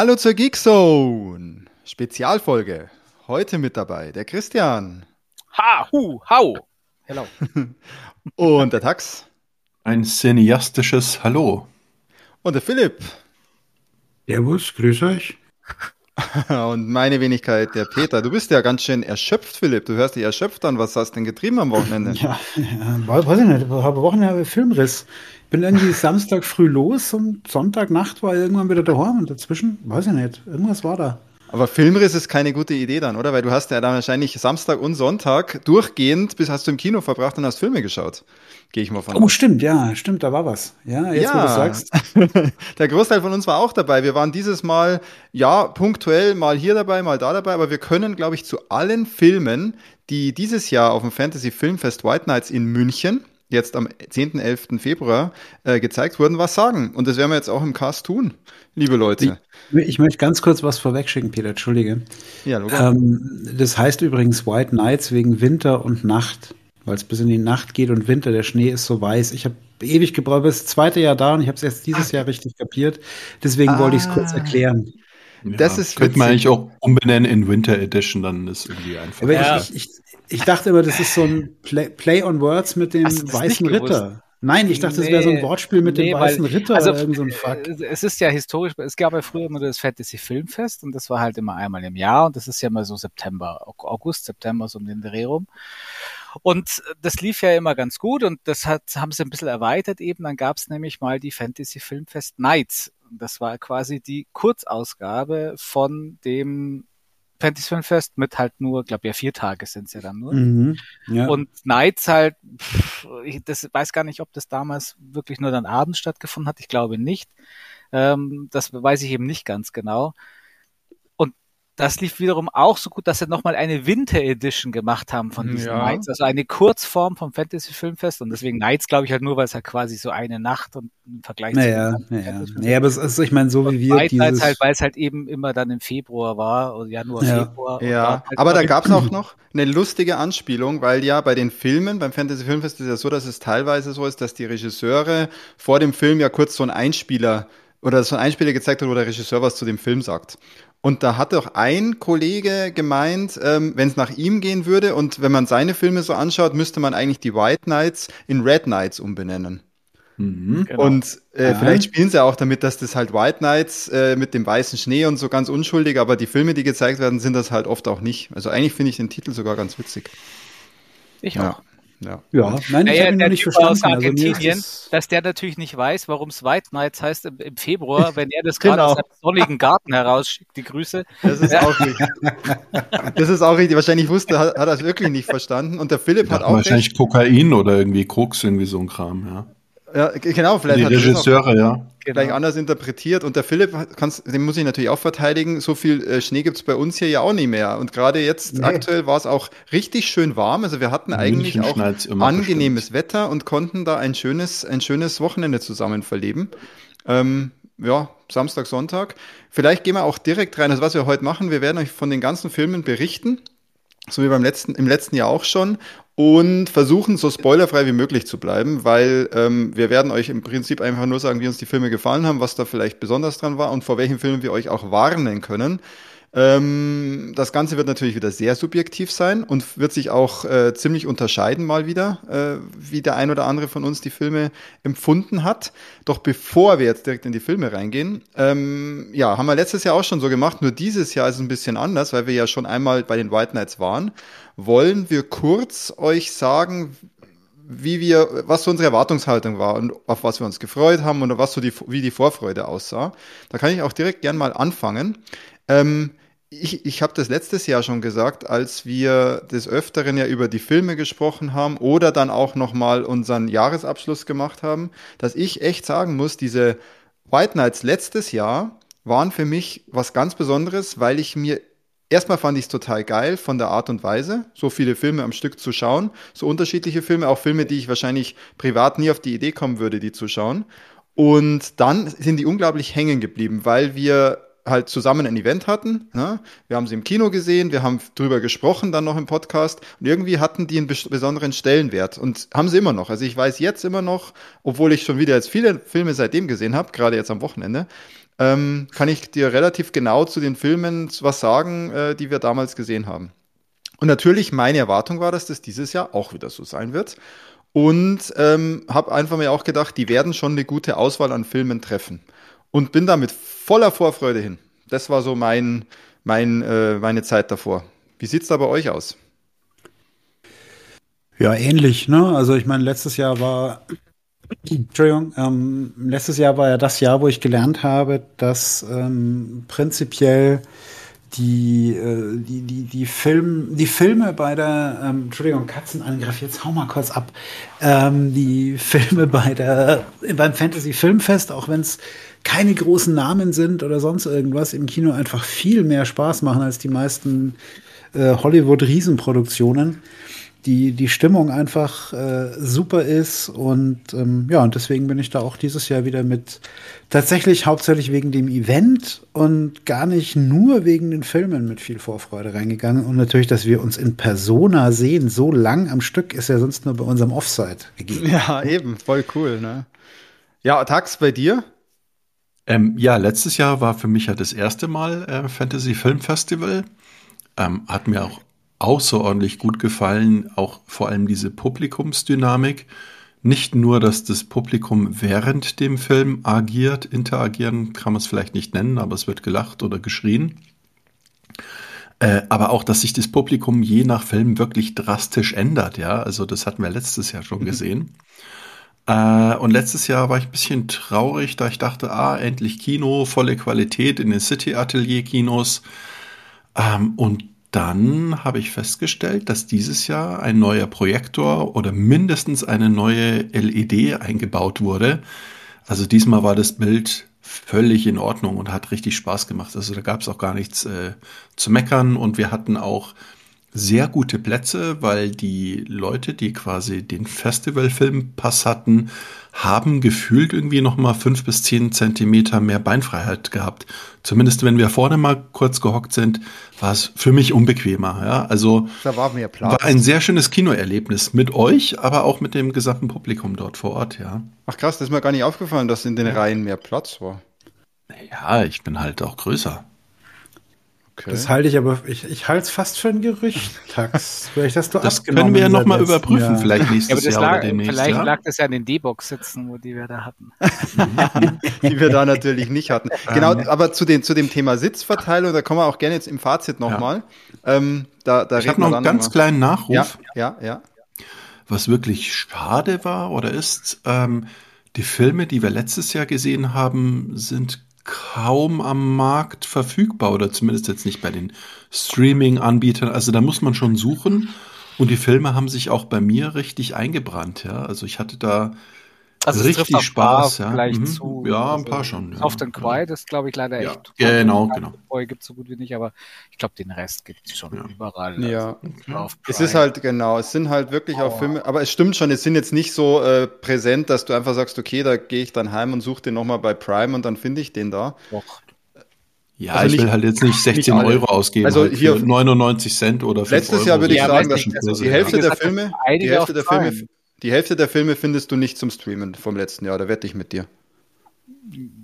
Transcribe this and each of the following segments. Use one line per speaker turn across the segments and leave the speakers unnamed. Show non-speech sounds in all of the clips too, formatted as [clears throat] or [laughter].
Hallo zur Geekzone. Spezialfolge. Heute mit dabei der Christian.
Ha, hu, hau. Hello. [laughs]
Und der Tax.
Ein cineastisches Hallo.
Und der Philipp.
Servus, grüß euch. [laughs]
Und meine Wenigkeit, der Peter. Du bist ja ganz schön erschöpft, Philipp. Du hörst dich erschöpft an. Was hast du denn getrieben am Wochenende?
Ja, ja weiß ich nicht. Ich habe Wochenende Filmriss. Ich bin irgendwie Samstag früh los und Sonntagnacht war irgendwann wieder daheim und dazwischen, weiß ich nicht, irgendwas war da.
Aber Filmriss ist keine gute Idee dann, oder? Weil du hast ja dann wahrscheinlich Samstag und Sonntag durchgehend bis hast du im Kino verbracht und hast Filme geschaut. Gehe ich mal von
Oh, aus. stimmt, ja, stimmt, da war was. Ja, jetzt, ja. wo du sagst. [laughs]
Der Großteil von uns war auch dabei. Wir waren dieses Mal, ja, punktuell mal hier dabei, mal da dabei, aber wir können, glaube ich, zu allen Filmen, die dieses Jahr auf dem Fantasy Filmfest White Nights in München jetzt am 10. 11. Februar äh, gezeigt wurden, was sagen. Und das werden wir jetzt auch im Cast tun, liebe Leute.
Ich, ich möchte ganz kurz was vorwegschicken, Peter, entschuldige. Ja, ähm, das heißt übrigens White Nights wegen Winter und Nacht, weil es bis in die Nacht geht und Winter, der Schnee ist so weiß. Ich habe ewig gebraucht, bis das zweite Jahr da und ich habe es erst dieses Jahr richtig kapiert. Deswegen ah. wollte ich es kurz erklären.
Ja, das ist könnte man eigentlich auch umbenennen in Winter Edition, dann ist irgendwie einfach.
Ja. Ich, ich, ich dachte immer, das ist so ein Play, Play on Words mit dem weißen Ritter. Nein, ich dachte, nee, das wäre so ein Wortspiel mit nee, dem weißen weil, Ritter
also, irgend so ein Fuck. Es ist ja historisch, es gab ja früher immer das Fantasy Filmfest und das war halt immer einmal im Jahr und das ist ja immer so September, August, September, so um den Dreh rum. Und das lief ja immer ganz gut und das hat, haben sie ein bisschen erweitert eben. Dann gab es nämlich mal die Fantasy Filmfest Nights. Das war quasi die Kurzausgabe von dem Fantasy Filmfest mit halt nur, glaube ja vier Tage sind es ja dann nur. Mhm, ja. Und Nights halt, pff, ich das weiß gar nicht, ob das damals wirklich nur dann abends stattgefunden hat. Ich glaube nicht. Ähm, das weiß ich eben nicht ganz genau das lief wiederum auch so gut, dass sie nochmal eine Winter Edition gemacht haben von diesen ja. Nights. Also eine Kurzform vom Fantasy Filmfest. Und deswegen Nights, glaube ich, halt nur, weil es halt quasi so eine Nacht und im Vergleich
naja, zu. Naja, naja, aber es ist, ich meine, so wie wir.
Nights dieses halt, weil es halt eben immer dann im Februar war, oder Januar,
ja.
Februar.
Ja, halt aber da gab es auch noch eine lustige Anspielung, weil ja bei den Filmen, beim Fantasy Filmfest ist es ja so, dass es teilweise so ist, dass die Regisseure vor dem Film ja kurz so einen Einspieler oder so ein Einspieler gezeigt hat, wo der Regisseur was zu dem Film sagt. Und da hat doch ein Kollege gemeint, ähm, wenn es nach ihm gehen würde und wenn man seine Filme so anschaut, müsste man eigentlich die White Knights in Red Knights umbenennen. Mhm, genau. Und äh, ja. vielleicht spielen sie auch damit, dass das halt White Knights äh, mit dem weißen Schnee und so ganz unschuldig, aber die Filme, die gezeigt werden, sind das halt oft auch nicht. Also eigentlich finde ich den Titel sogar ganz witzig.
Ich auch.
Ja. Ja,
nein, ich ja, habe ihn noch nicht
typ verstanden. Aus also Argentinien, also dass der natürlich nicht weiß, warum es White Nights heißt im, im Februar, [laughs] wenn er das gerade genau. aus einem sonnigen Garten herausschickt, die Grüße.
Das ist auch [laughs] richtig. Das ist auch richtig. Wahrscheinlich wusste, hat, hat er es wirklich nicht verstanden. Und der Philipp hat auch.
Wahrscheinlich recht. Kokain oder irgendwie Krux, irgendwie so ein Kram, ja.
Ja, genau, vielleicht
die
hat
Regisseure, ja.
Gleich genau. anders interpretiert. Und der Philipp, kannst, den muss ich natürlich auch verteidigen, so viel äh, Schnee gibt's bei uns hier ja auch nicht mehr. Und gerade jetzt nee. aktuell war es auch richtig schön warm. Also wir hatten eigentlich auch angenehmes bestimmt. Wetter und konnten da ein schönes, ein schönes Wochenende zusammen verleben. Ähm, ja, Samstag, Sonntag. Vielleicht gehen wir auch direkt rein. Also was wir heute machen, wir werden euch von den ganzen Filmen berichten so wie beim letzten, im letzten Jahr auch schon und versuchen so spoilerfrei wie möglich zu bleiben, weil ähm, wir werden euch im Prinzip einfach nur sagen, wie uns die Filme gefallen haben, was da vielleicht besonders dran war und vor welchen Filmen wir euch auch warnen können. Ähm, das Ganze wird natürlich wieder sehr subjektiv sein und wird sich auch äh, ziemlich unterscheiden mal wieder, äh, wie der ein oder andere von uns die Filme empfunden hat. Doch bevor wir jetzt direkt in die Filme reingehen, ähm, ja, haben wir letztes Jahr auch schon so gemacht, nur dieses Jahr ist es ein bisschen anders, weil wir ja schon einmal bei den White Knights waren. Wollen wir kurz euch sagen, wie wir, was so unsere Erwartungshaltung war und auf was wir uns gefreut haben oder was so die, wie die Vorfreude aussah. Da kann ich auch direkt gern mal anfangen. Ähm, ich, ich habe das letztes Jahr schon gesagt, als wir des Öfteren ja über die Filme gesprochen haben oder dann auch nochmal unseren Jahresabschluss gemacht haben, dass ich echt sagen muss, diese White Nights letztes Jahr waren für mich was ganz Besonderes, weil ich mir Erstmal fand ich es total geil von der Art und Weise, so viele Filme am Stück zu schauen, so unterschiedliche Filme, auch Filme, die ich wahrscheinlich privat nie auf die Idee kommen würde, die zu schauen. Und dann sind die unglaublich hängen geblieben, weil wir halt zusammen ein Event hatten. Ne? Wir haben sie im Kino gesehen, wir haben drüber gesprochen, dann noch im Podcast und irgendwie hatten die einen besonderen Stellenwert und haben sie immer noch. Also ich weiß jetzt immer noch, obwohl ich schon wieder jetzt viele Filme seitdem gesehen habe, gerade jetzt am Wochenende, ähm, kann ich dir relativ genau zu den Filmen was sagen, äh, die wir damals gesehen haben. Und natürlich, meine Erwartung war, dass das dieses Jahr auch wieder so sein wird. Und ähm, habe einfach mir auch gedacht, die werden schon eine gute Auswahl an Filmen treffen. Und bin damit voller Vorfreude hin. Das war so mein, mein, äh, meine Zeit davor. Wie sieht's da bei euch aus?
Ja, ähnlich, ne? Also ich meine, letztes Jahr war Entschuldigung, ähm, letztes Jahr war ja das Jahr, wo ich gelernt habe, dass ähm, prinzipiell die, äh, die, die, die, Film, die Filme bei der, ähm, Entschuldigung, Katzenangriff, jetzt hau mal kurz ab. Ähm, die Filme bei der, beim Fantasy Filmfest, auch wenn es keine großen Namen sind oder sonst irgendwas, im Kino einfach viel mehr Spaß machen als die meisten äh, Hollywood-Riesenproduktionen die, die Stimmung einfach äh, super ist und ähm, ja, und deswegen bin ich da auch dieses Jahr wieder mit tatsächlich hauptsächlich wegen dem Event und gar nicht nur wegen den Filmen mit viel Vorfreude reingegangen und natürlich, dass wir uns in Persona sehen, so lang am Stück ist ja sonst nur bei unserem Offside gegeben.
Ja, eben, voll cool, ne? Ja, Tax, bei dir?
Ähm, ja, letztes Jahr war für mich ja das erste Mal äh, Fantasy Film Festival. Ähm, hat mir auch außerordentlich gut gefallen, auch vor allem diese Publikumsdynamik. Nicht nur, dass das Publikum während dem Film agiert, interagieren kann man es vielleicht nicht nennen, aber es wird gelacht oder geschrien. Äh, aber auch, dass sich das Publikum je nach Film wirklich drastisch ändert, ja. Also das hatten wir letztes Jahr schon mhm. gesehen. Äh, und letztes Jahr war ich ein bisschen traurig, da ich dachte, ah, endlich Kino, volle Qualität in den City Atelier Kinos. Ähm, und dann habe ich festgestellt, dass dieses Jahr ein neuer Projektor oder mindestens eine neue LED eingebaut wurde. Also diesmal war das Bild völlig in Ordnung und hat richtig Spaß gemacht. Also da gab es auch gar nichts äh, zu meckern und wir hatten auch sehr gute Plätze, weil die Leute, die quasi den Festivalfilmpass hatten, haben gefühlt irgendwie noch mal fünf bis zehn Zentimeter mehr Beinfreiheit gehabt. Zumindest wenn wir vorne mal kurz gehockt sind, war es für mich unbequemer. Ja, also
da war mehr Platz.
War ein sehr schönes Kinoerlebnis mit euch, aber auch mit dem gesamten Publikum dort vor Ort. Ja.
Ach krass, das ist mir gar nicht aufgefallen, dass in den Reihen mehr Platz war.
Ja, ich bin halt auch größer.
Okay. Das halte ich aber, ich, ich halte es fast für ein Gerücht, Tax.
Vielleicht hast du Das können wir ja nochmal überprüfen, Jahr. vielleicht nächstes ja, Jahr
lag, oder demnächst. Vielleicht ja? lag das ja an den D-Box-Sitzen, wo die wir da hatten. [laughs]
die wir da natürlich nicht hatten. Genau, aber zu, den, zu dem Thema Sitzverteilung, da kommen wir auch gerne jetzt im Fazit nochmal. Ja. Ähm,
da, da ich habe noch einen ganz mal. kleinen Nachruf.
Ja, ja, ja.
Was wirklich schade war oder ist, ähm, die Filme, die wir letztes Jahr gesehen haben, sind kaum am Markt verfügbar oder zumindest jetzt nicht bei den Streaming-Anbietern. Also da muss man schon suchen. Und die Filme haben sich auch bei mir richtig eingebrannt, ja. Also ich hatte da also richtig Spaß, ja.
Mhm. Zu,
ja, ein paar schon.
Ja. Soft and Quiet ist, glaube ich, leider
ja. echt. Genau, genau.
Vorher gibt es so gut wie nicht, aber ich glaube, den Rest gibt es schon ja. überall.
Ja. Also es ist halt, genau, es sind halt wirklich oh. auch Filme, aber es stimmt schon, es sind jetzt nicht so äh, präsent, dass du einfach sagst, okay, da gehe ich dann heim und suche den nochmal bei Prime und dann finde ich den da. Doch.
Ja, also ich nicht, will halt jetzt nicht 16 nicht Euro ausgeben.
Also halt hier
99 Cent oder 5
Letztes Euro. Jahr würde ich sagen, dass die Hälfte der Filme, die Hälfte der Filme, die Hälfte der Filme findest du nicht zum Streamen vom letzten Jahr, da wette ich mit dir.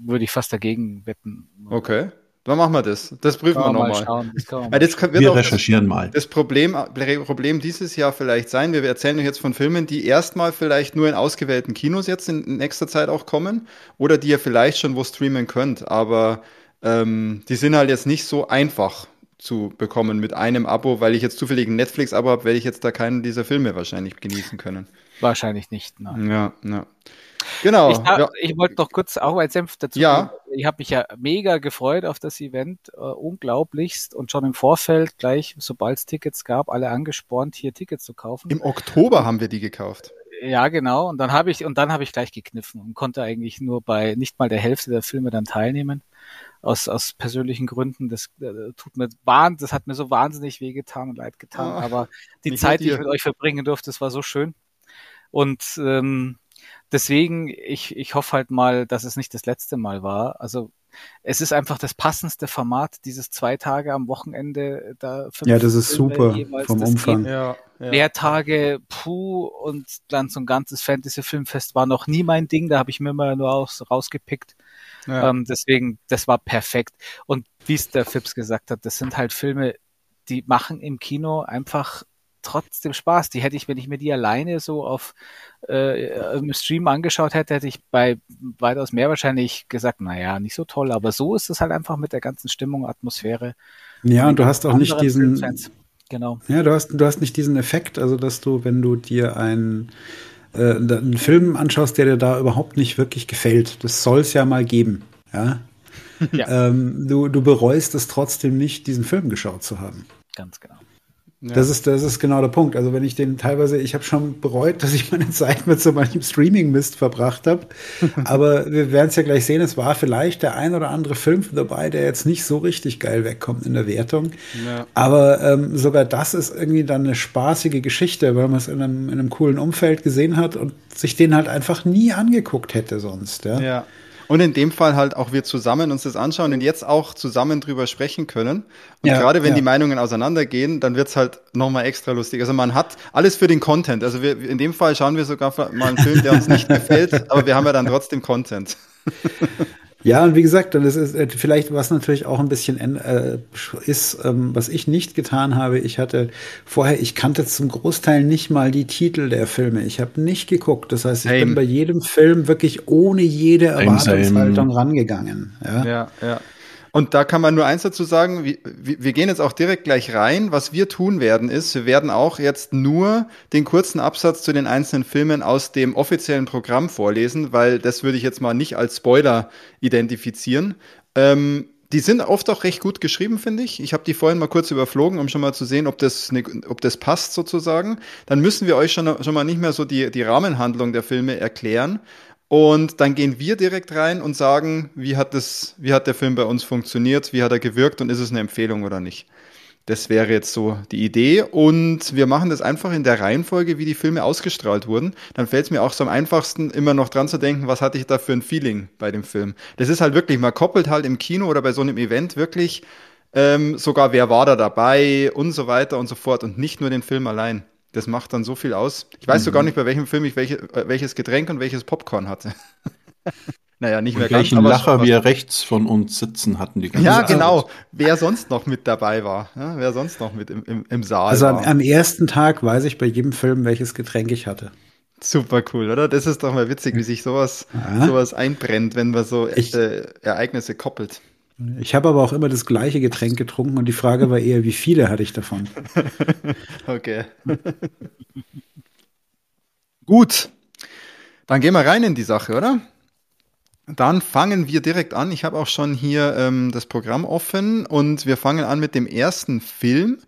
Würde ich fast dagegen wetten.
Okay. Dann machen wir das. Das prüfen wir nochmal.
wir recherchieren
das,
mal.
Das Problem, Problem dieses Jahr vielleicht sein, wir erzählen euch jetzt von Filmen, die erstmal vielleicht nur in ausgewählten Kinos jetzt in nächster Zeit auch kommen oder die ihr vielleicht schon wo streamen könnt, aber ähm, die sind halt jetzt nicht so einfach zu bekommen mit einem Abo, weil ich jetzt zufällig ein Netflix-Abo habe, werde ich jetzt da keinen dieser Filme wahrscheinlich genießen können.
Wahrscheinlich nicht. Nein.
Ja, ja. Genau.
Ich,
ja.
ich wollte noch kurz auch als Senf dazu.
Ja.
Ich habe mich ja mega gefreut auf das Event, äh, unglaublichst und schon im Vorfeld gleich, sobald es Tickets gab, alle angespornt, hier Tickets zu kaufen.
Im Oktober haben wir die gekauft.
Ja, genau. Und dann habe ich und dann habe ich gleich gekniffen und konnte eigentlich nur bei nicht mal der Hälfte der Filme dann teilnehmen aus, aus persönlichen Gründen. Das äh, tut mir wahn, das hat mir so wahnsinnig wehgetan und leid getan. Oh, Aber die Zeit, die ich mit euch verbringen durfte, das war so schön. Und ähm, deswegen, ich, ich hoffe halt mal, dass es nicht das letzte Mal war. Also es ist einfach das passendste Format, dieses zwei Tage am Wochenende. Da
ja, das ist super vom Umfang.
Ja, ja. Lehrtage, puh, und dann so ein ganzes Fantasy-Filmfest war noch nie mein Ding, da habe ich mir mal nur aus, rausgepickt. Ja. Ähm, deswegen, das war perfekt. Und wie es der Phipps gesagt hat, das sind halt Filme, die machen im Kino einfach trotzdem Spaß. Die hätte ich, wenn ich mir die alleine so auf äh, im Stream angeschaut hätte, hätte ich bei weitaus mehr wahrscheinlich gesagt, naja, nicht so toll. Aber so ist es halt einfach mit der ganzen Stimmung, Atmosphäre.
Ja, und du hast auch nicht diesen.
Genau.
Ja, du hast, du hast nicht diesen Effekt, also dass du, wenn du dir einen, äh, einen Film anschaust, der dir da überhaupt nicht wirklich gefällt, das soll es ja mal geben. Ja. ja. Ähm, du, du bereust es trotzdem nicht, diesen Film geschaut zu haben.
Ganz genau.
Ja. Das, ist, das ist genau der Punkt. Also wenn ich den teilweise, ich habe schon bereut, dass ich meine Zeit mit so manchem Streaming-Mist verbracht habe. [laughs] Aber wir werden es ja gleich sehen, es war vielleicht der ein oder andere Film dabei, der jetzt nicht so richtig geil wegkommt in der Wertung. Ja. Aber ähm, sogar das ist irgendwie dann eine spaßige Geschichte, weil man es in einem, in einem coolen Umfeld gesehen hat und sich den halt einfach nie angeguckt hätte sonst. Ja.
ja. Und in dem Fall halt auch wir zusammen uns das anschauen und jetzt auch zusammen drüber sprechen können. Und ja, gerade wenn ja. die Meinungen auseinandergehen, dann wird's halt nochmal extra lustig. Also man hat alles für den Content. Also wir, in dem Fall schauen wir sogar mal einen Film, der uns nicht [laughs] gefällt, aber wir haben ja dann trotzdem Content. [laughs]
Ja, und wie gesagt, das ist äh, vielleicht was natürlich auch ein bisschen äh, ist, ähm, was ich nicht getan habe. Ich hatte vorher, ich kannte zum Großteil nicht mal die Titel der Filme. Ich habe nicht geguckt. Das heißt, ich Same. bin bei jedem Film wirklich ohne jede Erwartungshaltung rangegangen.
Ja, ja. ja. Und da kann man nur eins dazu sagen, wir, wir gehen jetzt auch direkt gleich rein. Was wir tun werden, ist, wir werden auch jetzt nur den kurzen Absatz zu den einzelnen Filmen aus dem offiziellen Programm vorlesen, weil das würde ich jetzt mal nicht als Spoiler identifizieren. Ähm, die sind oft auch recht gut geschrieben, finde ich. Ich habe die vorhin mal kurz überflogen, um schon mal zu sehen, ob das, ne, ob das passt sozusagen. Dann müssen wir euch schon, schon mal nicht mehr so die, die Rahmenhandlung der Filme erklären, und dann gehen wir direkt rein und sagen, wie hat, das, wie hat der Film bei uns funktioniert, wie hat er gewirkt und ist es eine Empfehlung oder nicht. Das wäre jetzt so die Idee. Und wir machen das einfach in der Reihenfolge, wie die Filme ausgestrahlt wurden. Dann fällt es mir auch so am einfachsten, immer noch dran zu denken, was hatte ich da für ein Feeling bei dem Film. Das ist halt wirklich, man koppelt halt im Kino oder bei so einem Event wirklich ähm, sogar, wer war da dabei und so weiter und so fort und nicht nur den Film allein. Das macht dann so viel aus. Ich weiß mhm. sogar nicht, bei welchem Film ich welche, äh, welches Getränk und welches Popcorn hatte. [laughs]
naja, nicht und mehr welchen ganz. Welchen Lacher wir rechts von uns sitzen hatten die
ganze Ja, Zeit. genau. Wer sonst noch mit dabei war. Ja, wer sonst noch mit im, im, im Saal
Also am, am, ersten Tag weiß ich bei jedem Film, welches Getränk ich hatte.
Super cool, oder? Das ist doch mal witzig, wie sich sowas, ja. sowas einbrennt, wenn man so echte ich, Ereignisse koppelt.
Ich habe aber auch immer das gleiche Getränk getrunken und die Frage war eher, wie viele hatte ich davon? [laughs]
okay. [laughs] Gut. Dann gehen wir rein in die Sache, oder? Dann fangen wir direkt an. Ich habe auch schon hier ähm, das Programm offen und wir fangen an mit dem ersten Film.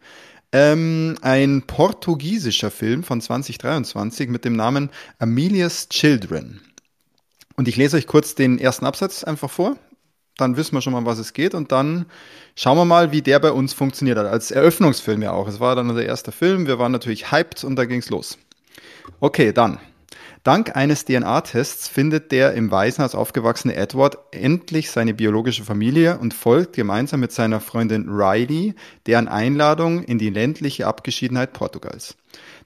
Ähm, ein portugiesischer Film von 2023 mit dem Namen Amelia's Children. Und ich lese euch kurz den ersten Absatz einfach vor dann wissen wir schon mal, was es geht und dann schauen wir mal, wie der bei uns funktioniert hat. Als Eröffnungsfilm ja auch. Es war dann unser erster Film, wir waren natürlich hyped und da ging's los. Okay, dann. Dank eines DNA-Tests findet der im Waisenhaus aufgewachsene Edward endlich seine biologische Familie und folgt gemeinsam mit seiner Freundin Riley deren Einladung in die ländliche Abgeschiedenheit Portugals.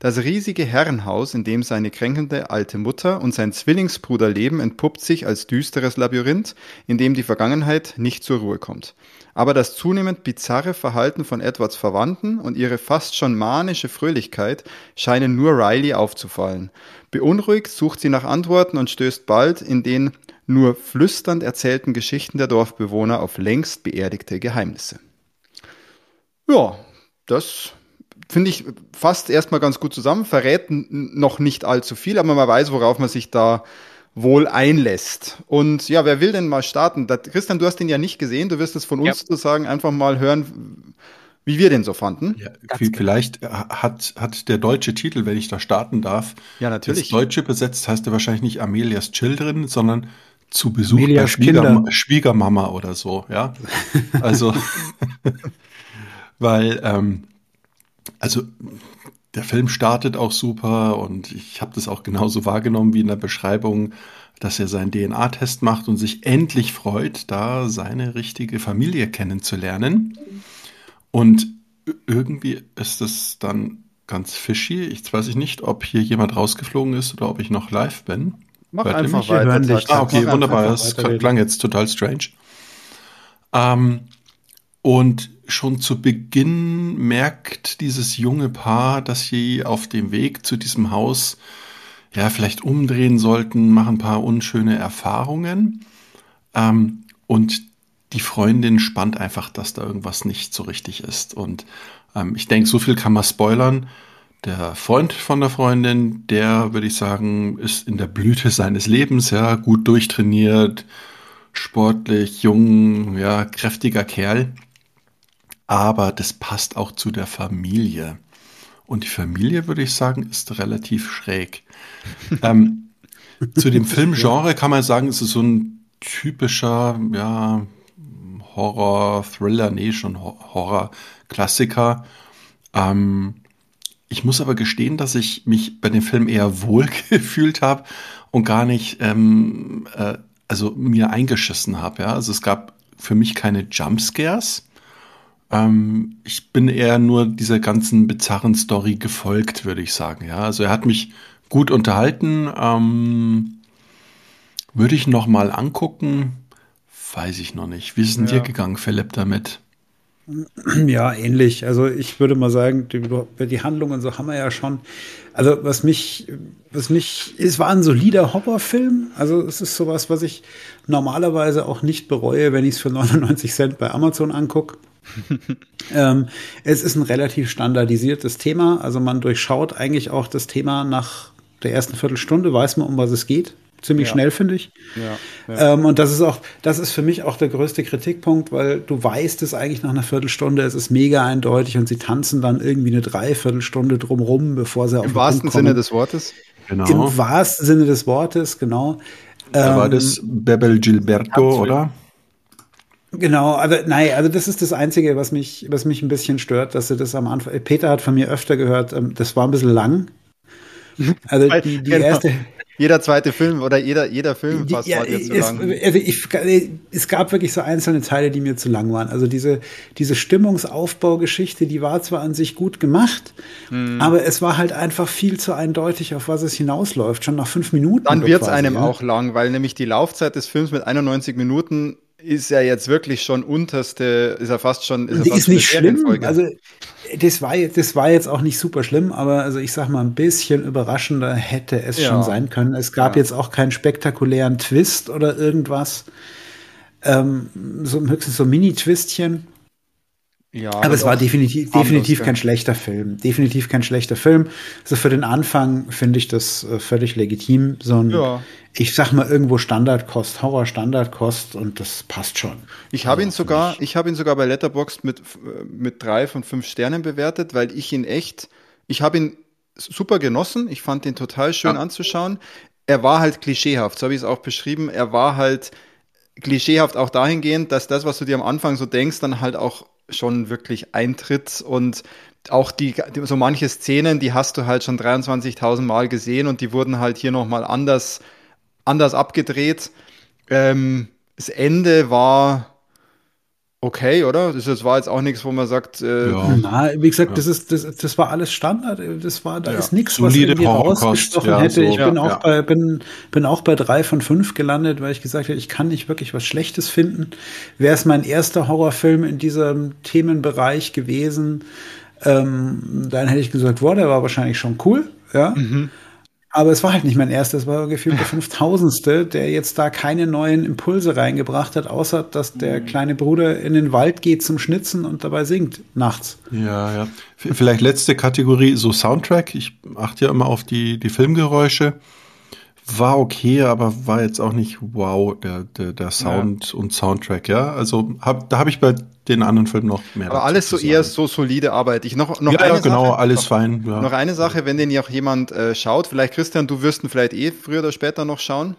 Das riesige Herrenhaus, in dem seine kränkende alte Mutter und sein Zwillingsbruder leben, entpuppt sich als düsteres Labyrinth, in dem die Vergangenheit nicht zur Ruhe kommt. Aber das zunehmend bizarre Verhalten von Edwards Verwandten und ihre fast schon manische Fröhlichkeit scheinen nur Riley aufzufallen. Beunruhigt sucht sie nach Antworten und stößt bald in den nur flüsternd erzählten Geschichten der Dorfbewohner auf längst beerdigte Geheimnisse. Ja, das finde ich fast erstmal ganz gut zusammen, verrät noch nicht allzu viel, aber man weiß, worauf man sich da wohl einlässt. Und ja, wer will denn mal starten? Das, Christian, du hast den ja nicht gesehen, du wirst es von uns ja. sozusagen einfach mal hören, wie wir den so fanden. Ja,
vielleicht genau. hat, hat der deutsche Titel, wenn ich da starten darf,
ja, natürlich.
das deutsche besetzt heißt er wahrscheinlich nicht Amelias Children, sondern zu Besuch Amelias bei Schwieger, Schwiegermama oder so, ja. Also, [laughs] [laughs] weil ähm, also der Film startet auch super und ich habe das auch genauso wahrgenommen wie in der Beschreibung, dass er seinen DNA-Test macht und sich endlich freut, da seine richtige Familie kennenzulernen. Und irgendwie ist es dann ganz fishy. Ich weiß nicht, ob hier jemand rausgeflogen ist oder ob ich noch live bin.
Mach Hört einfach weiter.
Dich. Ah, okay, wunderbar. Das klang jetzt total strange. Ähm, und schon zu Beginn merkt dieses junge Paar, dass sie auf dem Weg zu diesem Haus ja vielleicht umdrehen sollten, machen ein paar unschöne Erfahrungen. Ähm, und die Freundin spannt einfach, dass da irgendwas nicht so richtig ist. Und ähm, ich denke, so viel kann man spoilern. Der Freund von der Freundin, der würde ich sagen, ist in der Blüte seines Lebens, ja, gut durchtrainiert, sportlich, jung, ja, kräftiger Kerl. Aber das passt auch zu der Familie. Und die Familie, würde ich sagen, ist relativ schräg. [laughs] ähm, zu dem Filmgenre kann man sagen, es ist so ein typischer, ja, Horror, Thriller, nee, schon Horror-Klassiker. Ähm, ich muss aber gestehen, dass ich mich bei dem Film eher [laughs] wohl gefühlt habe und gar nicht, ähm, äh, also mir eingeschissen habe. Ja? Also es gab für mich keine Jumpscares. Ähm, ich bin eher nur dieser ganzen bizarren Story gefolgt, würde ich sagen. Ja, also er hat mich gut unterhalten. Ähm, würde ich noch mal angucken. Weiß ich noch nicht. Wie ist denn ja. dir gegangen, Philipp, damit?
Ja, ähnlich. Also ich würde mal sagen, die, die Handlungen so haben wir ja schon. Also was mich, was mich, es war ein solider Horrorfilm. Also es ist sowas, was ich normalerweise auch nicht bereue, wenn ich es für 99 Cent bei Amazon angucke. [laughs] ähm, es ist ein relativ standardisiertes Thema. Also man durchschaut eigentlich auch das Thema nach der ersten Viertelstunde, weiß man, um was es geht ziemlich ja. schnell, finde ich. Ja, ja. Ähm, und das ist auch, das ist für mich auch der größte Kritikpunkt, weil du weißt es eigentlich nach einer Viertelstunde, es ist mega eindeutig und sie tanzen dann irgendwie eine Dreiviertelstunde drumrum, bevor sie
Im auf Im wahrsten Sinne des Wortes.
Genau. Im wahrsten Sinne des Wortes, genau.
Da ähm, war das Bebel Gilberto, oder?
Genau, aber nein, also das ist das Einzige, was mich, was mich ein bisschen stört, dass sie das am Anfang. Peter hat von mir öfter gehört, ähm, das war ein bisschen lang. [laughs]
Also die, die genau. erste, jeder zweite Film oder jeder, jeder Film fast ja, war dir zu
es, lang. Also ich, es gab wirklich so einzelne Teile, die mir zu lang waren. Also diese, diese Stimmungsaufbaugeschichte, die war zwar an sich gut gemacht, hm. aber es war halt einfach viel zu eindeutig, auf was es hinausläuft. Schon nach fünf Minuten.
Dann wird es einem ja. auch lang, weil nämlich die Laufzeit des Films mit 91 Minuten ist ja jetzt wirklich schon unterste, ist ja fast schon.
Ist, ja fast ist nicht schlimm. Also das war, das war jetzt auch nicht super schlimm, aber also ich sag mal, ein bisschen überraschender hätte es ja. schon sein können. Es gab ja. jetzt auch keinen spektakulären Twist oder irgendwas. Ähm, so höchstens so Mini-Twistchen. Ja, aber es war definitiv, definitiv kein schlechter Film. Definitiv kein schlechter Film. Also für den Anfang finde ich das äh, völlig legitim. So ein, ja. ich sag mal, irgendwo Standardkost, Horror Standardkost und das passt schon.
Ich habe ihn sogar, ich habe ihn sogar bei Letterboxd mit, mit drei von fünf Sternen bewertet, weil ich ihn echt, ich habe ihn super genossen. Ich fand ihn total schön ja. anzuschauen. Er war halt klischeehaft, so habe ich es auch beschrieben. Er war halt klischeehaft auch dahingehend, dass das, was du dir am Anfang so denkst, dann halt auch schon wirklich eintritt und auch die, so manche Szenen, die hast du halt schon 23.000 Mal gesehen und die wurden halt hier nochmal anders, anders abgedreht. Ähm, das Ende war okay, oder? Das, war jetzt auch nichts, wo man sagt.
Äh, ja. Na, wie gesagt, ja. das ist das, das war alles Standard. Das war da ja. ist nichts, was irgendwie rausgestochen ja, hätte. So. Ich bin auch bei bin bin auch bei drei von fünf gelandet, weil ich gesagt habe, ich kann nicht wirklich was Schlechtes finden. Wäre es mein erster Horrorfilm in diesem Themenbereich gewesen, ähm, dann hätte ich gesagt, boah, der war wahrscheinlich schon cool. Ja. Mhm. Aber es war halt nicht mein erster, es war gefühlt der fünftausendste, der jetzt da keine neuen Impulse reingebracht hat, außer dass der mhm. kleine Bruder in den Wald geht zum Schnitzen und dabei singt nachts.
Ja, ja. Vielleicht letzte Kategorie, so Soundtrack. Ich achte ja immer auf die, die Filmgeräusche. War okay, aber war jetzt auch nicht wow, der, der, der Sound ja. und Soundtrack, ja. Also hab, da habe ich bei den anderen Filmen noch mehr.
Aber alles so eher so solide Arbeit. Ich noch, noch
ja, eine ja, genau, Sache, alles
noch,
fein.
Ja. Noch eine Sache, wenn den ja auch jemand äh, schaut, vielleicht Christian, du wirst ihn vielleicht eh früher oder später noch schauen.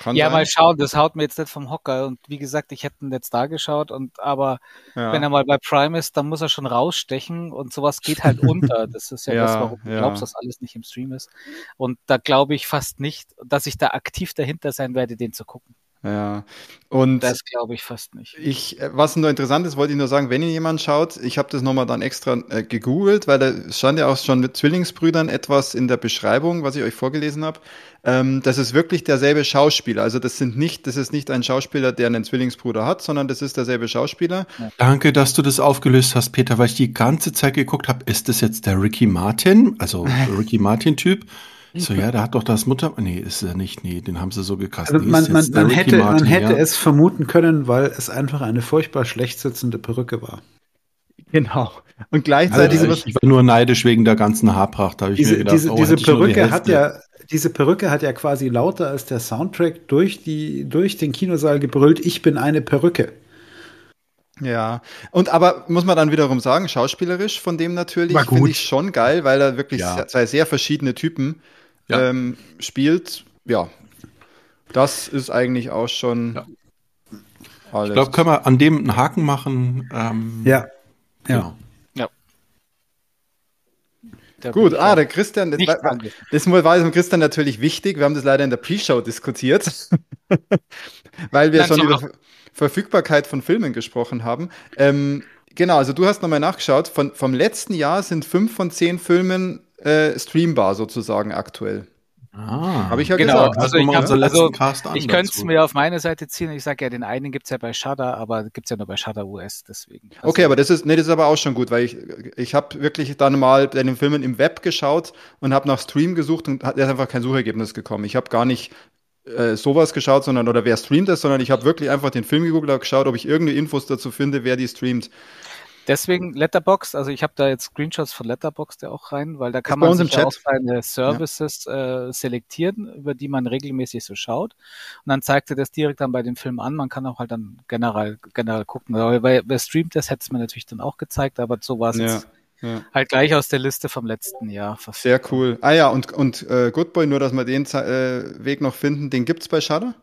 Kann ja, sein. mal schauen, das haut mir jetzt nicht vom Hocker. Und wie gesagt, ich hätte ihn jetzt da geschaut, und aber ja. wenn er mal bei Prime ist, dann muss er schon rausstechen und sowas geht halt [laughs] unter. Das ist ja, ja das, warum du glaubst, dass alles nicht im Stream ist. Und da glaube ich fast nicht, dass ich da aktiv dahinter sein werde, den zu gucken.
Ja. Und
das glaube ich fast nicht.
Ich, was nur interessant ist, wollte ich nur sagen, wenn ihr jemand schaut, ich habe das nochmal dann extra äh, gegoogelt, weil da stand ja auch schon mit Zwillingsbrüdern etwas in der Beschreibung, was ich euch vorgelesen habe. Ähm, das ist wirklich derselbe Schauspieler. Also das sind nicht, das ist nicht ein Schauspieler, der einen Zwillingsbruder hat, sondern das ist derselbe Schauspieler.
Danke, dass du das aufgelöst hast, Peter, weil ich die ganze Zeit geguckt habe, ist das jetzt der Ricky Martin, also [laughs] Ricky Martin-Typ? So, ja, da hat doch das Mutter. Nee, ist er nicht. Nee, den haben sie so gekastet.
Also man, man, man hätte, Martin, man hätte ja. es vermuten können, weil es einfach eine furchtbar schlecht sitzende Perücke war.
Genau. Und gleichzeitig.
Also, ich, ich, war nur neidisch wegen der ganzen Haarpracht. Da
ich diese, mir gedacht, diese, oh, diese Perücke die hat ja, diese Perücke hat ja quasi lauter als der Soundtrack durch die, durch den Kinosaal gebrüllt. Ich bin eine Perücke.
Ja, und aber muss man dann wiederum sagen, schauspielerisch von dem natürlich finde ich schon geil, weil er wirklich ja. zwei sehr verschiedene Typen ja. ähm, spielt. Ja, das ist eigentlich auch schon ja.
alles. Ich glaube, können wir an dem einen Haken machen.
Ähm, ja. Ja.
Genau. ja. Gut, ah, der Christian, das, war, das war dem Christian natürlich wichtig. Wir haben das leider in der Pre-Show diskutiert, [laughs] weil wir schon über Verfügbarkeit von Filmen gesprochen haben. Ähm, genau, also du hast nochmal nachgeschaut. Von, vom letzten Jahr sind fünf von zehn Filmen äh, streambar sozusagen aktuell.
Ah, Habe ich ja genau. gesagt. Also, ich, also, ich könnte es mir auf meine Seite ziehen. Ich sage ja, den einen gibt es ja bei Shudder, aber gibt es ja nur bei Shudder US, deswegen.
Also, okay, aber das ist, nee, das ist aber auch schon gut, weil ich, ich habe wirklich dann mal bei den Filmen im Web geschaut und habe nach Stream gesucht und hat einfach kein Suchergebnis gekommen. Ich habe gar nicht äh, sowas geschaut, sondern oder wer streamt das, sondern ich habe wirklich einfach den Film gegoogelt und geschaut, ob ich irgendeine Infos dazu finde, wer die streamt.
Deswegen Letterbox, also ich habe da jetzt Screenshots von Letterbox ja auch rein, weil da kann man sich auch seine Services ja. äh, selektieren, über die man regelmäßig so schaut. Und dann zeigt er das direkt dann bei dem Film an. Man kann auch halt dann generell, generell gucken. Aber wer, wer streamt das, hätte es mir natürlich dann auch gezeigt, aber so war es ja. jetzt ja. Halt gleich aus der Liste vom letzten Jahr.
Sehr cool. Ah ja, und, und äh, Goodboy, nur dass wir den äh, Weg noch finden, den gibt's bei Shudder?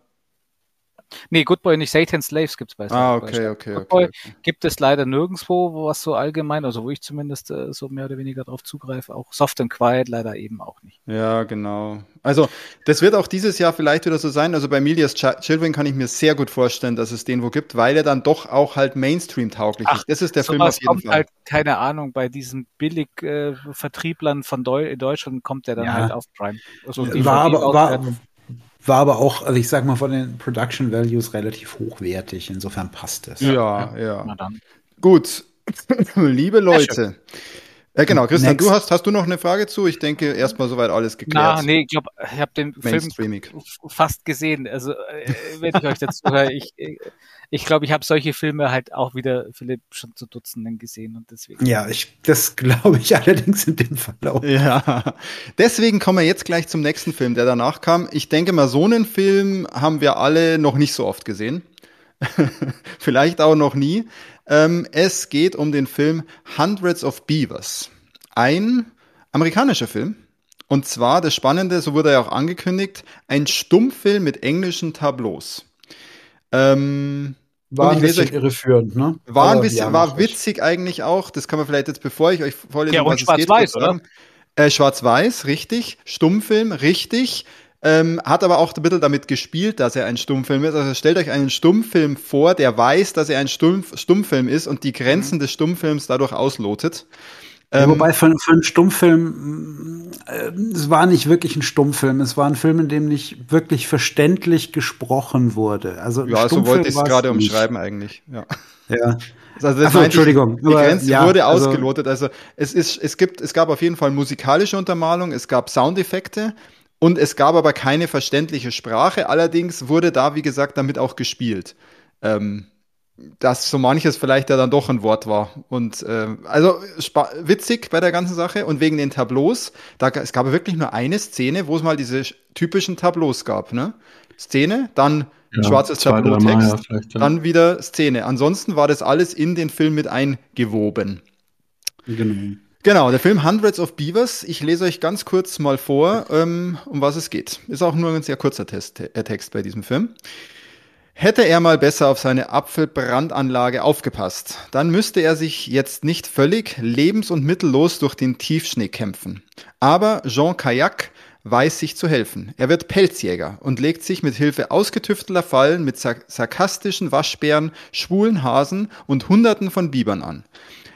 Nee, Goodboy nicht, Satan's Slaves gibt es bei
Ah, okay, okay,
Goodboy
okay, okay.
gibt es leider nirgendwo, was so allgemein, also wo ich zumindest äh, so mehr oder weniger drauf zugreife. Auch Soft and Quiet leider eben auch nicht.
Ja, genau. Also, das wird auch dieses Jahr vielleicht wieder so sein. Also bei Milias Ch Children kann ich mir sehr gut vorstellen, dass es den wo gibt, weil er dann doch auch halt Mainstream-tauglich ist. Das ist der Film auf jeden
kommt Fall. Halt, keine Ahnung, bei diesen Billig-Vertrieblern äh, von Deu Deutschland kommt der dann ja. halt auf Prime.
Also war aber, war, war aber auch, also ich sag mal, von den Production Values relativ hochwertig. Insofern passt es.
Ja, ja. ja. Gut. [clears throat] Liebe Leute. Ja, genau, Christian, Next. du hast, hast du noch eine Frage zu? Ich denke, erstmal soweit alles geklärt.
Na, nee, ich glaube, ich habe den Film fast gesehen. Also, äh, wenn ich euch dazu höre, ich, ich glaube, ich habe solche Filme halt auch wieder, Philipp, schon zu Dutzenden gesehen und deswegen.
Ja, ich, das glaube ich [laughs] allerdings in dem Fall auch.
Ja, deswegen kommen wir jetzt gleich zum nächsten Film, der danach kam. Ich denke mal, so einen Film haben wir alle noch nicht so oft gesehen. [laughs] Vielleicht auch noch nie. Ähm, es geht um den Film Hundreds of Beavers. Ein amerikanischer Film. Und zwar, das Spannende, so wurde er auch angekündigt, ein Stummfilm mit englischen Tableaus.
Ähm, war ein bisschen euch, irreführend, ne?
War ein bisschen, war witzig eigentlich auch. Das kann man vielleicht jetzt, bevor ich euch vorlese,
ja, was es geht, weiß, oder?
Äh, Schwarz-Weiß, richtig. Stummfilm, richtig. Ähm, hat aber auch ein bisschen damit gespielt, dass er ein Stummfilm ist. Also stellt euch einen Stummfilm vor, der weiß, dass er ein Stumpf, Stummfilm ist und die Grenzen mhm. des Stummfilms dadurch auslotet.
Ähm, Wobei für, für einen Stummfilm, äh, es war nicht wirklich ein Stummfilm, es war ein Film, in dem nicht wirklich verständlich gesprochen wurde. Also
ja, so wollte ich es gerade umschreiben eigentlich. Ja.
Ja. Also Achso, Entschuldigung.
Die, die Grenze ja, wurde also ausgelotet. Also es ist, es gibt, es gab auf jeden Fall musikalische Untermalung, es gab Soundeffekte, und es gab aber keine verständliche Sprache. Allerdings wurde da, wie gesagt, damit auch gespielt. Ähm, dass so manches vielleicht ja dann doch ein Wort war. Und äh, also witzig bei der ganzen Sache. Und wegen den Tableaus, da, es gab wirklich nur eine Szene, wo es mal diese typischen Tableaus gab. Ne? Szene, dann ja, schwarzes Tableau-Text, ja, ja. dann wieder Szene. Ansonsten war das alles in den Film mit eingewoben.
Genau.
Genau, der Film Hundreds of Beavers. Ich lese euch ganz kurz mal vor, ähm, um was es geht. Ist auch nur ein sehr kurzer Test, äh, Text bei diesem Film. Hätte er mal besser auf seine Apfelbrandanlage aufgepasst, dann müsste er sich jetzt nicht völlig lebens- und mittellos durch den Tiefschnee kämpfen. Aber Jean Kayak weiß sich zu helfen. Er wird Pelzjäger und legt sich mit Hilfe ausgetüftelter Fallen mit sarkastischen Waschbären, schwulen Hasen und Hunderten von Bibern an,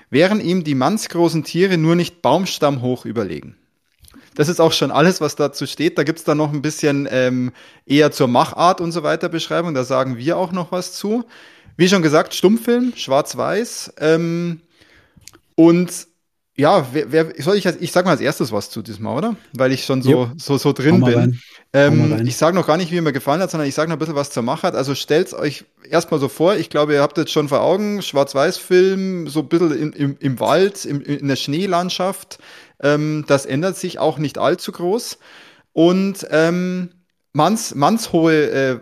während ihm die mannsgroßen Tiere nur nicht baumstammhoch überlegen. Das ist auch schon alles, was dazu steht. Da gibt's dann noch ein bisschen ähm, eher zur Machart und so weiter Beschreibung. Da sagen wir auch noch was zu. Wie schon gesagt, Stummfilm, schwarz-weiß. Ähm, und ja, wer, wer soll ich als, ich sag mal als erstes was zu diesem Mal, oder? Weil ich schon so, yep. so, so drin bin. Ähm, ich sage noch gar nicht, wie mir gefallen hat, sondern ich sage noch ein bisschen was zur Machart. Also stellt euch erstmal so vor, ich glaube, ihr habt jetzt schon vor Augen, Schwarz-Weiß-Film, so ein bisschen im, im, im Wald, im, in der Schneelandschaft. Ähm, das ändert sich auch nicht allzu groß. Und ähm, manns, mannshohe äh,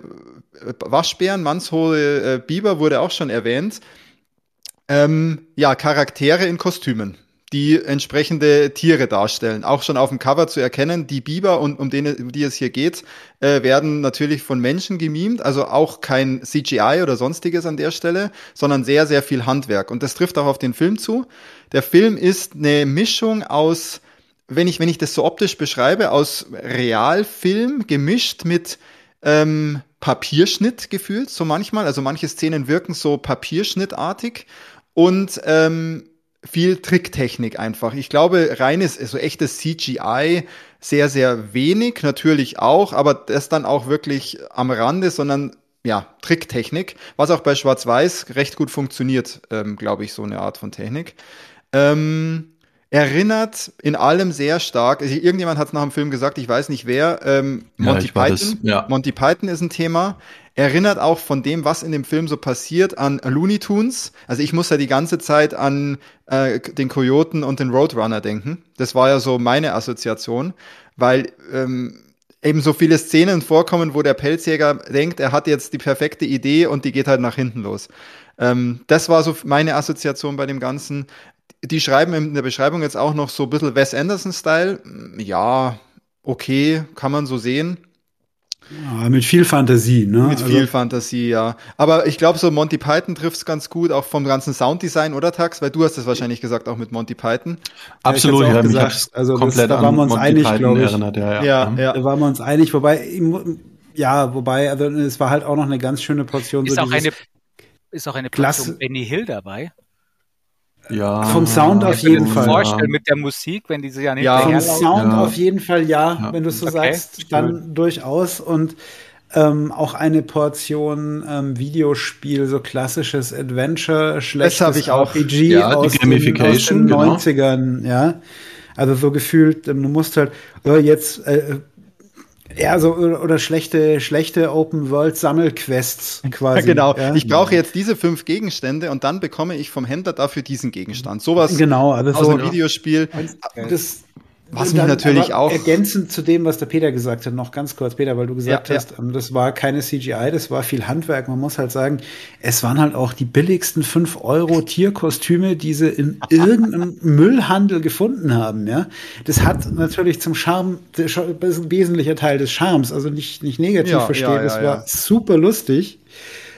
Waschbären, mannshohe äh, Biber wurde auch schon erwähnt. Ähm, ja, Charaktere in Kostümen die entsprechende Tiere darstellen. Auch schon auf dem Cover zu erkennen, die Biber, und um, den, um die es hier geht, äh, werden natürlich von Menschen gemimt, also auch kein CGI oder sonstiges an der Stelle, sondern sehr, sehr viel Handwerk. Und das trifft auch auf den Film zu. Der Film ist eine Mischung aus, wenn ich, wenn ich das so optisch beschreibe, aus Realfilm gemischt mit ähm, Papierschnitt gefühlt, so manchmal. Also manche Szenen wirken so papierschnittartig und ähm, viel Tricktechnik einfach. Ich glaube, reines, so echtes CGI sehr, sehr wenig, natürlich auch, aber das dann auch wirklich am Rande, sondern ja, Tricktechnik, was auch bei Schwarz-Weiß recht gut funktioniert, ähm, glaube ich, so eine Art von Technik. Ähm, erinnert in allem sehr stark, also irgendjemand hat es nach dem Film gesagt, ich weiß nicht wer, ähm, Monty ja, Python. Ja. Monty Python ist ein Thema erinnert auch von dem, was in dem Film so passiert, an Looney Tunes. Also ich muss ja die ganze Zeit an äh, den Kojoten und den Roadrunner denken. Das war ja so meine Assoziation, weil ähm, eben so viele Szenen vorkommen, wo der Pelzjäger denkt, er hat jetzt die perfekte Idee und die geht halt nach hinten los. Ähm, das war so meine Assoziation bei dem Ganzen. Die schreiben in der Beschreibung jetzt auch noch so ein bisschen Wes Anderson-Style. Ja, okay, kann man so sehen.
Ja, mit viel Fantasie, ne?
Mit also, viel Fantasie, ja. Aber ich glaube, so Monty Python trifft es ganz gut, auch vom ganzen Sounddesign, oder Tax? Weil du hast es wahrscheinlich gesagt, auch mit Monty Python.
Absolut,
ja, ich gesagt, also komplett das, da waren wir uns Monty einig, glaube ich.
Erinnert, ja, ja. Ja,
ja. Da waren wir uns einig, wobei, ja, wobei, also es war halt auch noch eine ganz schöne Portion.
Ist so auch eine, ist auch eine Portion Benny Hill dabei?
Ja. Vom Sound auf jeden Fall.
Vorstellen mit der Musik, wenn diese ja nicht
Ja, vom Sound ja. auf jeden Fall ja, ja. wenn du es so okay. sagst, dann durchaus und ähm, auch eine Portion ähm, Videospiel, so klassisches Adventure, schlechtes
ich auch.
RPG ja, aus, den, aus den 90ern, genau. ja. Also so gefühlt, ähm, du musst halt, äh, jetzt äh, ja, so oder schlechte, schlechte Open World Sammelquests [laughs] quasi.
Ja, genau. Ja. Ich brauche jetzt diese fünf Gegenstände und dann bekomme ich vom Händler dafür diesen Gegenstand. Sowas
genau, also
aus
so,
einem Videospiel.
Das,
was mich natürlich auch.
Ergänzend zu dem, was der Peter gesagt hat, noch ganz kurz, Peter, weil du gesagt ja, hast, ja. Ähm, das war keine CGI, das war viel Handwerk. Man muss halt sagen, es waren halt auch die billigsten 5 Euro Tierkostüme, die sie in irgendeinem [laughs] Müllhandel gefunden haben, ja. Das hat natürlich zum Charme, das ist ein wesentlicher Teil des Charmes, also nicht, nicht negativ ja, verstehen. das war super lustig.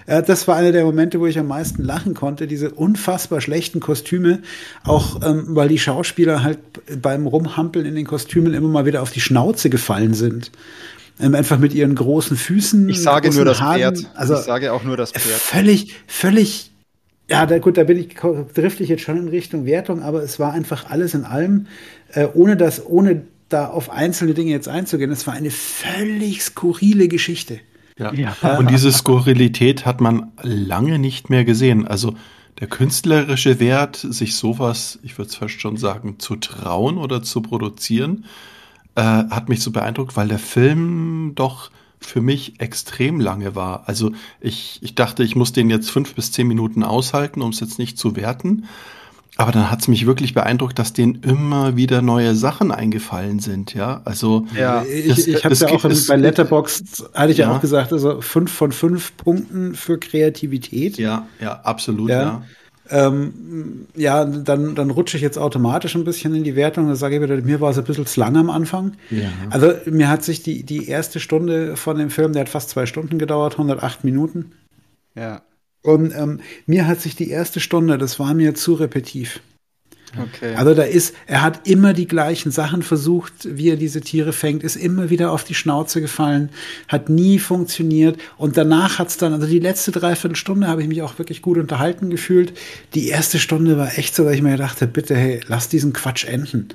Äh, das war einer der Momente, wo ich am meisten lachen konnte, diese unfassbar schlechten Kostüme, auch ähm, weil die Schauspieler halt beim Rumhampeln in den Kostümen immer mal wieder auf die Schnauze gefallen sind. Ähm, einfach mit ihren großen Füßen.
Ich sage nur das
Haaren.
Pferd.
Also,
ich sage auch nur das Pferd.
Völlig, völlig ja, da, gut, da bin ich, drifte ich jetzt schon in Richtung Wertung, aber es war einfach alles in allem, äh, ohne das, ohne da auf einzelne Dinge jetzt einzugehen, es war eine völlig skurrile Geschichte.
Ja. ja. Und diese Skurrilität hat man lange nicht mehr gesehen. Also der künstlerische Wert, sich sowas, ich würde es fast schon sagen, zu trauen oder zu produzieren, äh, hat mich so beeindruckt, weil der Film doch für mich extrem lange war. Also ich, ich dachte, ich muss den jetzt fünf bis zehn Minuten aushalten, um es jetzt nicht zu werten. Aber dann hat es mich wirklich beeindruckt, dass denen immer wieder neue Sachen eingefallen sind, ja. Also
ja, ich, ich habe ja auch es, bei Letterboxd hatte ich ja. ja. auch gesagt, also fünf von fünf Punkten für Kreativität.
Ja, ja, absolut, ja. ja.
ähm, ja, dann, dann rutsche ich jetzt automatisch ein bisschen in die Wertung. Da sage ich wieder, mir war es ein bisschen zu lang am Anfang. Ja. Also mir hat sich die, die erste Stunde von dem Film, der hat fast zwei Stunden gedauert, 108 Minuten.
Ja.
Und ähm, mir hat sich die erste Stunde, das war mir zu repetitiv. Okay. Also da ist, er hat immer die gleichen Sachen versucht, wie er diese Tiere fängt, ist immer wieder auf die Schnauze gefallen, hat nie funktioniert und danach hat's dann, also die letzte Dreiviertelstunde habe ich mich auch wirklich gut unterhalten gefühlt. Die erste Stunde war echt so, dass ich mir gedacht bitte, hey, lass diesen Quatsch enden.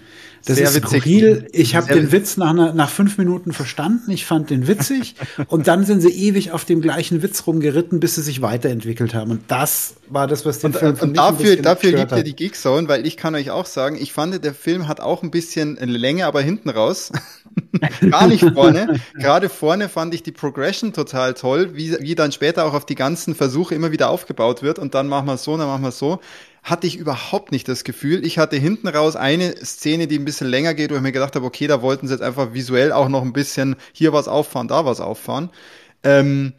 Das Sehr ist witzig. skurril. Ich habe den Witz nach, nach fünf Minuten verstanden. Ich fand den witzig. [laughs] und dann sind sie ewig auf dem gleichen Witz rumgeritten, bis sie sich weiterentwickelt haben. Und das war das, was den
und, Film Und dafür, dafür liebt ihr die Geekzone, weil ich kann euch auch sagen, ich fand, der Film hat auch ein bisschen Länge, aber hinten raus. [laughs] Gar nicht vorne. [laughs] Gerade vorne fand ich die Progression total toll, wie, wie dann später auch auf die ganzen Versuche immer wieder aufgebaut wird. Und dann machen wir so, dann machen wir so hatte ich überhaupt nicht das Gefühl. Ich hatte hinten raus eine Szene, die ein bisschen länger geht, wo ich mir gedacht habe, okay, da wollten sie jetzt einfach visuell auch noch ein bisschen hier was auffahren, da was auffahren. Ähm,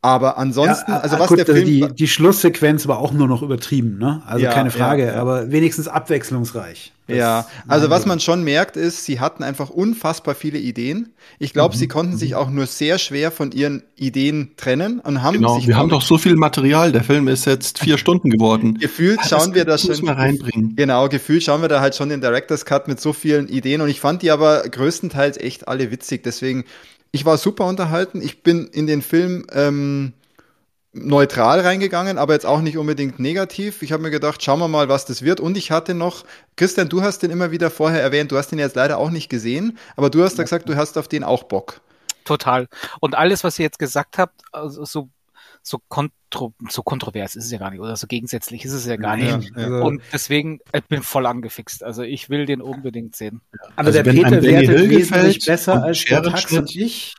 aber ansonsten, ja, also was gut, der Film.
Die, die Schlusssequenz war auch nur noch übertrieben, ne? Also ja, keine Frage, ja, aber wenigstens abwechslungsreich.
Das ja, also was man schon merkt ist, sie hatten einfach unfassbar viele Ideen. Ich glaube, mhm. sie konnten sich auch nur sehr schwer von ihren Ideen trennen und haben
genau,
sich.
Wir haben doch so viel Material. Der Film ist jetzt vier [laughs] Stunden geworden.
Gefühlt schauen wir da schon.
Mal reinbringen.
Genau, gefühlt schauen wir da halt schon den Director's Cut mit so vielen Ideen und ich fand die aber größtenteils echt alle witzig. Deswegen ich war super unterhalten. Ich bin in den Film ähm, neutral reingegangen, aber jetzt auch nicht unbedingt negativ. Ich habe mir gedacht, schauen wir mal, was das wird. Und ich hatte noch, Christian, du hast den immer wieder vorher erwähnt, du hast den jetzt leider auch nicht gesehen, aber du hast ja gesagt, du hast auf den auch Bock.
Total. Und alles, was ihr jetzt gesagt habt, also so so, kontro so kontrovers ist es ja gar nicht oder so gegensätzlich ist es ja gar nicht. Ja, ja. Und deswegen, ich bin voll angefixt. Also ich will den unbedingt sehen.
Aber also der Peter wertet wesentlich besser als der Tax und ich.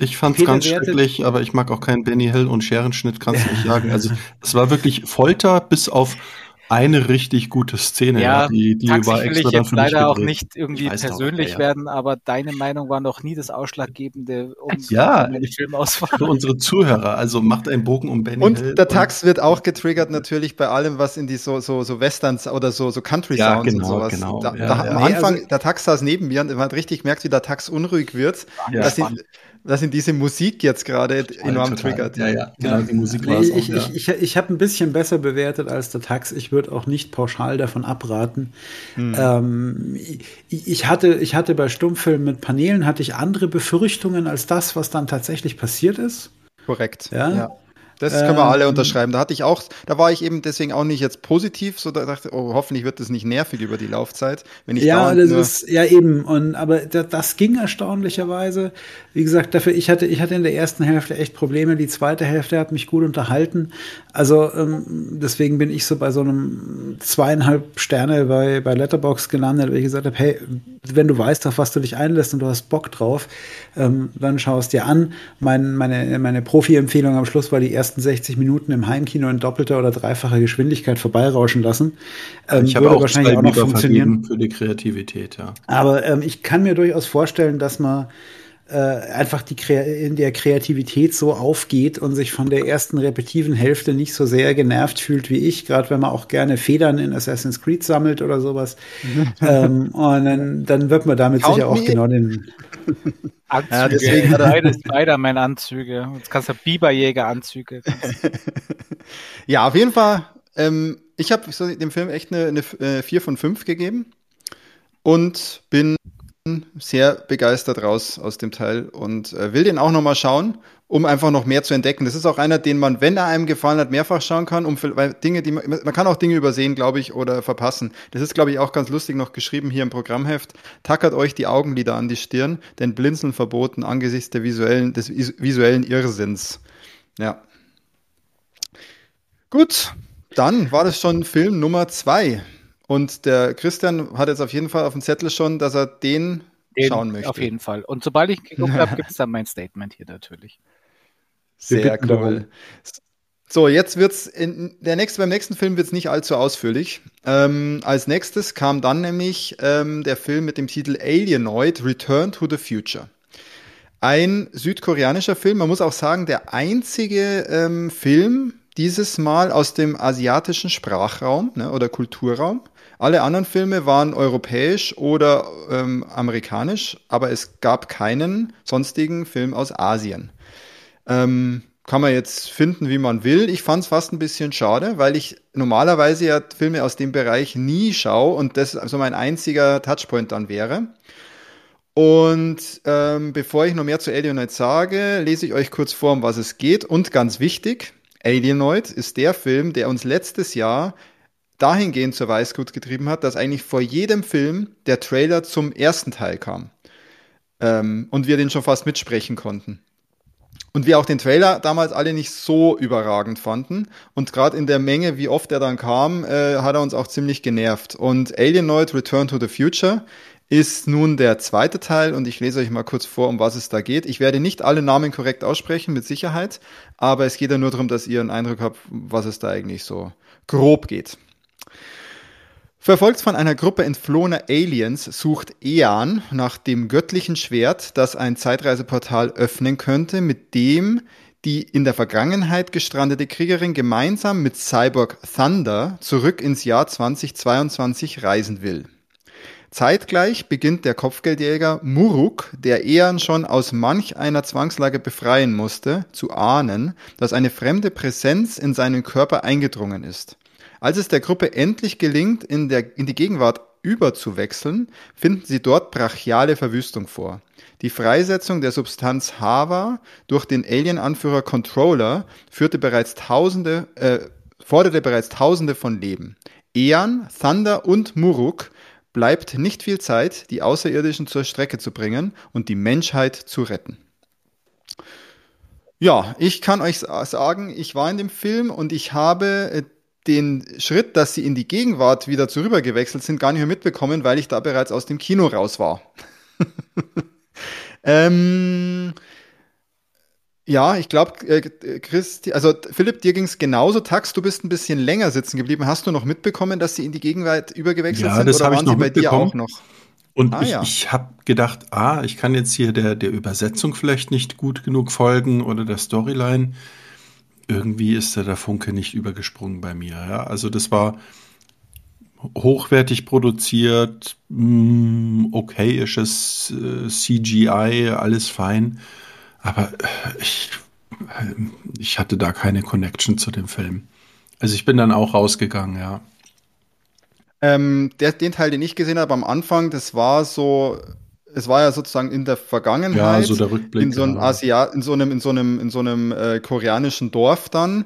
Ich fand es ganz schrecklich, aber ich mag auch keinen Benny Hill und Scherenschnitt, kannst du nicht sagen. Also es war wirklich Folter bis auf eine richtig gute Szene.
Ja, die, die Taxi war extra will ich jetzt leider auch nicht irgendwie persönlich auch, ja, werden, aber deine Meinung war noch nie das Ausschlaggebende,
um [laughs] ja, eine Filmauswahl. Für unsere Zuhörer, also macht einen Bogen um Benny
Und Hill der Tax wird auch getriggert natürlich bei allem, was in die so, so, so Westerns oder so, so Country Sounds ja, genau, und sowas. Genau, da, ja, da, Am Anfang, also, der Tax saß neben mir und man hat richtig gemerkt, wie der Tax unruhig wird. Ja, dass, ihn, dass ihn diese Musik jetzt gerade enorm total. triggert.
Ja, ja, genau, die Musik
war es Ich, ich, ich, ich habe ein bisschen besser bewertet als der Tax. Ich würde auch nicht pauschal davon abraten. Hm. Ähm, ich, ich, hatte, ich hatte bei Stummfilmen mit Paneelen hatte ich andere Befürchtungen als das, was dann tatsächlich passiert ist.
Korrekt. Ja. ja. Das können wir alle ähm, unterschreiben. Da hatte ich auch, da war ich eben deswegen auch nicht jetzt positiv, so da dachte, oh, hoffentlich wird das nicht nervig über die Laufzeit, wenn ich
Ja, das ist, ja eben. Und, aber das, ging erstaunlicherweise. Wie gesagt, dafür, ich hatte, ich hatte in der ersten Hälfte echt Probleme. Die zweite Hälfte hat mich gut unterhalten. Also, ähm, deswegen bin ich so bei so einem zweieinhalb Sterne bei, bei Letterbox gelandet, weil ich gesagt habe, hey, wenn du weißt, auf was du dich einlässt und du hast Bock drauf, ähm, dann schau es dir an. Mein, meine, meine Profi-Empfehlung am Schluss war die erste ersten 60 Minuten im Heimkino in doppelter oder dreifacher Geschwindigkeit vorbeirauschen lassen.
Ähm, ich habe auch wahrscheinlich auch noch funktionieren für die Kreativität, ja.
Aber ähm, ich kann mir durchaus vorstellen, dass man äh, einfach die in der Kreativität so aufgeht und sich von der ersten repetiven Hälfte nicht so sehr genervt fühlt wie ich, gerade wenn man auch gerne Federn in Assassin's Creed sammelt oder sowas. [laughs] ähm, und dann, dann wird man damit Count sicher auch genau den
Anzüge. Ja, deswegen hat er beide Spider-Man-Anzüge. Jetzt kannst du Biberjäger-Anzüge. [laughs]
ja, auf jeden Fall. Ähm, ich habe so dem Film echt eine, eine 4 äh, von 5 gegeben und bin sehr begeistert raus aus dem Teil und äh, will den auch noch mal schauen, um einfach noch mehr zu entdecken. Das ist auch einer, den man, wenn er einem gefallen hat, mehrfach schauen kann, um weil Dinge, die man, man kann auch Dinge übersehen, glaube ich, oder verpassen. Das ist, glaube ich, auch ganz lustig noch geschrieben hier im Programmheft. Tackert euch die Augenlider an die Stirn, denn Blinzeln verboten angesichts der visuellen, des visuellen Irrsinns. Ja. Gut, dann war das schon Film Nummer zwei. Und der Christian hat jetzt auf jeden Fall auf dem Zettel schon, dass er den, den schauen möchte.
Auf jeden Fall. Und sobald ich geguckt [laughs] habe, gibt es dann mein Statement hier natürlich.
Sehr cool. So, jetzt wird's in der nächste, beim nächsten Film wird's nicht allzu ausführlich. Ähm, als nächstes kam dann nämlich ähm, der Film mit dem Titel Alienoid Return to the Future. Ein südkoreanischer Film, man muss auch sagen, der einzige ähm, Film dieses Mal aus dem asiatischen Sprachraum ne, oder Kulturraum. Alle anderen Filme waren europäisch oder ähm, amerikanisch, aber es gab keinen sonstigen Film aus Asien. Ähm, kann man jetzt finden, wie man will. Ich fand es fast ein bisschen schade, weil ich normalerweise ja Filme aus dem Bereich nie schaue und das also mein einziger Touchpoint dann wäre. Und ähm, bevor ich noch mehr zu Alienoid sage, lese ich euch kurz vor, um was es geht. Und ganz wichtig, Alienoid ist der Film, der uns letztes Jahr dahingehend zur Weißglut getrieben hat, dass eigentlich vor jedem Film der Trailer zum ersten Teil kam. Ähm, und wir den schon fast mitsprechen konnten. Und wir auch den Trailer damals alle nicht so überragend fanden. Und gerade in der Menge, wie oft er dann kam, äh, hat er uns auch ziemlich genervt. Und Alienoid Return to the Future ist nun der zweite Teil und ich lese euch mal kurz vor, um was es da geht. Ich werde nicht alle Namen korrekt aussprechen, mit Sicherheit, aber es geht ja nur darum, dass ihr einen Eindruck habt, was es da eigentlich so grob geht. Verfolgt von einer Gruppe entflohener Aliens sucht Ean nach dem göttlichen Schwert, das ein Zeitreiseportal öffnen könnte, mit dem die in der Vergangenheit gestrandete Kriegerin gemeinsam mit Cyborg Thunder zurück ins Jahr 2022 reisen will. Zeitgleich beginnt der Kopfgeldjäger Muruk, der Ean schon aus manch einer Zwangslage befreien musste, zu ahnen, dass eine fremde Präsenz in seinen Körper eingedrungen ist. Als es der Gruppe endlich gelingt, in, der, in die Gegenwart überzuwechseln, finden sie dort brachiale Verwüstung vor. Die Freisetzung der Substanz Hava durch den Alien-Anführer Controller führte bereits Tausende, äh, forderte bereits Tausende von Leben. Ean, Thunder und Muruk bleibt nicht viel Zeit, die Außerirdischen zur Strecke zu bringen und die Menschheit zu retten. Ja, ich kann euch sagen, ich war in dem Film und ich habe äh, den Schritt, dass sie in die Gegenwart wieder zurüber gewechselt sind, gar nicht mehr mitbekommen, weil ich da bereits aus dem Kino raus war. [laughs] ähm, ja, ich glaube, äh, Christi, also Philipp, dir ging es genauso. Tax, du bist ein bisschen länger sitzen geblieben. Hast du noch mitbekommen, dass sie in die Gegenwart übergewechselt
ja,
sind?
Das oder waren
ich noch
sie bei dir auch
noch?
Und ah, ich, ja. ich habe gedacht, ah, ich kann jetzt hier der, der Übersetzung vielleicht nicht gut genug folgen oder der Storyline irgendwie ist da der Funke nicht übergesprungen bei mir. Ja? Also das war hochwertig produziert, mm, okayisches äh, CGI, alles fein. Aber äh, ich, äh, ich hatte da keine Connection zu dem Film. Also ich bin dann auch rausgegangen, ja.
Ähm, der, den Teil, den ich gesehen habe am Anfang, das war so es war ja sozusagen in der Vergangenheit. Ja,
so der Rückblick.
In so einem Asia in so einem, in so einem, in so einem äh, koreanischen Dorf dann,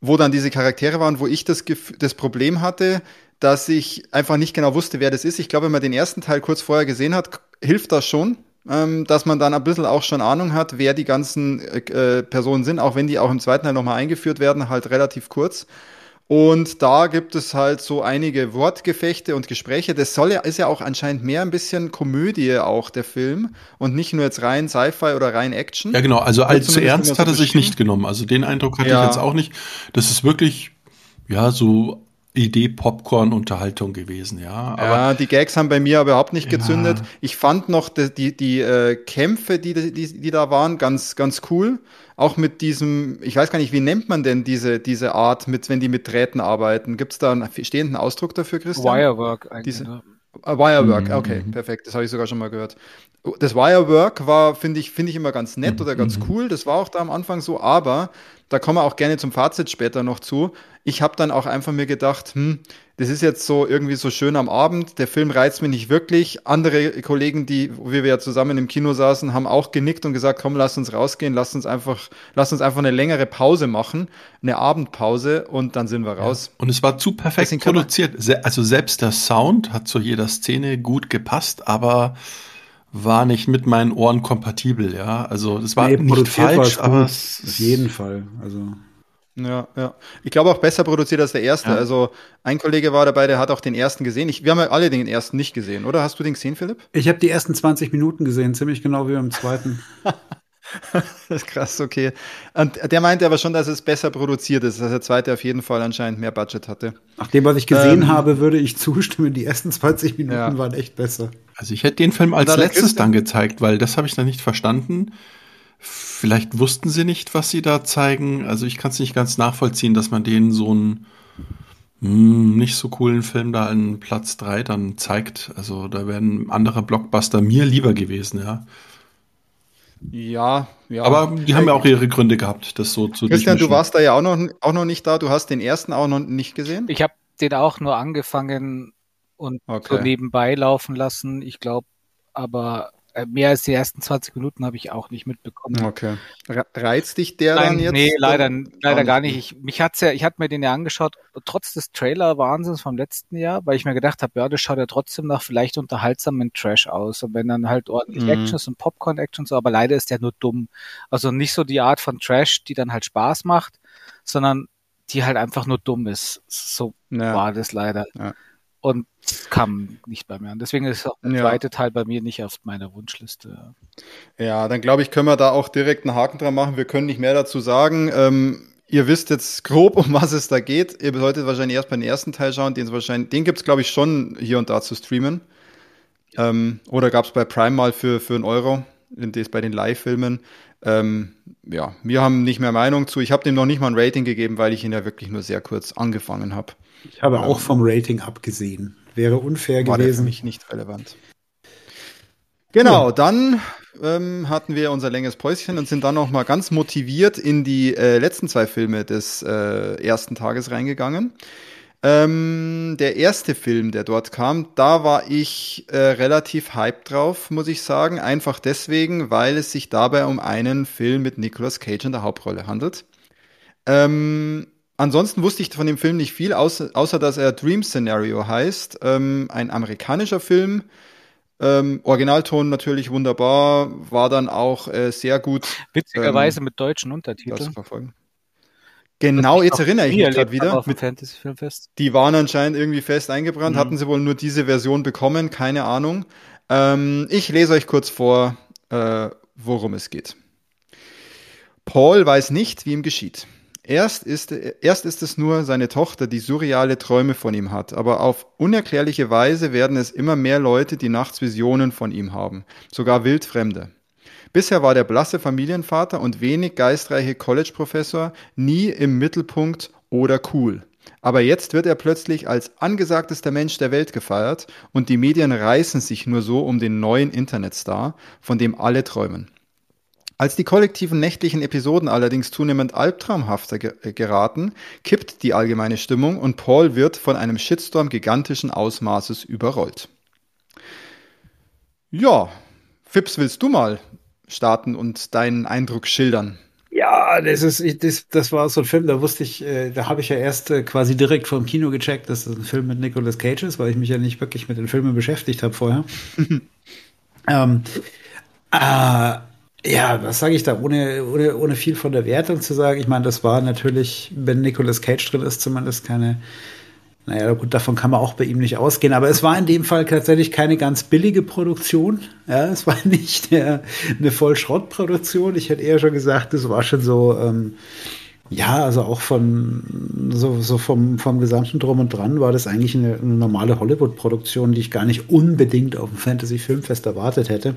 wo dann diese Charaktere waren, wo ich das, das Problem hatte, dass ich einfach nicht genau wusste, wer das ist. Ich glaube, wenn man den ersten Teil kurz vorher gesehen hat, hilft das schon, ähm, dass man dann ein bisschen auch schon Ahnung hat, wer die ganzen äh, Personen sind, auch wenn die auch im zweiten Teil nochmal eingeführt werden, halt relativ kurz. Und da gibt es halt so einige Wortgefechte und Gespräche. Das soll ja, ist ja auch anscheinend mehr ein bisschen Komödie auch, der Film. Und nicht nur jetzt rein Sci-Fi oder rein Action.
Ja, genau. Also allzu ernst hat er sich nicht genommen. Also den Eindruck hatte ja. ich jetzt auch nicht. Das ist wirklich, ja, so Idee Popcorn-Unterhaltung gewesen, ja.
Aber, ja, die Gags haben bei mir überhaupt nicht gezündet. Ja. Ich fand noch die, die, die äh, Kämpfe, die, die, die da waren, ganz, ganz cool. Auch mit diesem, ich weiß gar nicht, wie nennt man denn diese, diese Art, mit, wenn die mit Drähten arbeiten? Gibt es da einen stehenden Ausdruck dafür, Christian?
Wirework eigentlich.
Diese, ne? Ah, Wirework, mhm. okay, perfekt. Das habe ich sogar schon mal gehört. Das Wirework war, finde ich, finde ich immer ganz nett oder ganz mhm. cool. Das war auch da am Anfang so, aber da kommen wir auch gerne zum Fazit später noch zu. Ich habe dann auch einfach mir gedacht, hm, das ist jetzt so irgendwie so schön am Abend. Der Film reizt mich nicht wirklich. Andere Kollegen, die, wie wir ja zusammen im Kino saßen, haben auch genickt und gesagt, komm, lass uns rausgehen, lass uns einfach, lass uns einfach eine längere Pause machen, eine Abendpause und dann sind wir raus.
Ja. Und es war zu perfekt produziert. Also selbst der Sound hat zu jeder Szene gut gepasst, aber war nicht mit meinen Ohren kompatibel, ja. Also das war nee, nicht falsch, aber
auf jeden Fall. Also
ja, ja. Ich glaube auch besser produziert als der erste. Ja. Also ein Kollege war dabei, der hat auch den ersten gesehen. Ich, wir haben ja alle den ersten nicht gesehen, oder? Hast du den gesehen, Philipp?
Ich habe die ersten 20 Minuten gesehen, ziemlich genau wie beim zweiten. [laughs]
das ist krass, okay. Und der meinte aber schon, dass es besser produziert ist, dass der zweite auf jeden Fall anscheinend mehr Budget hatte.
Nach dem, was ich gesehen ähm, habe, würde ich zustimmen. Die ersten 20 Minuten ja. waren echt besser.
Also ich hätte den Film als letztes dann gezeigt, weil das habe ich dann nicht verstanden. Vielleicht wussten sie nicht, was sie da zeigen. Also ich kann es nicht ganz nachvollziehen, dass man denen so einen mh, hm, nicht so coolen Film da in Platz 3 dann zeigt. Also da wären andere Blockbuster mir lieber gewesen, ja.
Ja, ja.
Aber die haben ja auch ihre Gründe gehabt, das so
zu Christian, du warst da ja auch noch, auch noch nicht da. Du hast den ersten auch noch nicht gesehen?
Ich habe den auch nur angefangen und okay. so nebenbei laufen lassen. Ich glaube, aber mehr als die ersten 20 Minuten habe ich auch nicht mitbekommen.
Okay. Reizt dich der
Nein,
dann jetzt?
Nee, leider, leider gar nicht. Ich, mich hat's ja, ich hatte mir den ja angeschaut, trotz des Trailer-Wahnsinns vom letzten Jahr, weil ich mir gedacht habe, ja, das schaut ja trotzdem nach vielleicht unterhaltsamen Trash aus. Und wenn dann halt ordentlich mhm. Actions und Popcorn-Actions, so, aber leider ist der nur dumm. Also nicht so die Art von Trash, die dann halt Spaß macht, sondern die halt einfach nur dumm ist. So ja. war das leider. Ja und kam nicht bei mir. Und deswegen ist auch der ja. zweite Teil bei mir nicht auf meiner Wunschliste.
Ja, dann glaube ich, können wir da auch direkt einen Haken dran machen. Wir können nicht mehr dazu sagen. Ähm, ihr wisst jetzt grob, [laughs] um was es da geht. Ihr solltet wahrscheinlich erst bei den ersten Teil schauen. Den, wahrscheinlich, den gibt es, glaube ich, schon hier und da zu streamen. Ähm, oder gab es bei Prime mal für, für einen Euro, das bei den Live-Filmen. Ähm, ja, wir haben nicht mehr Meinung zu. Ich habe dem noch nicht mal ein Rating gegeben, weil ich ihn ja wirklich nur sehr kurz angefangen habe.
Ich habe auch vom Rating abgesehen. Wäre unfair war gewesen.
für mich nicht relevant. Genau, ja. dann ähm, hatten wir unser längeres Päuschen und sind dann noch mal ganz motiviert in die äh, letzten zwei Filme des äh, ersten Tages reingegangen. Ähm, der erste Film, der dort kam, da war ich äh, relativ hyped drauf, muss ich sagen. Einfach deswegen, weil es sich dabei um einen Film mit Nicolas Cage in der Hauptrolle handelt. Ähm, Ansonsten wusste ich von dem Film nicht viel, außer, außer dass er Dream Scenario heißt. Ähm, ein amerikanischer Film. Ähm, Originalton natürlich wunderbar, war dann auch äh, sehr gut.
Witzigerweise ähm, mit deutschen Untertiteln.
Verfolgen. Genau, jetzt erinnere ich mich gerade wieder.
Mit Fantasy Filmfest.
Die waren anscheinend irgendwie fest eingebrannt, mhm. hatten sie wohl nur diese Version bekommen, keine Ahnung. Ähm, ich lese euch kurz vor, äh, worum es geht. Paul weiß nicht, wie ihm geschieht. Erst ist, erst ist es nur seine Tochter, die surreale Träume von ihm hat, aber auf unerklärliche Weise werden es immer mehr Leute, die nachts Visionen von ihm haben, sogar Wildfremde. Bisher war der blasse Familienvater und wenig geistreiche College-Professor nie im Mittelpunkt oder cool. Aber jetzt wird er plötzlich als angesagtester Mensch der Welt gefeiert und die Medien reißen sich nur so um den neuen Internetstar, von dem alle träumen. Als die kollektiven nächtlichen Episoden allerdings zunehmend albtraumhafter ge geraten, kippt die allgemeine Stimmung und Paul wird von einem Shitstorm gigantischen Ausmaßes überrollt. Ja, Fips, willst du mal starten und deinen Eindruck schildern?
Ja, das ist, das, das war so ein Film, da wusste ich, äh, da habe ich ja erst äh, quasi direkt vom Kino gecheckt, dass das ein Film mit Nicolas Cage ist, weil ich mich ja nicht wirklich mit den Filmen beschäftigt habe vorher. [laughs] ähm, äh, ja, was sage ich da, ohne, ohne, ohne viel von der Wertung zu sagen? Ich meine, das war natürlich, wenn Nicolas Cage drin ist, zumindest keine, naja, gut, davon kann man auch bei ihm nicht ausgehen, aber es war in dem Fall tatsächlich keine ganz billige Produktion. Ja, es war [laughs] nicht der, eine Vollschrottproduktion. Ich hätte eher schon gesagt, es war schon so, ähm, ja, also auch von so, so vom, vom gesamten Drum und Dran war das eigentlich eine, eine normale Hollywood-Produktion, die ich gar nicht unbedingt auf dem Fantasy-Filmfest erwartet hätte.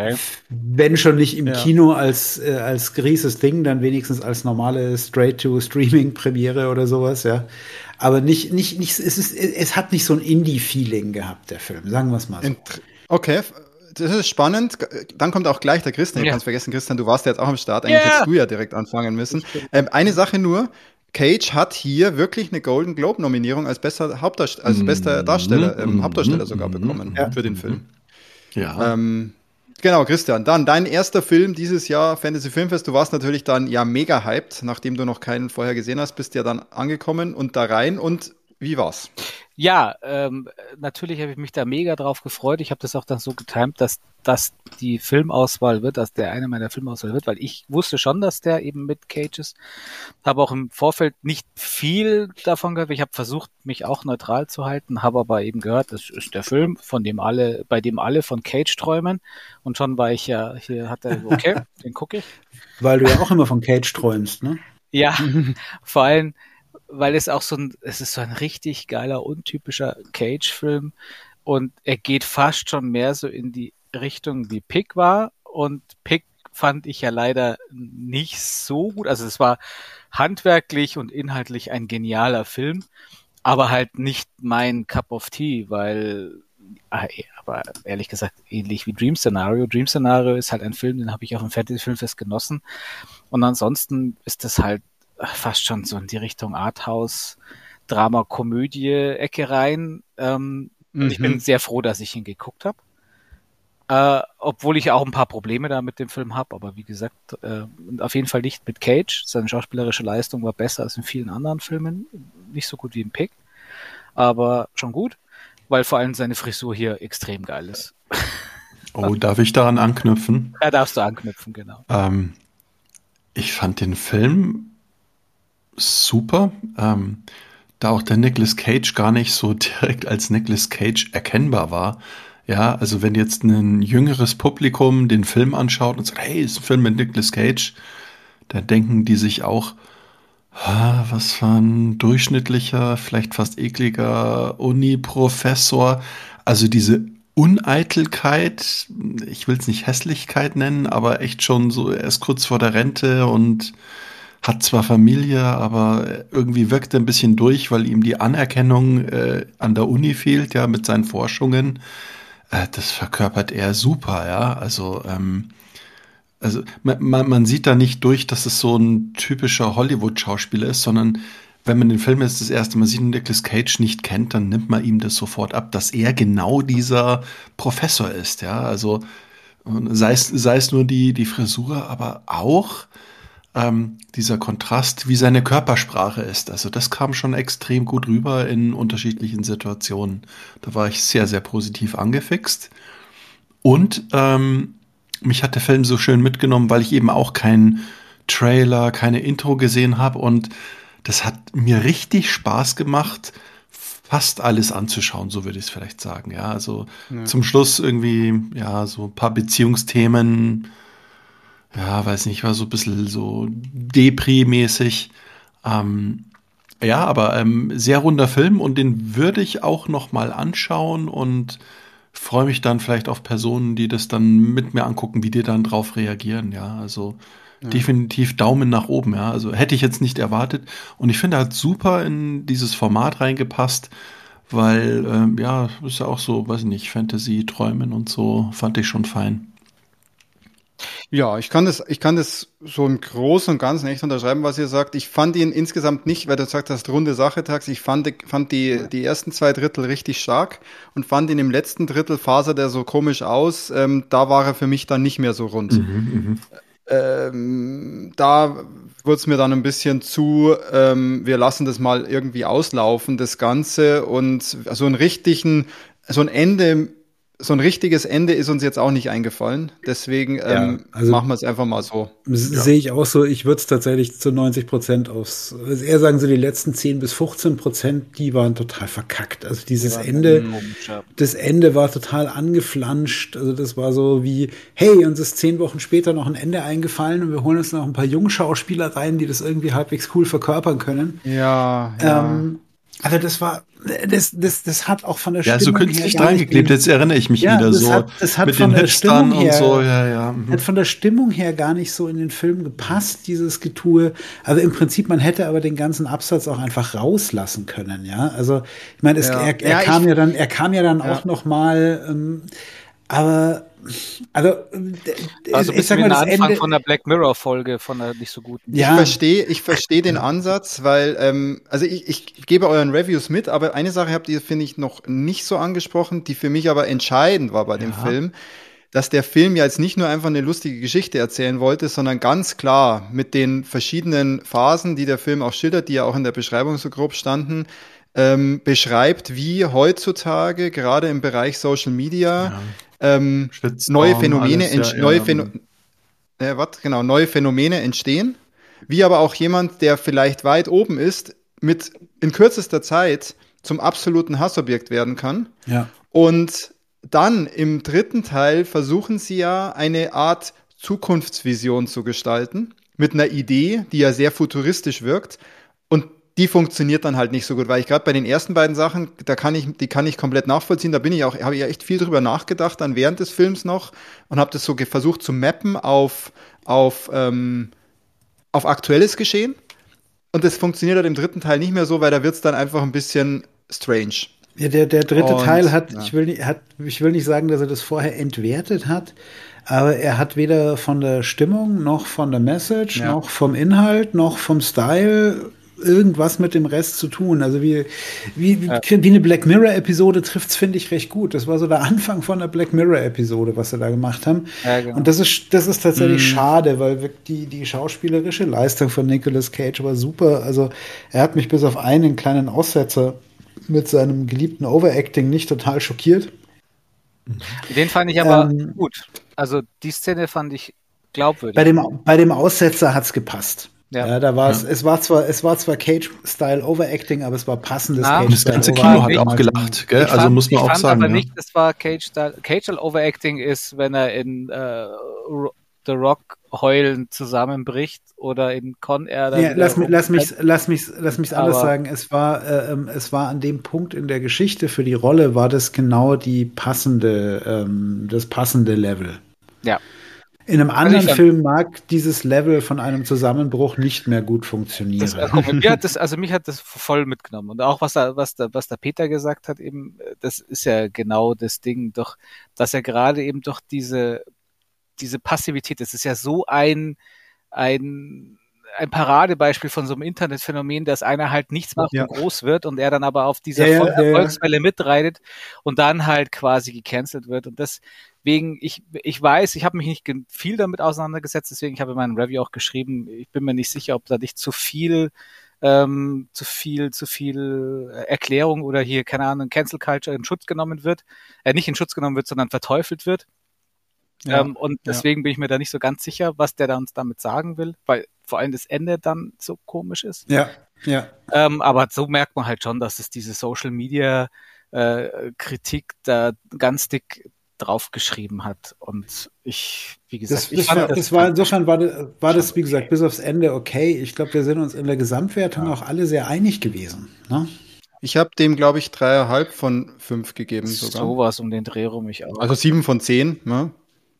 Okay. Wenn schon nicht im ja. Kino als, äh, als grieses Ding, dann wenigstens als normale Straight-to-Streaming-Premiere oder sowas, ja. Aber nicht, nicht, nicht, es ist, es hat nicht so ein Indie-Feeling gehabt, der Film, sagen wir es mal so.
Okay, das ist spannend. Dann kommt auch gleich der Christian. Ja. Du kannst vergessen, Christian, du warst ja jetzt auch am Start. Eigentlich yeah. hättest du ja direkt anfangen müssen. Ähm, eine Sache nur. Cage hat hier wirklich eine Golden Globe Nominierung als bester Hauptdarsteller, als bester Darsteller, ähm, mhm. Hauptdarsteller sogar mhm. bekommen ja. für den Film. Ja. Ähm, Genau, Christian. Dann dein erster Film dieses Jahr, Fantasy Filmfest. Du warst natürlich dann ja mega hyped, nachdem du noch keinen vorher gesehen hast, bist ja dann angekommen und da rein. Und wie war's?
Ja, ähm, natürlich habe ich mich da mega drauf gefreut. Ich habe das auch dann so getimt, dass das die Filmauswahl wird, dass der eine meiner Filmauswahl wird, weil ich wusste schon, dass der eben mit Cage ist. Habe auch im Vorfeld nicht viel davon gehört. Ich habe versucht, mich auch neutral zu halten, habe aber eben gehört, das ist der Film, von dem alle, bei dem alle von Cage träumen. Und schon war ich ja, hier hat er, okay, [laughs] den gucke ich.
Weil du ja auch immer von Cage träumst, ne?
Ja, [laughs] vor allem, weil es auch so ein, es ist so ein richtig geiler, untypischer Cage-Film und er geht fast schon mehr so in die Richtung wie Pick war und Pick fand ich ja leider nicht so gut. Also es war handwerklich und inhaltlich ein genialer Film, aber halt nicht mein Cup of Tea, weil ah, eh, aber ehrlich gesagt ähnlich wie Dream Scenario. Dream Scenario ist halt ein Film, den habe ich auf dem Fantasy Filmfest genossen und ansonsten ist das halt fast schon so in die Richtung Arthouse Drama Komödie Ecke rein. Ähm, mhm. Ich bin mhm. sehr froh, dass ich ihn geguckt habe. Äh, obwohl ich auch ein paar Probleme da mit dem Film habe, aber wie gesagt, äh, auf jeden Fall nicht mit Cage. Seine schauspielerische Leistung war besser als in vielen anderen Filmen. Nicht so gut wie im Pick, aber schon gut, weil vor allem seine Frisur hier extrem geil ist. [laughs]
Oh, darf ich daran anknüpfen?
Ja, darfst du anknüpfen, genau.
Ähm, ich fand den Film super. Ähm, da auch der Nicolas Cage gar nicht so [laughs] direkt als Nicolas Cage erkennbar war. Ja, also wenn jetzt ein jüngeres Publikum den Film anschaut und sagt, hey, ist ein Film mit Nicolas Cage, dann denken die sich auch, ah, was für ein durchschnittlicher, vielleicht fast ekliger Uni-Professor. Also diese Uneitelkeit, ich will es nicht Hässlichkeit nennen, aber echt schon so, er ist kurz vor der Rente und hat zwar Familie, aber irgendwie wirkt er ein bisschen durch, weil ihm die Anerkennung äh, an der Uni fehlt, ja, mit seinen Forschungen. Äh, das verkörpert er super, ja. Also, ähm, also man, man sieht da nicht durch, dass es so ein typischer Hollywood-Schauspieler ist, sondern wenn man den Film jetzt das erste Mal sieht und Nicolas Cage nicht kennt, dann nimmt man ihm das sofort ab, dass er genau dieser Professor ist, ja. Also sei es, sei es nur die, die Frisur, aber auch ähm, dieser Kontrast, wie seine Körpersprache ist. Also das kam schon extrem gut rüber in unterschiedlichen Situationen. Da war ich sehr, sehr positiv angefixt. Und ähm, mich hat der Film so schön mitgenommen, weil ich eben auch keinen Trailer, keine Intro gesehen habe. Und das hat mir richtig Spaß gemacht, fast alles anzuschauen, so würde ich es vielleicht sagen. Ja, also ja. zum Schluss irgendwie, ja, so ein paar Beziehungsthemen, ja, weiß nicht, war so ein bisschen so Depri-mäßig. Ähm, ja, aber ähm, sehr runder Film und den würde ich auch noch mal anschauen und freue mich dann vielleicht auf Personen, die das dann mit mir angucken, wie die dann drauf reagieren. Ja, also ja. definitiv Daumen nach oben. Ja, also hätte ich jetzt nicht erwartet und ich finde, er hat super in dieses Format reingepasst, weil ähm, ja, ist ja auch so, weiß ich nicht, Fantasy, Träumen und so fand ich schon fein.
Ja, ich kann das, ich kann das so im Großen und Ganzen echt unterschreiben, was ihr sagt. Ich fand ihn insgesamt nicht, weil du sagst, das runde Sache tags. Ich fand, fand die, die ersten zwei Drittel richtig stark und fand ihn im letzten Drittel fasert er so komisch aus. Ähm, da war er für mich dann nicht mehr so rund. Mhm, ähm, da wurde es mir dann ein bisschen zu, ähm, wir lassen das mal irgendwie auslaufen, das Ganze und so einen richtigen, so ein Ende so ein richtiges Ende ist uns jetzt auch nicht eingefallen. Deswegen ja, ähm, also machen wir es einfach mal so.
Sehe ich auch so. Ich würde es tatsächlich zu 90 Prozent aufs, also eher sagen so die letzten 10 bis 15 Prozent, die waren total verkackt. Also dieses ja, Ende, das Ende war total angeflanscht. Also das war so wie, hey, uns ist zehn Wochen später noch ein Ende eingefallen und wir holen uns noch ein paar Jungschauspieler rein, die das irgendwie halbwegs cool verkörpern können.
Ja, ja.
Ähm, also das war, das, das, das hat auch von der
Stimmung her. Ja, so künstlich dran geklebt, jetzt erinnere ich mich ja, wieder
das
so.
Hat, das hat
mit
von
den
der Stimmung her,
und so, ja, ja.
Mhm. Hat von der Stimmung her gar nicht so in den Film gepasst, dieses Getue. Also im Prinzip, man hätte aber den ganzen Absatz auch einfach rauslassen können, ja. Also, ich meine, es, ja. er, er ja, kam ich, ja dann, er kam ja dann ja. auch noch mal, ähm, aber also,
also ich sag mal, das Anfang Ende von der Black Mirror Folge von der nicht so guten.
Ja. Ich verstehe, ich verstehe den Ansatz, weil ähm, also ich, ich gebe euren Reviews mit, aber eine Sache habt ihr finde ich noch nicht so angesprochen, die für mich aber entscheidend war bei dem ja. Film, dass der Film ja jetzt nicht nur einfach eine lustige Geschichte erzählen wollte, sondern ganz klar mit den verschiedenen Phasen, die der Film auch schildert, die ja auch in der Beschreibung so grob standen, ähm, beschreibt, wie heutzutage gerade im Bereich Social Media ja ähm, neue Phänomene, alles, ja, neue, ja. Phäno äh? Genau, neue Phänomene entstehen, wie aber auch jemand, der vielleicht weit oben ist, mit in kürzester Zeit zum absoluten Hassobjekt werden kann.
Ja.
Und dann im dritten Teil versuchen sie ja eine Art Zukunftsvision zu gestalten mit einer Idee, die ja sehr futuristisch wirkt. Und die funktioniert dann halt nicht so gut, weil ich gerade bei den ersten beiden Sachen, da kann ich, die kann ich komplett nachvollziehen. Da bin ich auch, habe ich ja echt viel drüber nachgedacht dann während des Films noch und habe das so versucht zu mappen auf auf ähm, auf aktuelles Geschehen. Und das funktioniert halt im dritten Teil nicht mehr so, weil da wird es dann einfach ein bisschen strange.
Ja, der, der dritte und, Teil hat, ja. ich, will nicht, hat, ich will nicht sagen, dass er das vorher entwertet hat, aber er hat weder von der Stimmung, noch von der Message, ja. noch vom Inhalt, noch vom Style irgendwas mit dem Rest zu tun. Also wie, wie, ja. wie eine Black Mirror-Episode trifft es, finde ich, recht gut. Das war so der Anfang von der Black Mirror-Episode, was sie da gemacht haben. Ja, genau. Und das ist, das ist tatsächlich mhm. schade, weil die, die schauspielerische Leistung von Nicolas Cage war super. Also er hat mich bis auf einen kleinen Aussetzer mit seinem geliebten Overacting nicht total schockiert.
Den fand ich aber ähm, gut. Also die Szene fand ich glaubwürdig.
Bei dem, bei dem Aussetzer hat es gepasst. Ja. ja, da war es, ja. es war zwar, es war zwar Cage-Style Overacting, aber es war passendes
Na, Cage. Das ganze Kino hat auch gelacht, gell?
also fand, muss man auch sagen. Aber ja. nicht, es war Cage-Style. Cage-Style Overacting ist, wenn er in äh, The Rock heulend zusammenbricht oder in Con Air.
Ja, lass, mich, lass mich, lass mich, lass mich anders sagen. Es war, äh, ähm, es war an dem Punkt in der Geschichte für die Rolle war das genau die passende, ähm, das passende Level.
Ja.
In einem anderen also Film mag dieses Level von einem Zusammenbruch nicht mehr gut funktionieren. Das,
also, mir hat das, also mich hat das voll mitgenommen. Und auch was da, was da, was der Peter gesagt hat, eben, das ist ja genau das Ding, doch, dass er gerade eben doch diese diese Passivität, das ist ja so ein, ein, ein Paradebeispiel von so einem Internetphänomen, dass einer halt nichts macht ja. und groß wird und er dann aber auf dieser ja, ja, Erfolgswelle mitreitet und dann halt quasi gecancelt wird. Und deswegen, ich, ich weiß, ich habe mich nicht viel damit auseinandergesetzt, deswegen ich habe in meinem Review auch geschrieben, ich bin mir nicht sicher, ob da nicht zu viel ähm, zu viel, zu viel Erklärung oder hier, keine Ahnung, Cancel Culture in Schutz genommen wird, äh, nicht in Schutz genommen wird, sondern verteufelt wird. Ja, ähm, und deswegen ja. bin ich mir da nicht so ganz sicher, was der da uns damit sagen will, weil vor allem das Ende dann so komisch ist.
Ja, ja.
Ähm, aber so merkt man halt schon, dass es diese Social Media äh, Kritik da ganz dick draufgeschrieben hat. Und ich, wie gesagt,
das, das, war, das, das war insofern war, war das, wie gesagt, bis aufs Ende okay. Ich glaube, wir sind uns in der Gesamtwertung ja. auch alle sehr einig gewesen. Ne?
Ich habe dem, glaube ich, dreieinhalb von fünf gegeben sogar.
So was um den Dreh rum ich
auch. Also sieben von zehn, ne?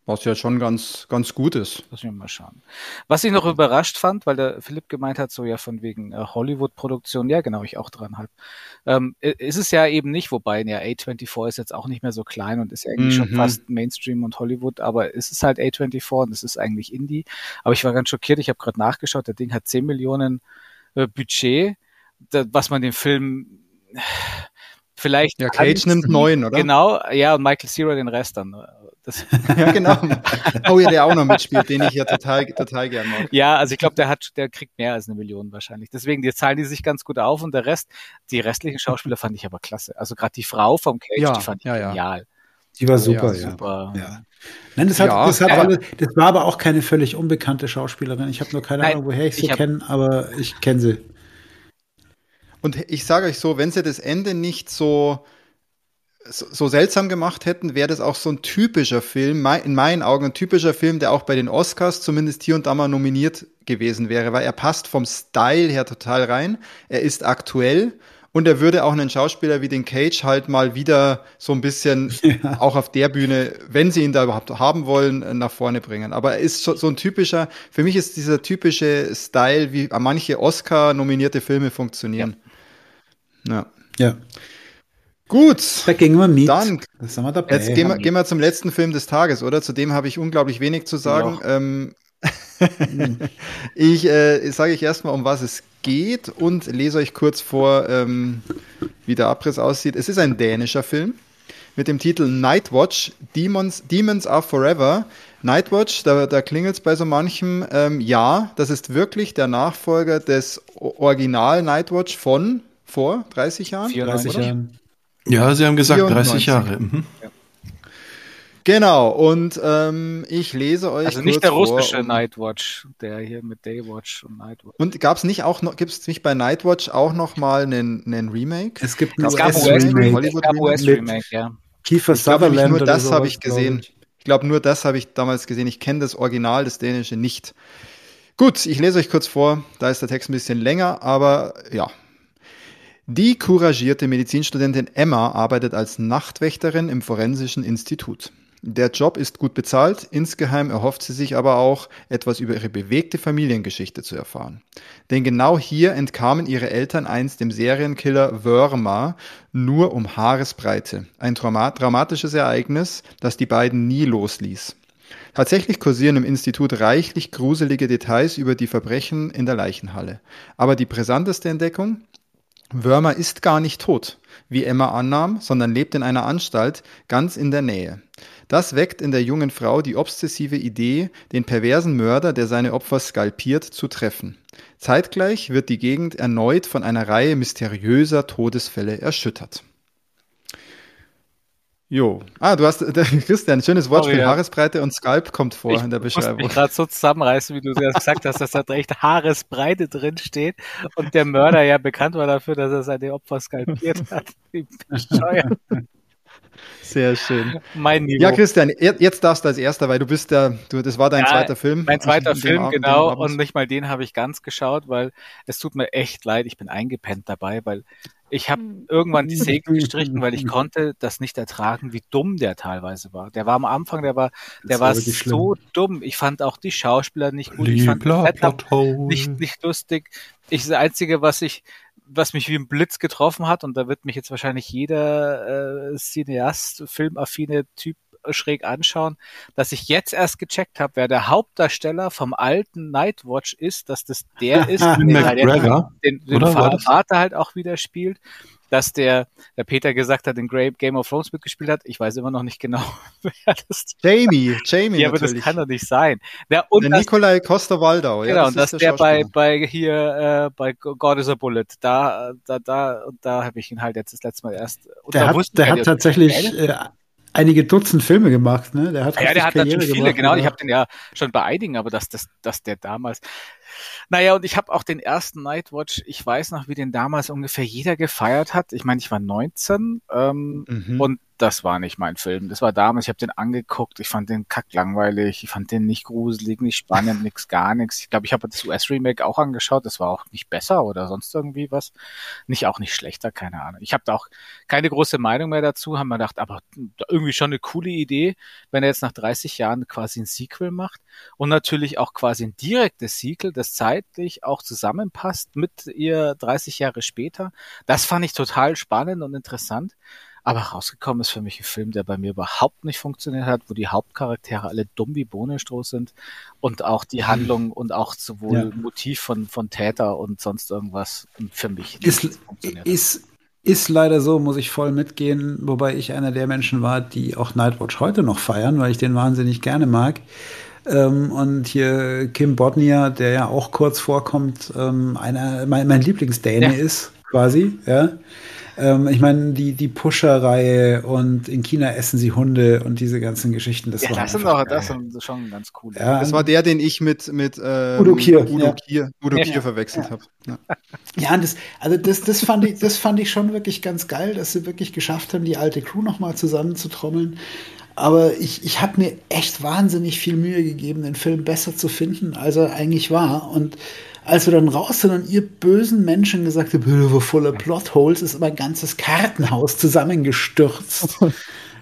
Was ja schon ganz, ganz gut ist.
Lass mich mal schauen. Was ich noch überrascht fand, weil der Philipp gemeint hat, so ja von wegen äh, Hollywood-Produktion, ja genau, ich auch dran halt. Ähm, ist es ja eben nicht, wobei ja A24 ist jetzt auch nicht mehr so klein und ist ja eigentlich mhm. schon fast Mainstream und Hollywood, aber es ist halt A24 und es ist eigentlich Indie. Aber ich war ganz schockiert, ich habe gerade nachgeschaut, der Ding hat 10 Millionen äh, Budget, da, was man den Film vielleicht.
Ja, Cage nimmt neun, oder?
Genau, ja, und Michael Cera den Rest dann.
Das [laughs] ja, genau. Oh ja, der auch noch mitspielt, den ich ja total, total gern mag.
Ja, also ich glaube, der hat, der kriegt mehr als eine Million wahrscheinlich. Deswegen, die zahlen die sich ganz gut auf und der Rest, die restlichen Schauspieler fand ich aber klasse. Also gerade die Frau vom Cage, ja, die fand ich ja, genial.
Die war super, ja. Super. ja. Nein, das, hat, ja, das, hat alle, das war aber auch keine völlig unbekannte Schauspielerin. Ich habe nur keine Nein, Ahnung, woher ich sie kenne, aber ich kenne sie.
Und ich sage euch so, wenn sie das Ende nicht so so, seltsam gemacht hätten, wäre das auch so ein typischer Film, in meinen Augen ein typischer Film, der auch bei den Oscars zumindest hier und da mal nominiert gewesen wäre, weil er passt vom Style her total rein, er ist aktuell und er würde auch einen Schauspieler wie den Cage halt mal wieder so ein bisschen [laughs] ja. auch auf der Bühne, wenn sie ihn da überhaupt haben wollen, nach vorne bringen. Aber er ist so, so ein typischer, für mich ist dieser typische Style, wie manche Oscar-nominierte Filme funktionieren.
Ja. ja.
Gut.
Da gehen wir mit.
Dann, jetzt gehen wir, gehen wir zum letzten Film des Tages, oder? Zu dem habe ich unglaublich wenig zu sagen. Ähm, [laughs] ich äh, sage euch erstmal, um was es geht und lese euch kurz vor, ähm, wie der Abriss aussieht. Es ist ein dänischer Film mit dem Titel Nightwatch, Demons, Demons Are Forever. Nightwatch, da, da klingelt es bei so manchem. Ähm, ja, das ist wirklich der Nachfolger des Original Nightwatch von vor 30 Jahren.
34 Jahren.
Ja, Sie haben gesagt 94. 30 Jahre. Mhm.
Genau, und ähm, ich lese euch.
Also nicht der russische vor, Nightwatch, der hier mit Daywatch und Nightwatch.
Und gab es nicht auch noch, gibt es nicht bei Nightwatch auch noch mal einen, einen Remake?
Es gibt ein US-Remake. Hollywood US Remake, ja.
Kiefer Sutherland. Nur das habe ich gesehen. Ich, ich glaube, nur das habe ich damals gesehen. Ich kenne das Original, das Dänische nicht. Gut, ich lese euch kurz vor. Da ist der Text ein bisschen länger, aber ja, Die couragierte Medizinstudentin Emma arbeitet als Nachtwächterin im Forensischen Institut. Der Job ist gut bezahlt, insgeheim erhofft sie sich aber auch, etwas über ihre bewegte Familiengeschichte zu erfahren. Denn genau hier entkamen ihre Eltern einst dem Serienkiller Wörmer nur um Haaresbreite. Ein dramatisches Ereignis, das die beiden nie losließ. Tatsächlich kursieren im Institut reichlich gruselige Details über die Verbrechen in der Leichenhalle. Aber die brisanteste Entdeckung? Wörmer ist gar nicht tot, wie Emma annahm, sondern lebt in einer Anstalt ganz in der Nähe. Das weckt in der jungen Frau die obsessive Idee, den perversen Mörder, der seine Opfer skalpiert, zu treffen. Zeitgleich wird die Gegend erneut von einer Reihe mysteriöser Todesfälle erschüttert. Jo. Ah, du hast, [laughs] der, Christian, schönes Wortspiel. Oh, ja. Haaresbreite und Skalp kommt vor ich in der Beschreibung. Ich
muss gerade so zusammenreißen, wie du das gesagt hast, dass da echt Haaresbreite drin steht und der Mörder ja bekannt war dafür, dass er seine Opfer skalpiert [laughs] hat.
Sehr schön. Mein Niveau. Ja, Christian, jetzt darfst du als erster, weil du bist der, du, das war dein ja, zweiter Film.
Mein zweiter Film, Abend, genau. Und nicht mal den habe ich ganz geschaut, weil es tut mir echt leid, ich bin eingepennt dabei, weil ich habe hm. irgendwann die Segel gestrichen, weil ich [laughs] konnte das nicht ertragen, wie dumm der teilweise war. Der war am Anfang, der war, der war so schlimm. dumm. Ich fand auch die Schauspieler nicht gut. Ich fand nicht, nicht lustig. Ich, das Einzige, was ich, was mich wie ein Blitz getroffen hat, und da wird mich jetzt wahrscheinlich jeder äh, Cineast, filmaffine Typ schräg anschauen, dass ich jetzt erst gecheckt habe, wer der Hauptdarsteller vom alten Nightwatch ist, dass das der [laughs] ist, der den, den Vater halt auch wieder spielt dass der, der Peter gesagt hat, in Game of Thrones mitgespielt hat. Ich weiß immer noch nicht genau, [laughs] wer das [laughs]
Jamie, Jamie
Ja, aber das kann doch nicht sein.
Der, und der das, Nikolai Costa-Waldau.
Genau, ja, und dass der, der bei, bei hier, äh, bei God is a Bullet, da, da, da, da habe ich ihn halt jetzt das letzte Mal erst.
Der hat, der hat tatsächlich äh, einige Dutzend Filme gemacht, ne?
Der hat ja, der hat Karriere natürlich viele, gemacht, genau. Ich habe den ja schon bei einigen, aber dass, dass, dass der damals, naja, und ich habe auch den ersten Nightwatch, ich weiß noch, wie den damals ungefähr jeder gefeiert hat. Ich meine, ich war 19 ähm, mhm. und das war nicht mein Film. Das war damals, ich habe den angeguckt, ich fand den kacklangweilig, ich fand den nicht gruselig, nicht spannend, [laughs] nix, gar nichts. Ich glaube, ich habe das US-Remake auch angeschaut, das war auch nicht besser oder sonst irgendwie was. Nicht auch nicht schlechter, keine Ahnung. Ich habe da auch keine große Meinung mehr dazu, haben wir gedacht, aber irgendwie schon eine coole Idee, wenn er jetzt nach 30 Jahren quasi ein Sequel macht und natürlich auch quasi ein direktes Sequel, das zeitlich auch zusammenpasst mit ihr 30 Jahre später. Das fand ich total spannend und interessant. Aber rausgekommen ist für mich ein Film, der bei mir überhaupt nicht funktioniert hat, wo die Hauptcharaktere alle dumm wie Bohnenstroh sind und auch die Handlung und auch sowohl ja. Motiv von, von Täter und sonst irgendwas für mich
ist, funktioniert ist. Ist leider so, muss ich voll mitgehen, wobei ich einer der Menschen war, die auch Nightwatch heute noch feiern, weil ich den wahnsinnig gerne mag. Ähm, und hier Kim Bodnia, der ja auch kurz vorkommt, ähm, einer, mein, mein Lieblingsdäne ja. ist, quasi, ja. Ähm, ich meine, die, die Pusher-Reihe und in China essen sie Hunde und diese ganzen Geschichten.
Das, ja, das sind auch das sind schon ganz cool.
Ja, das war der, den ich mit, mit
ähm, Udo Kier,
Udo ja. Kier, Udo ja. Kier verwechselt ja. habe.
Ja, ja das, also das, das, fand ich, das fand ich schon wirklich ganz geil, dass sie wirklich geschafft haben, die alte Crew nochmal zusammenzutrommeln. Aber ich, ich habe mir echt wahnsinnig viel Mühe gegeben, den Film besser zu finden, als er eigentlich war. Und als wir dann raus sind und ihr bösen Menschen gesagt habt, voller Plotholes, ist mein ganzes Kartenhaus zusammengestürzt. [laughs]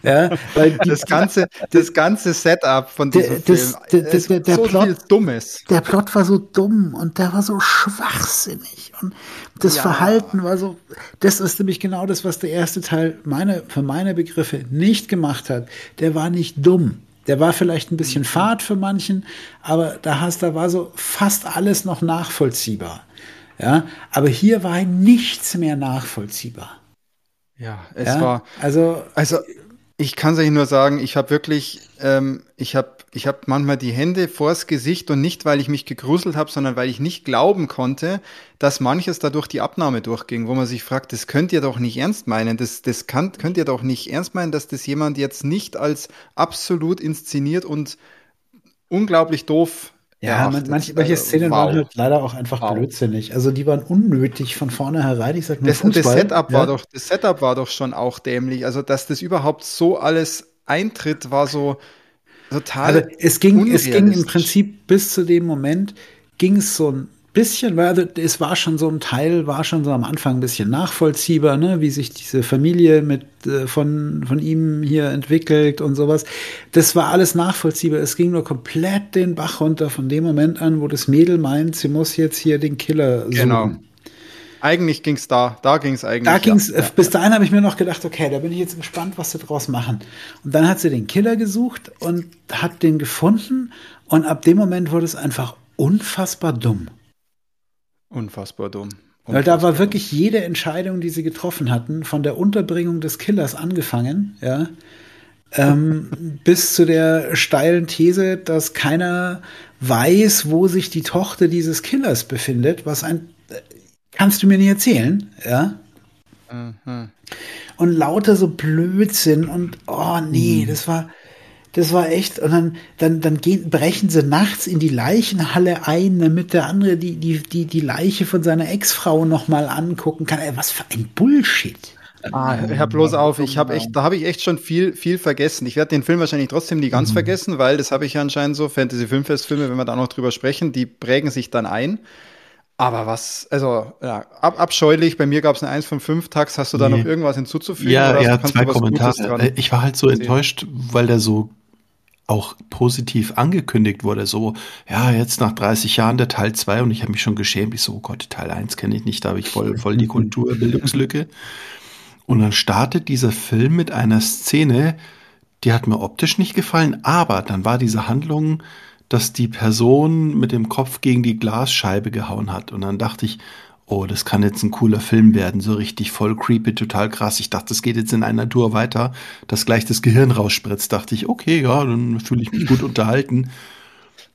Ja, weil das ganze, das ganze Setup von diesem der, das, Film,
der, der, der, so Plot, viel Dummes. Der Plot war so dumm und der war so schwachsinnig und das ja. Verhalten war so. Das ist nämlich genau das, was der erste Teil meine, für meine Begriffe nicht gemacht hat. Der war nicht dumm. Der war vielleicht ein bisschen mhm. fad für manchen, aber da hast, da war so fast alles noch nachvollziehbar. Ja, aber hier war nichts mehr nachvollziehbar.
Ja, es ja? war also also ich kann es euch nur sagen, ich habe wirklich, ähm, ich habe ich hab manchmal die Hände vors Gesicht und nicht, weil ich mich gegruselt habe, sondern weil ich nicht glauben konnte, dass manches dadurch die Abnahme durchging, wo man sich fragt, das könnt ihr doch nicht ernst meinen, das, das kann, könnt ihr doch nicht ernst meinen, dass das jemand jetzt nicht als absolut inszeniert und unglaublich doof
ja, man, manche, manche also, Szenen wow. waren halt leider auch einfach wow. blödsinnig. Also die waren unnötig von vornherein. Ich sag nur
das, Fußball. das Setup ja. war doch, das Setup war doch schon auch dämlich. Also dass das überhaupt so alles eintritt, war so total.
Also es ging, es ging im Prinzip bis zu dem Moment ging es so ein bisschen, weil also es war schon so ein Teil, war schon so am Anfang ein bisschen nachvollziehbar, ne, wie sich diese Familie mit äh, von von ihm hier entwickelt und sowas. Das war alles nachvollziehbar. Es ging nur komplett den Bach runter von dem Moment an, wo das Mädel meint, sie muss jetzt hier den Killer suchen. Genau.
Eigentlich ging es da, da ging es eigentlich.
Da ging's, ja. bis dahin habe ich mir noch gedacht, okay, da bin ich jetzt gespannt, was sie draus machen. Und dann hat sie den Killer gesucht und hat den gefunden und ab dem Moment wurde es einfach unfassbar dumm.
Unfassbar dumm.
Unfassbar Weil da war wirklich jede Entscheidung, die sie getroffen hatten, von der Unterbringung des Killers angefangen, ja, ähm, [laughs] bis zu der steilen These, dass keiner weiß, wo sich die Tochter dieses Killers befindet, was ein, kannst du mir nicht erzählen, ja. Mhm. Und lauter so Blödsinn und, oh nee, mhm. das war, das war echt, und dann, dann, dann gehen, brechen sie nachts in die Leichenhalle ein, damit der andere die, die, die, die Leiche von seiner Ex-Frau nochmal angucken kann. Ey, was für ein Bullshit.
Ah, hör bloß auf, ich habe echt, da habe ich echt schon viel, viel vergessen. Ich werde den Film wahrscheinlich trotzdem nie ganz mhm. vergessen, weil das habe ich ja anscheinend so, Fantasy-Filmfestfilme, wenn wir da noch drüber sprechen, die prägen sich dann ein. Aber was, also ja, ab, abscheulich. Bei mir gab es eine 1 von 5 Tags. Hast du da nee. noch irgendwas hinzuzufügen?
Ja, ja, zwei Kommentare. Ich war halt so sehen? enttäuscht, weil der so auch positiv angekündigt wurde, so, ja, jetzt nach 30 Jahren der Teil 2 und ich habe mich schon geschämt, ich so, oh Gott, Teil 1 kenne ich nicht, da habe ich voll, voll die Kulturbildungslücke. Und dann startet dieser Film mit einer Szene, die hat mir optisch nicht gefallen, aber dann war diese Handlung, dass die Person mit dem Kopf gegen die Glasscheibe gehauen hat. Und dann dachte ich, oh, das kann jetzt ein cooler Film werden, so richtig voll creepy, total krass. Ich dachte, das geht jetzt in einer Tour weiter, dass gleich das Gehirn rausspritzt. Dachte ich, okay, ja, dann fühle ich mich gut unterhalten.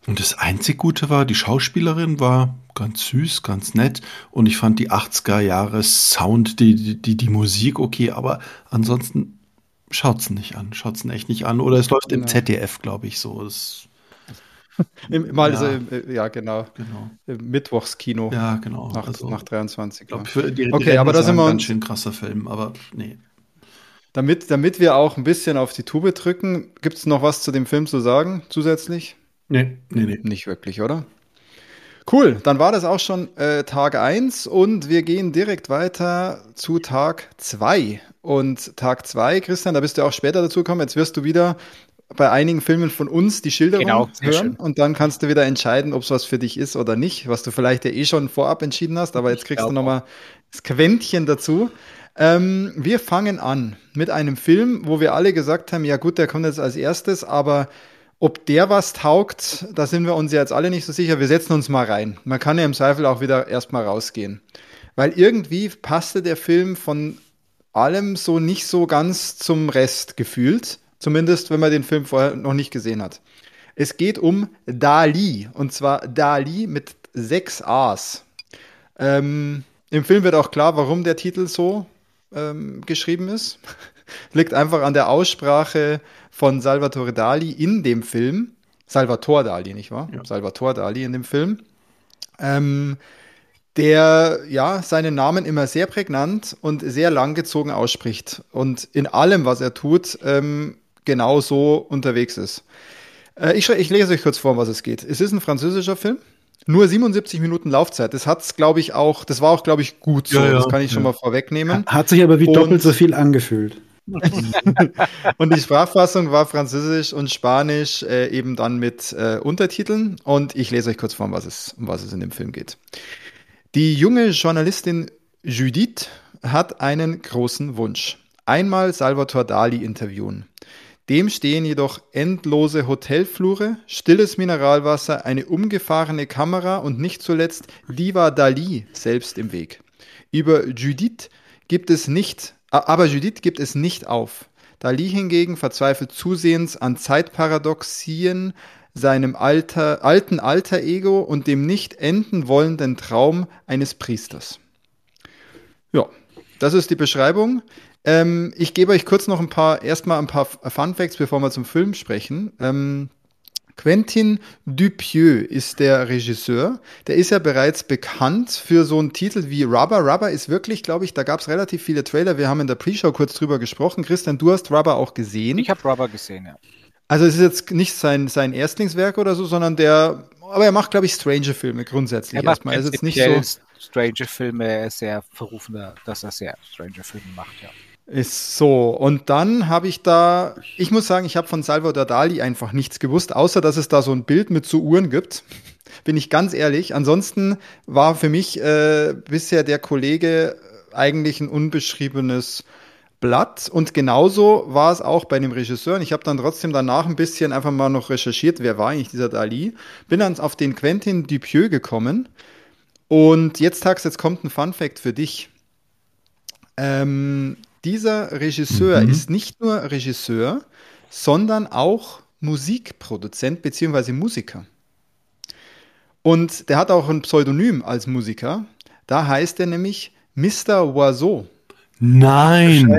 Und das einzig Gute war, die Schauspielerin war ganz süß, ganz nett und ich fand die 80er Jahre Sound, die, die, die Musik okay, aber ansonsten schaut's nicht an, schaut's echt nicht an. Oder es läuft im ZDF, glaube ich, so. Es
Mal ja. So, äh, ja, genau.
genau.
Mittwochskino.
Ja, genau.
Nach, also, nach 23.
Glaub, für die, die okay, aber da sind wir ganz schön krasser Film, aber nee.
Damit, damit wir auch ein bisschen auf die Tube drücken, gibt es noch was zu dem Film zu sagen, zusätzlich?
Nee, nee, nee.
Nicht wirklich, oder? Cool, dann war das auch schon äh, Tag 1 und wir gehen direkt weiter zu Tag 2. Und Tag 2, Christian, da bist du auch später dazu gekommen. Jetzt wirst du wieder bei einigen Filmen von uns die Schilderung genau, hören schön. und dann kannst du wieder entscheiden, ob es was für dich ist oder nicht, was du vielleicht ja eh schon vorab entschieden hast, aber jetzt kriegst du nochmal das Quäntchen dazu. Ähm, wir fangen an mit einem Film, wo wir alle gesagt haben, ja gut, der kommt jetzt als erstes, aber ob der was taugt, da sind wir uns ja jetzt alle nicht so sicher. Wir setzen uns mal rein. Man kann ja im Zweifel auch wieder erstmal rausgehen. Weil irgendwie passte der Film von allem so nicht so ganz zum Rest gefühlt. Zumindest, wenn man den Film vorher noch nicht gesehen hat. Es geht um Dali. Und zwar Dali mit sechs A's. Ähm, Im Film wird auch klar, warum der Titel so ähm, geschrieben ist. [laughs] Liegt einfach an der Aussprache von Salvatore Dali in dem Film. Salvatore Dali, nicht wahr? Ja. Salvatore Dali in dem Film. Ähm, der ja seinen Namen immer sehr prägnant und sehr langgezogen ausspricht. Und in allem, was er tut, ähm, genau so unterwegs ist. Äh, ich, ich lese euch kurz vor, um was es geht. Es ist ein französischer Film. Nur 77 Minuten Laufzeit. Das hat's, glaube ich, auch, das war auch, glaube ich, gut so. Ja, ja, das kann ich ja. schon mal vorwegnehmen.
Hat sich aber wie und, doppelt so viel angefühlt. [laughs]
und die Sprachfassung war Französisch und Spanisch äh, eben dann mit äh, Untertiteln. Und ich lese euch kurz vor, um was, es, um was es in dem Film geht. Die junge Journalistin Judith hat einen großen Wunsch. Einmal Salvatore Dali interviewen. Dem stehen jedoch endlose Hotelflure, stilles Mineralwasser, eine umgefahrene Kamera und nicht zuletzt Diva Dali selbst im Weg. Über Judith gibt es nicht, aber Judith gibt es nicht auf. Dali hingegen verzweifelt zusehends an Zeitparadoxien, seinem alter, alten Alter Ego und dem nicht enden wollenden Traum eines Priesters. Ja, das ist die Beschreibung. Ähm, ich gebe euch kurz noch ein paar, erstmal ein paar Fun Facts, bevor wir zum Film sprechen. Ähm, Quentin Dupieux ist der Regisseur. Der ist ja bereits bekannt für so einen Titel wie Rubber. Rubber ist wirklich, glaube ich, da gab es relativ viele Trailer. Wir haben in der Pre-Show kurz drüber gesprochen. Christian, du hast Rubber auch gesehen.
Ich habe Rubber gesehen, ja.
Also es ist jetzt nicht sein, sein Erstlingswerk oder so, sondern der aber er macht, glaube ich, strange Filme grundsätzlich
er erstmal. Er ist jetzt nicht so strange Filme, er ist sehr verrufener, dass er sehr strange Filme macht, ja.
Ist so. Und dann habe ich da, ich muss sagen, ich habe von Salvador Dali einfach nichts gewusst, außer dass es da so ein Bild mit so Uhren gibt. [laughs] Bin ich ganz ehrlich. Ansonsten war für mich äh, bisher der Kollege eigentlich ein unbeschriebenes Blatt. Und genauso war es auch bei dem Regisseur. Und ich habe dann trotzdem danach ein bisschen einfach mal noch recherchiert, wer war eigentlich dieser Dali. Bin dann auf den Quentin Dupieux gekommen. Und jetzt, Tax, jetzt kommt ein Fun Fact für dich. Ähm, dieser Regisseur mhm. ist nicht nur Regisseur, sondern auch Musikproduzent bzw. Musiker. Und der hat auch ein Pseudonym als Musiker. Da heißt er nämlich Mr. Oiseau.
Nein.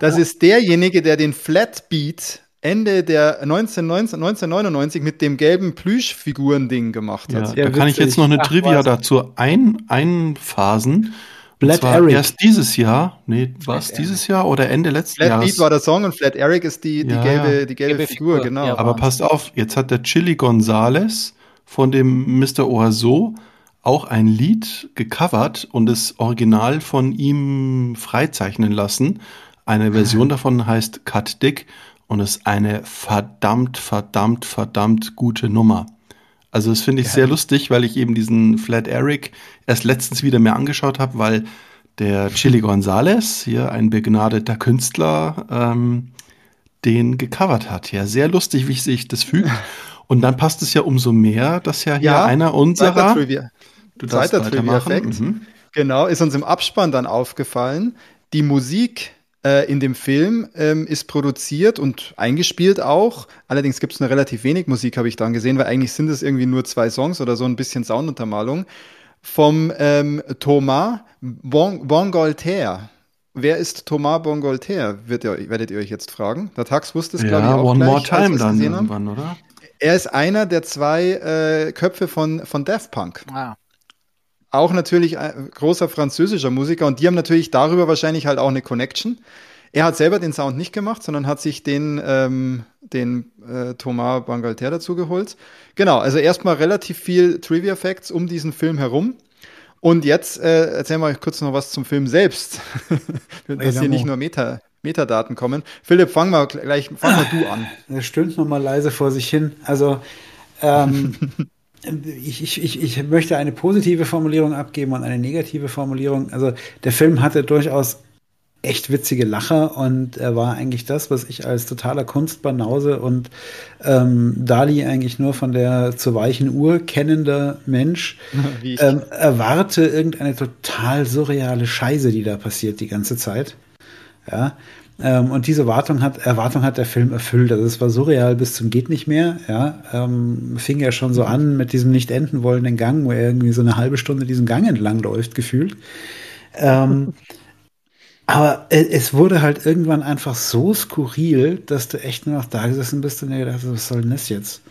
Das ist derjenige, der den Flatbeat Ende der 1919, 1999 mit dem gelben Plüschfiguren-Ding gemacht hat.
Ja, da kann ich jetzt noch eine Ach, Trivia dazu ein, einphasen. Flat Eric. Erst dieses Jahr, nee, war es dieses Jahr oder Ende letzten Flat Jahres?
Beat war der Song und Flat Eric ist die, die ja, gelbe, die gelbe, gelbe Figur, Figur, genau.
Ja, Aber passt auf, jetzt hat der Chili Gonzales von dem Mr. Oiseau auch ein Lied gecovert und das Original von ihm freizeichnen lassen. Eine Version [laughs] davon heißt Cut Dick und ist eine verdammt, verdammt, verdammt gute Nummer. Also das finde ich ja. sehr lustig, weil ich eben diesen Flat Eric erst letztens wieder mir angeschaut habe, weil der Chili Gonzales, hier ein begnadeter Künstler, ähm, den gecovert hat. Ja, sehr lustig, wie sich das fügt. [laughs] Und dann passt es ja umso mehr, dass ja hier ja, einer unserer.
Du Zweiter Trivia-Effekt. Mhm. Genau, ist uns im Abspann dann aufgefallen. Die Musik äh, in dem Film ähm, ist produziert und eingespielt auch. Allerdings gibt es nur relativ wenig Musik, habe ich dann gesehen, weil eigentlich sind es irgendwie nur zwei Songs oder so ein bisschen Sounduntermalung. Vom ähm, Thomas bon Bongolter. Wer ist Thomas Bongolter, wird ihr, werdet ihr euch jetzt fragen. Der Tax wusste es, ja, glaube ich, auch
One gleich, More Time dann irgendwann, oder?
Er ist einer der zwei äh, Köpfe von, von Daft Punk. Ah auch natürlich ein großer französischer Musiker und die haben natürlich darüber wahrscheinlich halt auch eine Connection. Er hat selber den Sound nicht gemacht, sondern hat sich den, ähm, den äh, Thomas Bangalter dazu geholt. Genau, also erstmal relativ viel Trivia Facts um diesen Film herum. Und jetzt äh, erzählen wir euch kurz noch was zum Film selbst, [laughs] dass hier nicht nur Meta, Metadaten kommen. Philipp, fang mal gleich, fang mal du an.
Er stöhnt noch mal leise vor sich hin. Also ähm, [laughs] ich, ich, ich, möchte eine positive Formulierung abgeben und eine negative Formulierung. Also der Film hatte durchaus echt witzige Lacher und er war eigentlich das, was ich als totaler Kunstbanause und ähm, Dali eigentlich nur von der zur weichen Uhr kennender Mensch [laughs] ähm, erwarte irgendeine total surreale Scheiße, die da passiert die ganze Zeit. Ja, ähm, und diese Erwartung hat, Erwartung hat der Film erfüllt. Also es war surreal bis zum geht nicht mehr. Ja, ähm, fing ja schon so an mit diesem nicht enden wollenden Gang, wo er irgendwie so eine halbe Stunde diesen Gang entlang läuft, gefühlt. Ähm, [laughs] aber es wurde halt irgendwann einfach so skurril, dass du echt nur noch da gesessen bist und dir gedacht hast, was soll denn das jetzt?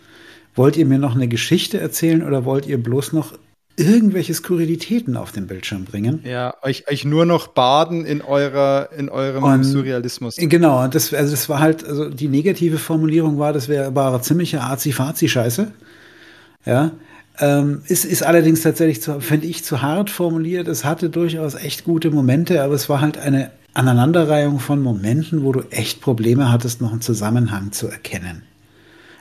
Wollt ihr mir noch eine Geschichte erzählen oder wollt ihr bloß noch irgendwelche Skurrilitäten auf den Bildschirm bringen.
Ja, euch, euch nur noch baden in eurer, in eurem und, Surrealismus.
Genau, das, also das war halt, also die negative Formulierung war, das wäre war ziemliche Azi-Fazi-Scheiße. Ja. Ähm, ist, ist allerdings tatsächlich, finde ich, zu hart formuliert. Es hatte durchaus echt gute Momente, aber es war halt eine Aneinanderreihung von Momenten, wo du echt Probleme hattest, noch einen Zusammenhang zu erkennen.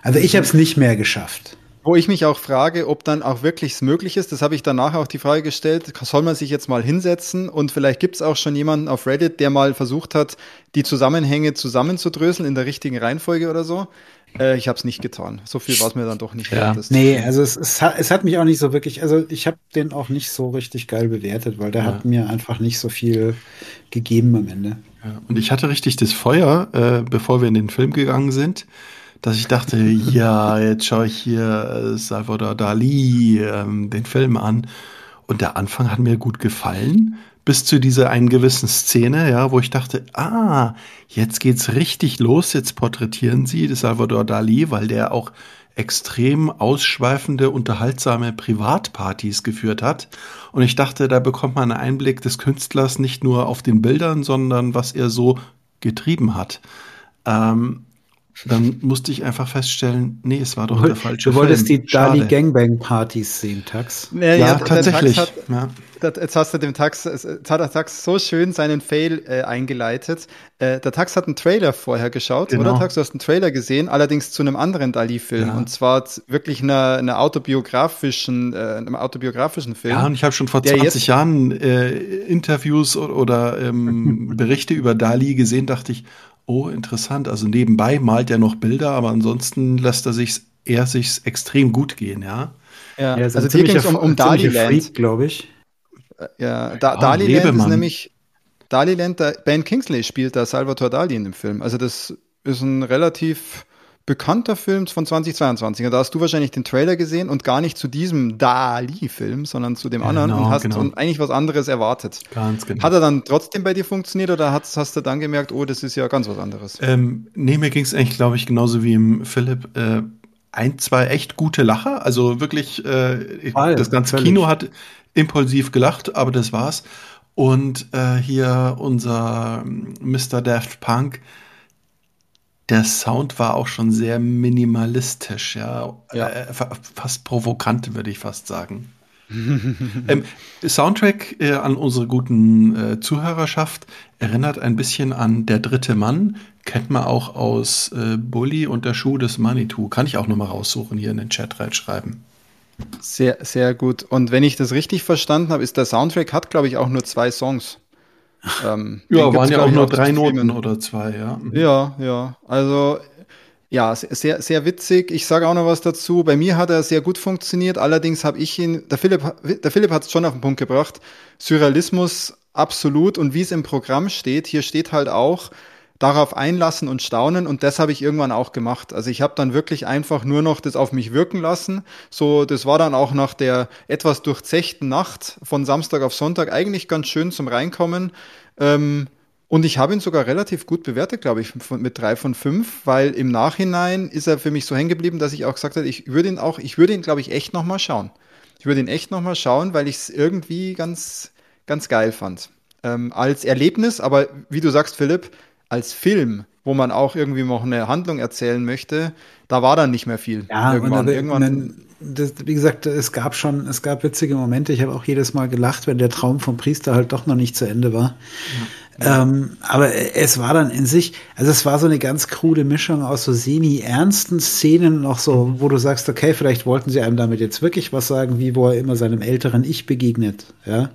Also ich habe es nicht mehr geschafft.
Wo ich mich auch frage, ob dann auch wirklich möglich ist, das habe ich danach auch die Frage gestellt, soll man sich jetzt mal hinsetzen und vielleicht gibt es auch schon jemanden auf Reddit, der mal versucht hat, die Zusammenhänge zusammenzudröseln in der richtigen Reihenfolge oder so. Äh, ich habe es nicht getan. So viel war es mir dann doch nicht
ja. Nee, also es, es, hat, es hat mich auch nicht so wirklich, also ich habe den auch nicht so richtig geil bewertet, weil der ja. hat mir einfach nicht so viel gegeben am Ende.
Ja. Und ich hatte richtig das Feuer, äh, bevor wir in den Film gegangen sind dass ich dachte, ja, jetzt schaue ich hier äh, Salvador Dali ähm, den Film an. Und der Anfang hat mir gut gefallen, bis zu dieser einen gewissen Szene, ja, wo ich dachte, ah, jetzt geht's richtig los, jetzt porträtieren sie Salvador Dali, weil der auch extrem ausschweifende, unterhaltsame Privatpartys geführt hat. Und ich dachte, da bekommt man einen Einblick des Künstlers nicht nur auf den Bildern, sondern was er so getrieben hat. Ähm, dann musste ich einfach feststellen, nee, es war doch der falsche
Du wolltest Film. die Dali Gangbang Partys sehen, Tax.
Ja, ja, ja tatsächlich. Hat, ja. Jetzt hast du dem Tax, jetzt hat der Tax so schön seinen Fail äh, eingeleitet. Äh, der Tax hat einen Trailer vorher geschaut, genau. oder Tax? Du hast einen Trailer gesehen, allerdings zu einem anderen Dali-Film. Ja. Und zwar wirklich einer, einer autobiografischen, äh, einem autobiografischen Film.
Ja, und ich habe schon vor 20 Jahren äh, Interviews oder, oder ähm, Berichte über Dali gesehen, dachte ich, Oh, interessant. Also nebenbei malt er noch Bilder, aber ansonsten lässt er sich er sich extrem gut gehen, ja.
Ja, ja also hier ging es um, um Daliland,
glaube ich.
Äh, ja, da, ja, Daliland ist nämlich Daliland, Ben Kingsley spielt da Salvatore Dali in dem Film. Also das ist ein relativ bekannter Film von 2022. Da hast du wahrscheinlich den Trailer gesehen und gar nicht zu diesem Dali-Film, sondern zu dem anderen genau, und hast genau. eigentlich was anderes erwartet.
Ganz genau.
Hat er dann trotzdem bei dir funktioniert oder hast, hast du dann gemerkt, oh, das ist ja ganz was anderes?
Ähm, nee, mir ging es eigentlich, glaube ich, genauso wie im Philipp. Äh, ein, zwei echt gute Lacher. Also wirklich, äh, Voll, das ganze völlig. Kino hat impulsiv gelacht, aber das war's. Und äh, hier unser Mr. Daft Punk, der Sound war auch schon sehr minimalistisch, ja. ja. Äh, fast provokant, würde ich fast sagen. [laughs] ähm, Soundtrack äh, an unsere guten äh, Zuhörerschaft erinnert ein bisschen an Der dritte Mann. Kennt man auch aus äh, Bully und der Schuh des Manitou. Kann ich auch nochmal raussuchen, hier in den Chat reinschreiben.
Sehr, sehr gut. Und wenn ich das richtig verstanden habe, ist der Soundtrack hat, glaube ich, auch nur zwei Songs.
Ähm, ja, waren ja auch nur drei Noten oder zwei, ja.
Mhm. Ja, ja. Also ja, sehr, sehr witzig. Ich sage auch noch was dazu. Bei mir hat er sehr gut funktioniert. Allerdings habe ich ihn, der Philipp, der Philipp hat es schon auf den Punkt gebracht. Surrealismus absolut. Und wie es im Programm steht, hier steht halt auch, darauf einlassen und staunen und das habe ich irgendwann auch gemacht. Also ich habe dann wirklich einfach nur noch das auf mich wirken lassen. So, das war dann auch nach der etwas durchzechten Nacht von Samstag auf Sonntag eigentlich ganz schön zum Reinkommen. Ähm, und ich habe ihn sogar relativ gut bewertet, glaube ich, mit drei von fünf, weil im Nachhinein ist er für mich so hängen geblieben, dass ich auch gesagt habe, ich würde ihn auch, ich würde ihn, glaube ich, echt nochmal schauen. Ich würde ihn echt nochmal schauen, weil ich es irgendwie ganz, ganz geil fand. Ähm, als Erlebnis, aber wie du sagst, Philipp, als Film, wo man auch irgendwie noch eine Handlung erzählen möchte, da war dann nicht mehr viel.
Ja, irgendwann. irgendwann das, wie gesagt, es gab schon, es gab witzige Momente. Ich habe auch jedes Mal gelacht, wenn der Traum vom Priester halt doch noch nicht zu Ende war. Ja. Ähm, aber es war dann in sich, also es war so eine ganz krude Mischung aus so semi-ernsten Szenen, noch so, wo du sagst, okay, vielleicht wollten sie einem damit jetzt wirklich was sagen, wie wo er immer seinem älteren Ich begegnet, ja.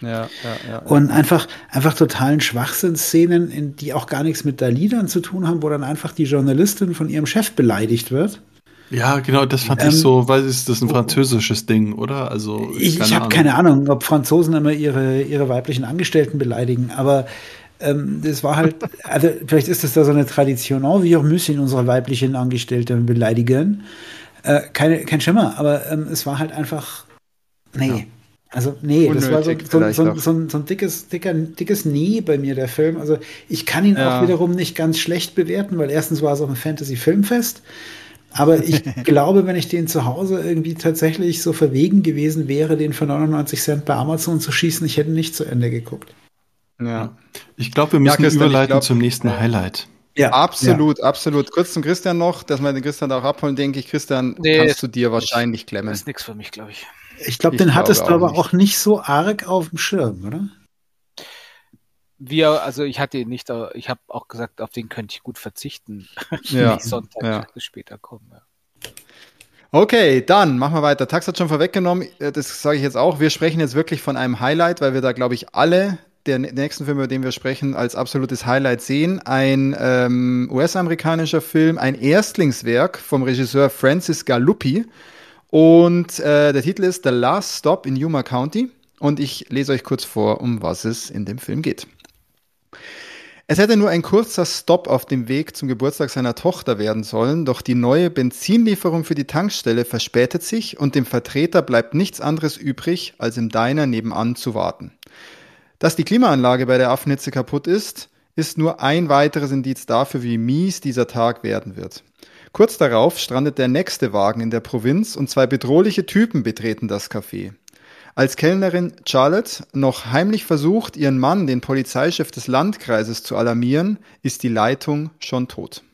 Ja, ja, ja.
Und einfach, einfach totalen Schwachsinnsszenen, in die auch gar nichts mit da Liedern zu tun haben, wo dann einfach die Journalistin von ihrem Chef beleidigt wird.
Ja, genau, das fand ähm, ich so, weil ist das ein französisches Ding, oder? Also
ich, ich habe keine Ahnung, ob Franzosen immer ihre ihre weiblichen Angestellten beleidigen, aber ähm, das war halt, [laughs] also vielleicht ist das da so eine Tradition, oh, wir müssen unsere weiblichen Angestellten beleidigen. Äh, keine, kein Schimmer, aber ähm, es war halt einfach, nee. Also, nee, Unnötig das war so, so, so, so, so ein dickes, dicker, dickes Nie bei mir, der Film. Also, ich kann ihn ja. auch wiederum nicht ganz schlecht bewerten, weil erstens war es auch ein Fantasy-Filmfest. Aber ich [laughs] glaube, wenn ich den zu Hause irgendwie tatsächlich so verwegen gewesen wäre, den für 99 Cent bei Amazon zu schießen, ich hätte nicht zu Ende geguckt.
Ja. Ich glaube, wir müssen ja, überleiten glaub, zum nächsten Highlight.
Ja, absolut, ja. absolut. Kurz zum Christian noch, dass wir den Christian da auch abholen, denke ich. Christian, nee, kannst du dir wahrscheinlich klemmen. Das
ist nichts für mich, glaube ich.
Ich glaube, den hattest du aber nicht. auch nicht so arg auf dem Schirm, oder?
Wir, also ich hatte ihn nicht, ich habe auch gesagt, auf den könnte ich gut verzichten, [laughs]
ja,
Sonntag
ja.
später kommen. Ja.
Okay, dann machen wir weiter. Tax hat schon vorweggenommen, äh, das sage ich jetzt auch. Wir sprechen jetzt wirklich von einem Highlight, weil wir da, glaube ich, alle der nächsten Film, über den wir sprechen, als absolutes Highlight sehen. Ein ähm, US-amerikanischer Film, ein Erstlingswerk vom Regisseur Francis Galuppi und äh, der Titel ist The Last Stop in Yuma County. Und ich lese euch kurz vor, um was es in dem Film geht. Es hätte nur ein kurzer Stopp auf dem Weg zum Geburtstag seiner Tochter werden sollen, doch die neue Benzinlieferung für die Tankstelle verspätet sich und dem Vertreter bleibt nichts anderes übrig, als im Diner nebenan zu warten. Dass die Klimaanlage bei der Affenhitze kaputt ist, ist nur ein weiteres Indiz dafür, wie mies dieser Tag werden wird. Kurz darauf strandet der nächste Wagen in der Provinz und zwei bedrohliche Typen betreten das Café. Als Kellnerin Charlotte noch heimlich versucht, ihren Mann, den Polizeichef des Landkreises, zu alarmieren, ist die Leitung schon tot.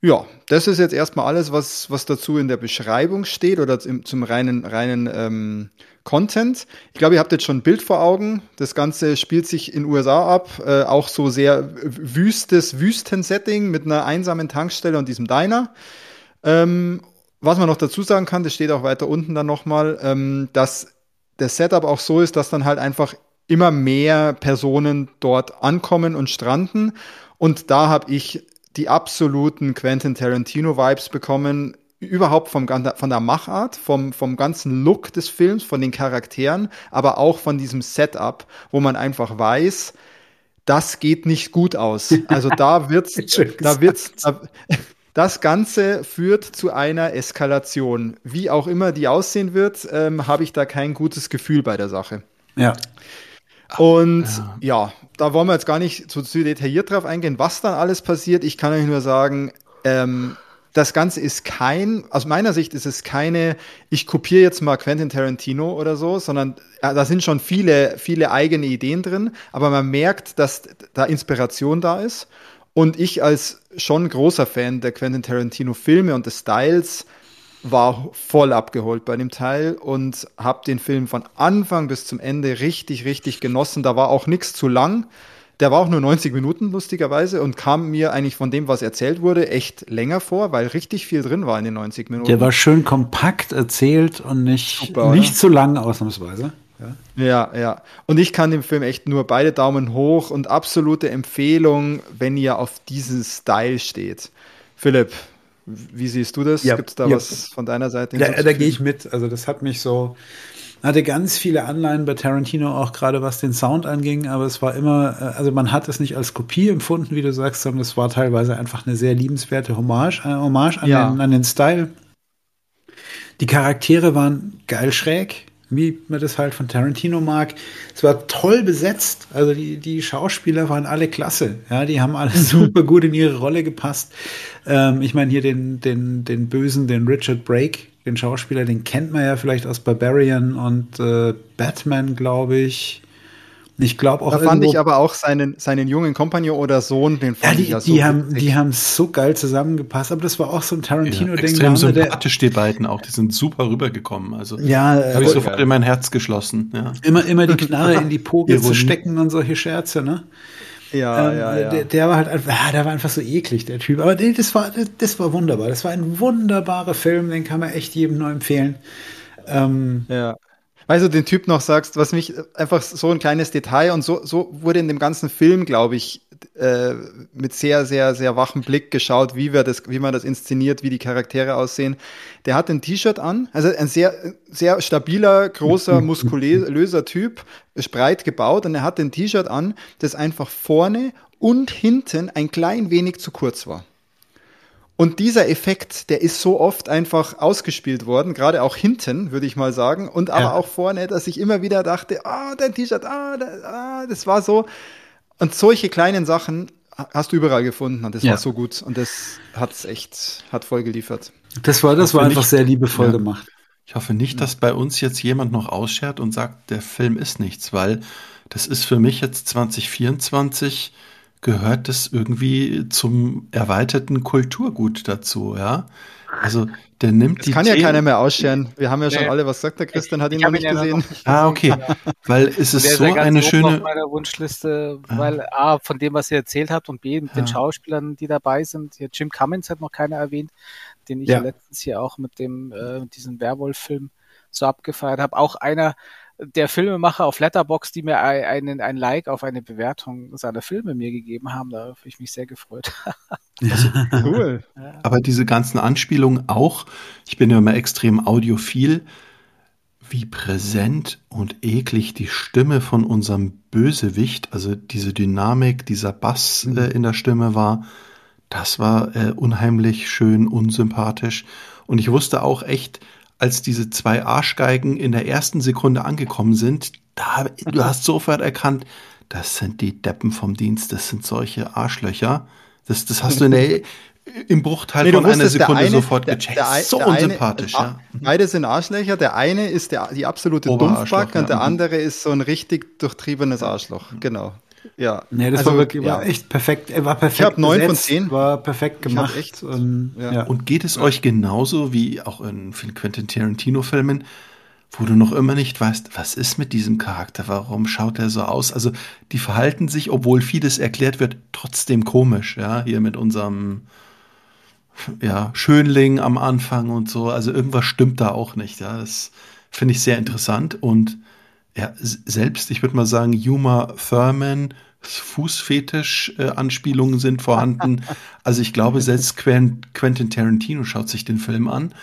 Ja, das ist jetzt erstmal alles, was, was dazu in der Beschreibung steht oder zum, zum reinen, reinen ähm, Content. Ich glaube, ihr habt jetzt schon ein Bild vor Augen. Das Ganze spielt sich in USA ab, äh, auch so sehr wüstes Wüstensetting mit einer einsamen Tankstelle und diesem Diner. Ähm, was man noch dazu sagen kann, das steht auch weiter unten dann nochmal, ähm, dass das Setup auch so ist, dass dann halt einfach immer mehr Personen dort ankommen und stranden. Und da habe ich die absoluten Quentin Tarantino-Vibes bekommen, überhaupt vom, von der Machart, vom, vom ganzen Look des Films, von den Charakteren, aber auch von diesem Setup, wo man einfach weiß, das geht nicht gut aus. Also da [laughs] wird's, da wird's, da, das Ganze führt zu einer Eskalation. Wie auch immer die aussehen wird, ähm, habe ich da kein gutes Gefühl bei der Sache.
Ja.
Und ja. ja. da wollen wir jetzt gar nicht so, so detailliert drauf eingehen, was dann alles passiert. Ich kann euch nur sagen, ähm, das Ganze ist kein, aus meiner Sicht ist es keine, ich kopiere jetzt mal Quentin Tarantino oder so, sondern ja, da sind schon viele, viele eigene Ideen drin, aber man merkt, dass da Inspiration da ist. Und ich als schon großer Fan der Quentin Tarantino Filme und des Styles war voll abgeholt bei dem Teil und habe den Film von Anfang bis zum Ende richtig, richtig genossen. Da war auch nichts zu lang. Der war auch nur 90 Minuten, lustigerweise, und kam mir eigentlich von dem, was erzählt wurde, echt länger vor, weil richtig viel drin war in den 90 Minuten.
Der war schön kompakt erzählt und nicht, Super, nicht zu lang, ausnahmsweise.
Ja. ja, ja. Und ich kann dem Film echt nur beide Daumen hoch und absolute Empfehlung, wenn ihr auf diesen Style steht. Philipp, wie siehst du das?
Ja,
Gibt es da
ja.
was von deiner Seite?
Da, da gehe ich mit. Also das hat mich so, hatte ganz viele Anleihen bei Tarantino, auch gerade was den Sound anging, aber es war immer, äh, also man hat es nicht als Kopie empfunden, wie du sagst, sondern es war teilweise einfach eine sehr liebenswerte Hommage, äh, Hommage an, ja. den, an den Style. Die Charaktere waren geil schräg wie man das halt von Tarantino mag. Es war toll besetzt. Also die, die Schauspieler waren alle klasse. Ja, die haben alle [laughs] super gut in ihre Rolle gepasst. Ähm, ich meine hier den, den, den Bösen, den Richard Brake, den Schauspieler, den kennt man ja vielleicht aus Barbarian und äh, Batman, glaube ich. Ich glaube auch.
Da fand ich aber auch seinen, seinen jungen Kompagnon oder Sohn, den
fand ja, die, ich ja so. Die haben, die haben so geil zusammengepasst, aber das war auch so ein Tarantino-Ding. Ja,
extrem sympathisch, die beiden auch. Die sind super rübergekommen. Also,
ja,
habe ich sofort in mein Herz geschlossen. Ja.
Immer, immer die Knarre [laughs] in die Poge zu stecken und solche Scherze, ne?
Ja, ähm, ja, ja.
Der, der, war halt einfach, ah, der war einfach so eklig, der Typ. Aber das war, das war wunderbar. Das war ein wunderbarer Film, den kann man echt jedem nur empfehlen.
Ähm, ja weil du den Typ noch sagst, was mich einfach so ein kleines Detail und so, so wurde in dem ganzen Film, glaube ich, äh, mit sehr, sehr, sehr wachem Blick geschaut, wie wir das, wie man das inszeniert, wie die Charaktere aussehen. Der hat ein T-Shirt an, also ein sehr, sehr stabiler, großer, [laughs] muskulöser Typ, breit gebaut und er hat ein T-Shirt an, das einfach vorne und hinten ein klein wenig zu kurz war. Und dieser Effekt, der ist so oft einfach ausgespielt worden, gerade auch hinten, würde ich mal sagen, und aber ja. auch vorne, dass ich immer wieder dachte, ah, oh, dein T-Shirt, ah, ah, das war so. Und solche kleinen Sachen hast du überall gefunden und das ja. war so gut und das hat's echt, hat voll geliefert.
Das war, das war einfach nicht, sehr liebevoll ja. gemacht.
Ich hoffe nicht, dass bei uns jetzt jemand noch ausschert und sagt, der Film ist nichts, weil das ist für mich jetzt 2024 gehört das irgendwie zum erweiterten Kulturgut dazu, ja. Also der nimmt
das die. kann ja keiner mehr ausscheren. Wir haben ja schon nee. alle, was sagt der Christian, hat ihn noch nicht gesehen. Noch nicht
ah, okay. Weil es ist so eine schöne.
Auf meiner Wunschliste, ah. weil A, von dem, was ihr erzählt habt und B, mit ja. den Schauspielern, die dabei sind. Hier Jim Cummins hat noch keiner erwähnt, den ich ja. letztens hier auch mit dem, äh, diesem Werwolf-Film so abgefeiert habe. Auch einer, der Filmemacher auf Letterbox, die mir einen, ein Like auf eine Bewertung seiner Filme mir gegeben haben. Da habe ich mich sehr gefreut. [laughs]
also, cool. Aber diese ganzen Anspielungen auch, ich bin ja immer extrem audiophil, wie präsent und eklig die Stimme von unserem Bösewicht, also diese Dynamik, dieser Bass mhm. äh, in der Stimme war, das war äh, unheimlich schön, unsympathisch. Und ich wusste auch echt, als diese zwei Arschgeigen in der ersten Sekunde angekommen sind, da, du hast sofort erkannt, das sind die Deppen vom Dienst, das sind solche Arschlöcher. Das, das hast du in der, im Bruchteil nee, von einer Sekunde eine, sofort gecheckt. Der, der,
so unsympathisch, eine, ja. Beide sind Arschlöcher. Der eine ist der, die absolute Dumpfback und der andere ist so ein richtig durchtriebenes Arschloch. Genau.
Ja. Nee, das also, war wirklich ja. war echt perfekt. Er war perfekt. Ich
habe neun von zehn.
War perfekt gemacht.
Echt, und, ja. und geht es euch genauso wie auch in vielen Quentin Tarantino-Filmen, wo du noch immer nicht weißt, was ist mit diesem Charakter? Warum schaut er so aus? Also die verhalten sich, obwohl vieles erklärt wird, trotzdem komisch. Ja, hier mit unserem ja, Schönling am Anfang und so. Also irgendwas stimmt da auch nicht. Ja, das finde ich sehr interessant und ja, selbst, ich würde mal sagen, Yuma Thurman, Fußfetisch-Anspielungen sind vorhanden. [laughs] Also ich glaube, selbst Quentin Tarantino schaut sich den Film an.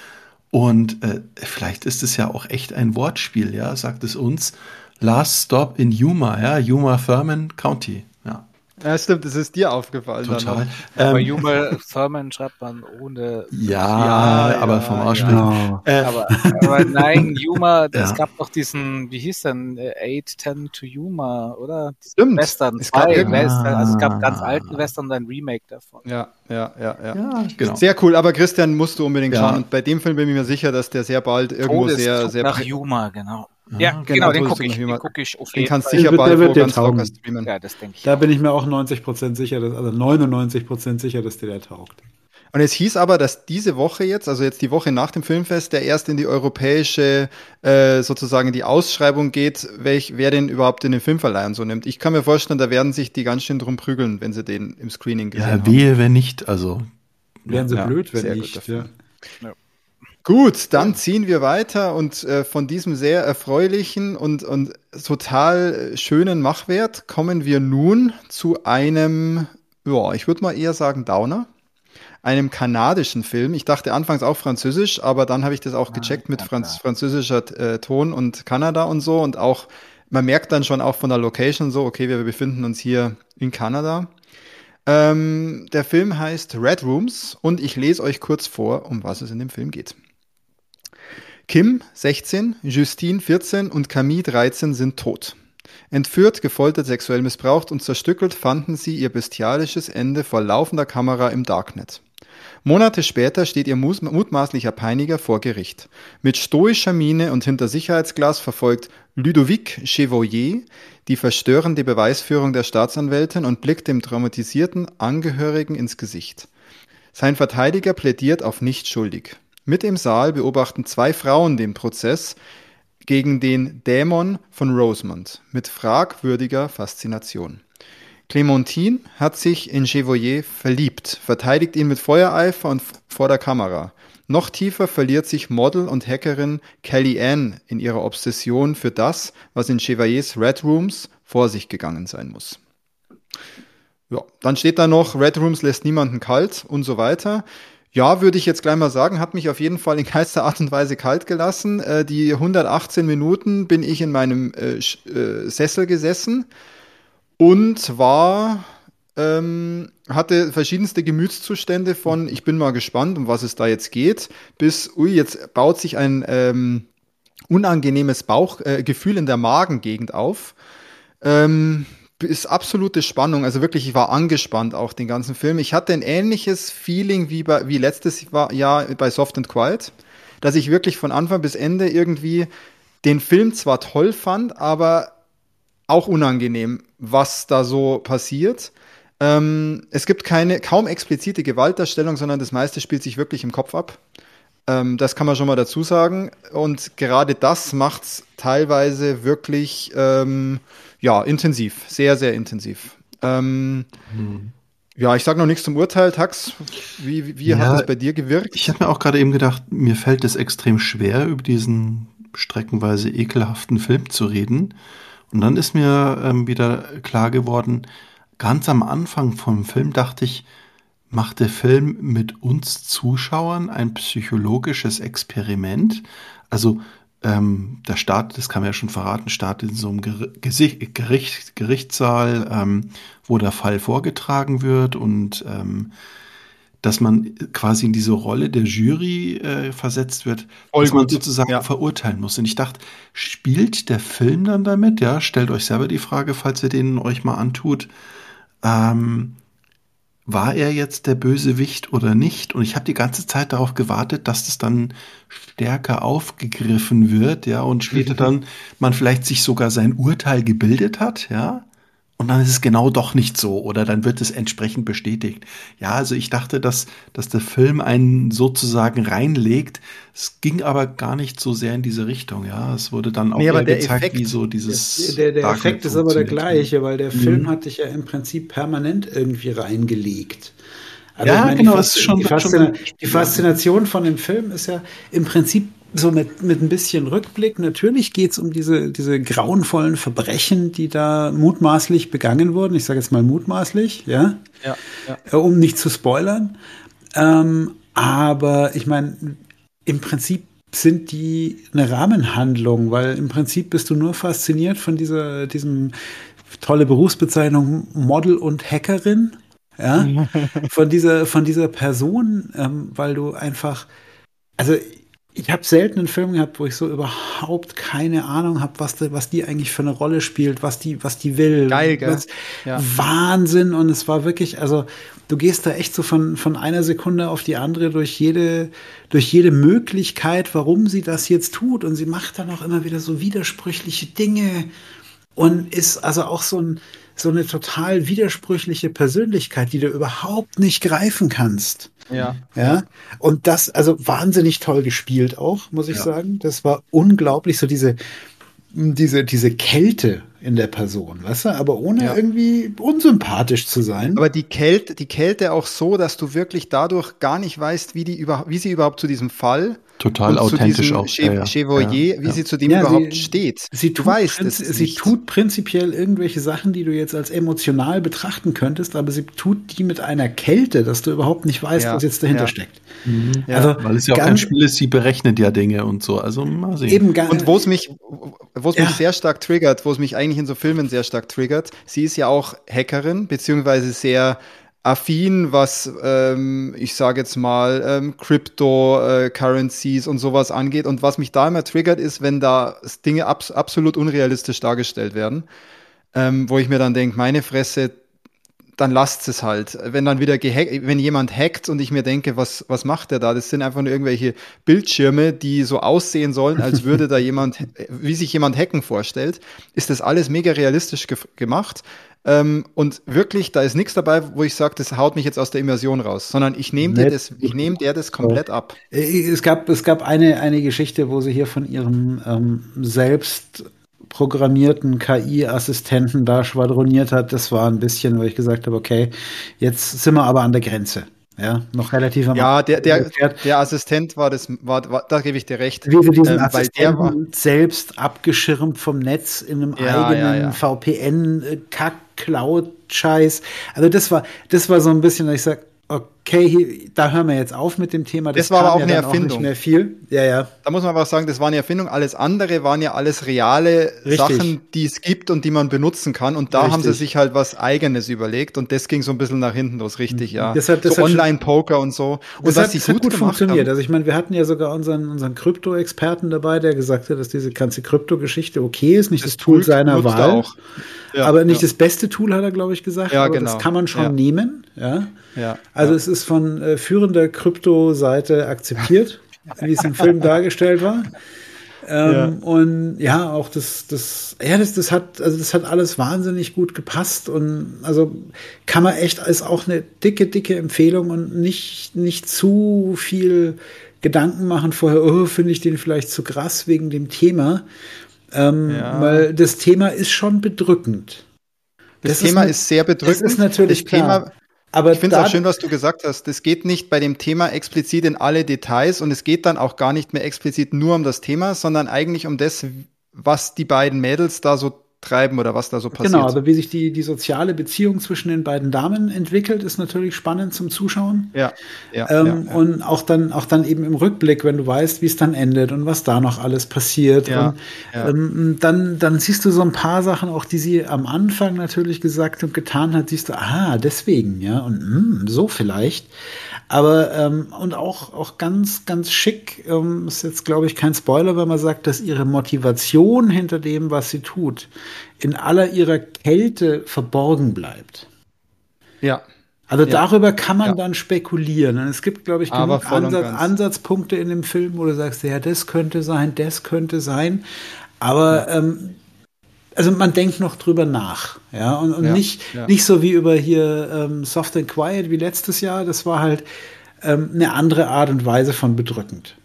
Und äh, vielleicht ist es ja auch echt ein Wortspiel, ja, sagt es uns. Last Stop in Yuma, ja, Yuma Thurman County.
Ja, stimmt, das ist dir aufgefallen.
Total.
Ähm, Bei Juma Thurman schreibt man ohne. [laughs]
Ja, ja aber ja, vom Aussprechen. Ja.
Äh. Aber, aber, nein, Juma, [laughs] es gab doch diesen, wie hieß denn, 8, 10 to Juma, oder?
Stimmt.
Western, es gab Western, also es gab ganz alten Western und ein Remake davon.
Ja, ja, ja, ja. ja genau. Sehr cool, aber Christian musst du unbedingt schauen. Und bei dem Film bin ich mir sicher, dass der sehr bald irgendwo Todes sehr, sehr.
Nach Juma, genau. Ja, genau, genau den gucke ich, den guck ich
auf Den kannst du sicher bald
wo ganz locker streamen. Ja, das denke ich. Da auch. bin ich mir auch 90% sicher, dass, also 99% sicher, dass der, der taugt.
Und es hieß aber, dass diese Woche jetzt, also jetzt die Woche nach dem Filmfest, der erst in die europäische, äh, sozusagen die Ausschreibung geht, welch, wer den überhaupt in den Filmverleihern so nimmt. Ich kann mir vorstellen, da werden sich die ganz schön drum prügeln, wenn sie den im Screening
gesehen ja, haben. Ja, wehe, wenn nicht, also.
Wären sie ja, blöd, wenn nicht. Ja.
ja. Gut, dann ziehen wir weiter und äh, von diesem sehr erfreulichen und, und total schönen Machwert kommen wir nun zu einem, ja, ich würde mal eher sagen Downer, einem kanadischen Film. Ich dachte anfangs auch französisch, aber dann habe ich das auch ah, gecheckt mit Franz französischer äh, Ton und Kanada und so und auch, man merkt dann schon auch von der Location so, okay, wir befinden uns hier in Kanada. Ähm, der Film heißt Red Rooms und ich lese euch kurz vor, um was es in dem Film geht. Kim, 16, Justine, 14 und Camille, 13 sind tot. Entführt, gefoltert, sexuell missbraucht und zerstückelt fanden sie ihr bestialisches Ende vor laufender Kamera im Darknet. Monate später steht ihr mutmaßlicher Peiniger vor Gericht. Mit stoischer Miene und hinter Sicherheitsglas verfolgt Ludovic Chevalier die verstörende Beweisführung der Staatsanwältin und blickt dem traumatisierten Angehörigen ins Gesicht. Sein Verteidiger plädiert auf nicht schuldig. Mit im Saal beobachten zwei Frauen den Prozess gegen den Dämon von Rosemont mit fragwürdiger Faszination. Clementine hat sich in Chevalier verliebt, verteidigt ihn mit Feuereifer und vor der Kamera. Noch tiefer verliert sich Model und Hackerin Kelly Ann in ihrer Obsession für das, was in Chevaliers Red Rooms vor sich gegangen sein muss. Ja, dann steht da noch, Red Rooms lässt niemanden kalt und so weiter. Ja, würde ich jetzt gleich mal sagen, hat mich auf jeden Fall in keinster Art und Weise kalt gelassen. Äh, die 118 Minuten bin ich in meinem äh, äh, Sessel gesessen und war ähm, hatte verschiedenste Gemütszustände von ich bin mal gespannt, um was es da jetzt geht, bis ui, jetzt baut sich ein ähm, unangenehmes Bauchgefühl äh, in der Magengegend auf. Ähm, ist absolute Spannung. Also wirklich, ich war angespannt auch den ganzen Film. Ich hatte ein ähnliches Feeling wie, bei, wie letztes Jahr bei Soft and Quiet, dass ich wirklich von Anfang bis Ende irgendwie den Film zwar toll fand, aber auch unangenehm, was da so passiert. Ähm, es gibt keine kaum explizite Gewaltdarstellung, sondern das meiste spielt sich wirklich im Kopf ab. Ähm, das kann man schon mal dazu sagen. Und gerade das macht es teilweise wirklich ähm, ja, intensiv, sehr, sehr intensiv. Ähm, hm. Ja, ich sage noch nichts zum Urteil. Tax, wie, wie ja, hat das bei dir gewirkt?
Ich habe mir auch gerade eben gedacht, mir fällt es extrem schwer, über diesen streckenweise ekelhaften Film zu reden. Und dann ist mir ähm, wieder klar geworden, ganz am Anfang vom Film dachte ich, macht der Film mit uns Zuschauern ein psychologisches Experiment? Also ähm, der Start, das kann man ja schon verraten, startet in so einem Gericht, Gericht, Gerichtssaal, ähm, wo der Fall vorgetragen wird und ähm, dass man quasi in diese Rolle der Jury äh, versetzt wird, Voll dass gut. man sozusagen ja. verurteilen muss. Und ich dachte, spielt der Film dann damit? Ja, stellt euch selber die Frage, falls ihr den euch mal antut. Ähm, war er jetzt der Bösewicht oder nicht? Und ich habe die ganze Zeit darauf gewartet, dass das dann stärker aufgegriffen wird, ja, und später [laughs] dann man vielleicht sich sogar sein Urteil gebildet hat, ja. Und dann ist es genau doch nicht so oder dann wird es entsprechend bestätigt. Ja, also ich dachte, dass, dass der Film einen sozusagen reinlegt. Es ging aber gar nicht so sehr in diese Richtung. Ja, es wurde dann auch nee, gezeigt,
Effekt, wie so dieses. Der, der, der Effekt ist aber der gleiche, weil der mhm. Film hat dich ja im Prinzip permanent irgendwie reingelegt. Also ja, meine, genau, die, ist schon, die, Faszina die Faszination von dem Film ist ja im Prinzip so mit, mit ein bisschen Rückblick, natürlich geht es um diese, diese grauenvollen Verbrechen, die da mutmaßlich begangen wurden. Ich sage jetzt mal mutmaßlich, ja, ja, ja. Äh, um nicht zu spoilern. Ähm, aber ich meine, im Prinzip sind die eine Rahmenhandlung, weil im Prinzip bist du nur fasziniert von dieser, diesem tolle Berufsbezeichnung Model und Hackerin, ja, [laughs] von dieser, von dieser Person, ähm, weil du einfach, also ich habe selten einen Film gehabt, wo ich so überhaupt keine Ahnung habe, was, was die eigentlich für eine Rolle spielt, was die, was die will.
Geil, gell?
Ja. Wahnsinn. Und es war wirklich, also du gehst da echt so von, von einer Sekunde auf die andere durch jede, durch jede Möglichkeit, warum sie das jetzt tut. Und sie macht dann auch immer wieder so widersprüchliche Dinge und ist also auch so ein, so eine total widersprüchliche Persönlichkeit, die du überhaupt nicht greifen kannst.
Ja.
Ja. Und das, also wahnsinnig toll gespielt auch, muss ich ja. sagen. Das war unglaublich, so diese, diese, diese Kälte in der Person, weißt du, aber ohne ja. irgendwie unsympathisch zu sein.
Aber die Kälte, die Kälte auch so, dass du wirklich dadurch gar nicht weißt, wie die über, wie sie überhaupt zu diesem Fall
total authentisch auch.
Che ja, Chevalier, ja, wie sie zu dem überhaupt sie, steht.
Sie du weißt es. Sie nicht. tut prinzipiell irgendwelche Sachen, die du jetzt als emotional betrachten könntest, aber sie tut die mit einer Kälte, dass du überhaupt nicht weißt, was jetzt dahinter steckt.
Mhm. Also, Weil es ja auch kein Spiel ist, sie berechnet ja Dinge und so. Also mal sehen.
Eben und wo es mich, wo es mich sehr stark triggert, wo es mich eigentlich in so Filmen sehr stark triggert, sie ist ja auch Hackerin, beziehungsweise sehr affin, was ähm, ich sage jetzt mal ähm, Crypto-Currencies äh, und sowas angeht. Und was mich da immer triggert, ist, wenn da Dinge abs absolut unrealistisch dargestellt werden, ähm, wo ich mir dann denke, meine Fresse, dann lasst es halt. Wenn dann wieder gehackt, wenn jemand hackt und ich mir denke, was, was macht der da? Das sind einfach nur irgendwelche Bildschirme, die so aussehen sollen, als würde [laughs] da jemand, wie sich jemand hacken vorstellt, ist das alles mega realistisch ge gemacht. Ähm, und wirklich, da ist nichts dabei, wo ich sage, das haut mich jetzt aus der Immersion raus, sondern ich nehme dir das, ich nehme der das komplett ab.
Äh, es gab, es gab eine, eine Geschichte, wo sie hier von ihrem ähm, selbst programmierten KI-Assistenten da schwadroniert hat. Das war ein bisschen, wo ich gesagt habe, okay, jetzt sind wir aber an der Grenze. Ja, noch relativ
am Ja, der, der, der Assistent war das, war, war, da gebe ich dir recht.
Wie sie diesen ähm, Assistenten war, selbst abgeschirmt vom Netz in einem ja, eigenen ja. VPN-Kack-Cloud-Scheiß. Also das war, das war so ein bisschen, dass ich sage, okay, hier, da hören wir jetzt auf mit dem Thema.
Das, das war aber auch ja eine Erfindung. Auch nicht
mehr viel.
Ja, ja. Da muss man aber sagen, das war eine Erfindung. Alles andere waren ja alles reale Richtig. Sachen, die es gibt und die man benutzen kann. Und da Richtig. haben sie sich halt was Eigenes überlegt. Und das ging so ein bisschen nach hinten los, richtig, ja.
Das das
so Online-Poker und so. Und
das hat, sie gut, gut funktioniert. Haben. Also ich meine, wir hatten ja sogar unseren, unseren Krypto-Experten dabei, der gesagt hat, dass diese ganze Krypto-Geschichte okay ist, nicht das, das Tool seiner Wahl. Auch. Ja, aber nicht ja. das beste Tool, hat er, glaube ich, gesagt. Ja, aber genau. das kann man schon nehmen. Ja. Ja, also es ist von äh, führender Krypto-Seite akzeptiert, [laughs] wie es im Film dargestellt war. Ähm, ja. Und ja, auch das, das, ja, das, das hat, also das hat alles wahnsinnig gut gepasst und also kann man echt als auch eine dicke, dicke Empfehlung und nicht, nicht zu viel Gedanken machen vorher, oh, finde ich den vielleicht zu krass wegen dem Thema. Ähm, ja. Weil das Thema ist schon bedrückend.
Das, das Thema ist, ist, sehr bedrückend. Das
ist natürlich das klar.
Thema, aber ich finde es auch schön, was du gesagt hast. Es geht nicht bei dem Thema explizit in alle Details und es geht dann auch gar nicht mehr explizit nur um das Thema, sondern eigentlich um das, was die beiden Mädels da so treiben oder was da so passiert.
Genau, also wie sich die, die soziale Beziehung zwischen den beiden Damen entwickelt, ist natürlich spannend zum Zuschauen.
Ja.
ja, ähm, ja, ja. Und auch dann, auch dann eben im Rückblick, wenn du weißt, wie es dann endet und was da noch alles passiert. Ja, und, ähm, dann, dann siehst du so ein paar Sachen, auch die sie am Anfang natürlich gesagt und getan hat, siehst du, ah, deswegen, ja, und mh, so vielleicht. Aber ähm, und auch, auch ganz, ganz schick, ähm, ist jetzt, glaube ich, kein Spoiler, wenn man sagt, dass ihre Motivation hinter dem, was sie tut, in aller ihrer Kälte verborgen bleibt.
Ja.
Also ja. darüber kann man ja. dann spekulieren. Und es gibt, glaube ich, genug Ansatz, Ansatzpunkte in dem Film, wo du sagst, ja, das könnte sein, das könnte sein. Aber ähm, also man denkt noch drüber nach, ja, und, und ja, nicht, ja. nicht so wie über hier ähm, Soft and Quiet wie letztes Jahr. Das war halt ähm, eine andere Art und Weise von bedrückend.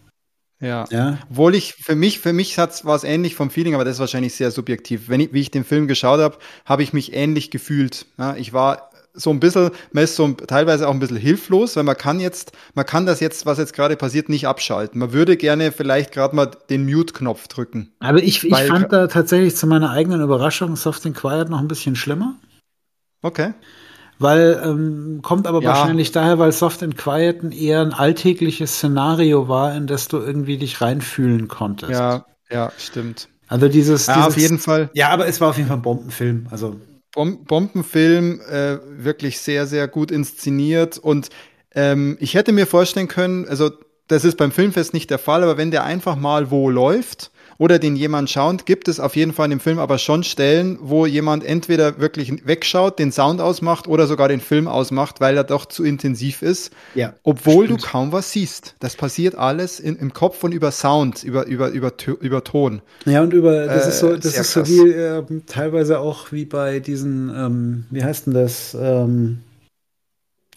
Ja. ja. Obwohl ich, für mich, für mich war es ähnlich vom Feeling, aber das ist wahrscheinlich sehr subjektiv. Wenn ich, wie ich den Film geschaut habe, habe ich mich ähnlich gefühlt. Ja, ich war so ein bisschen, man ist so teilweise auch ein bisschen hilflos, weil man kann jetzt, man kann das jetzt, was jetzt gerade passiert, nicht abschalten. Man würde gerne vielleicht gerade mal den Mute-Knopf drücken.
Aber ich, ich fand da tatsächlich zu meiner eigenen Überraschung Soft and Quiet noch ein bisschen schlimmer.
Okay.
Weil, ähm, kommt aber ja. wahrscheinlich daher, weil Soft and Quiet ein eher ein alltägliches Szenario war, in das du irgendwie dich reinfühlen konntest.
Ja, ja, stimmt.
Also dieses,
ja,
dieses
auf jeden Fall.
Ja, aber es war auf jeden Fall ein Bombenfilm. Also
Bom Bombenfilm, äh, wirklich sehr, sehr gut inszeniert. Und ähm, ich hätte mir vorstellen können, also das ist beim Filmfest nicht der Fall, aber wenn der einfach mal wo läuft oder den jemand schaut, gibt es auf jeden Fall in dem Film aber schon Stellen, wo jemand entweder wirklich wegschaut, den Sound ausmacht oder sogar den Film ausmacht, weil er doch zu intensiv ist.
Ja,
obwohl stimmt. du kaum was siehst. Das passiert alles in, im Kopf und über Sound, über, über, über, über Ton.
Ja, und über, das äh, ist so, das ist so wie äh, teilweise auch wie bei diesen, ähm, wie heißt denn das? Ähm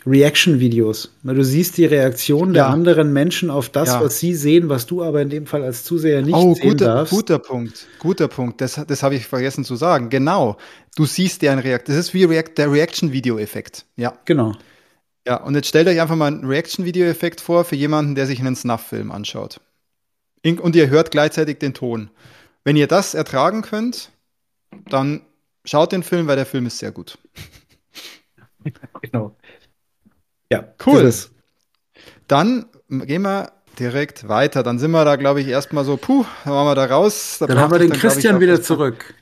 Reaction-Videos. Du siehst die Reaktion der anderen Menschen auf das, ja. was sie sehen, was du aber in dem Fall als Zuseher nicht oh, sehen
guter,
darfst.
Guter Punkt, guter Punkt. Das, das habe ich vergessen zu sagen. Genau. Du siehst deren Reaktion. Das ist wie React der Reaction-Video-Effekt. Ja.
Genau.
Ja, und jetzt stellt euch einfach mal einen Reaction-Video-Effekt vor für jemanden, der sich einen Snuff-Film anschaut. Und ihr hört gleichzeitig den Ton. Wenn ihr das ertragen könnt, dann schaut den Film, weil der Film ist sehr gut. [laughs]
genau.
Ja, cool. Dann gehen wir direkt weiter. Dann sind wir da, glaube ich, erstmal so, puh, dann waren wir da raus.
Da dann haben wir den dann, Christian ich, wieder zurück.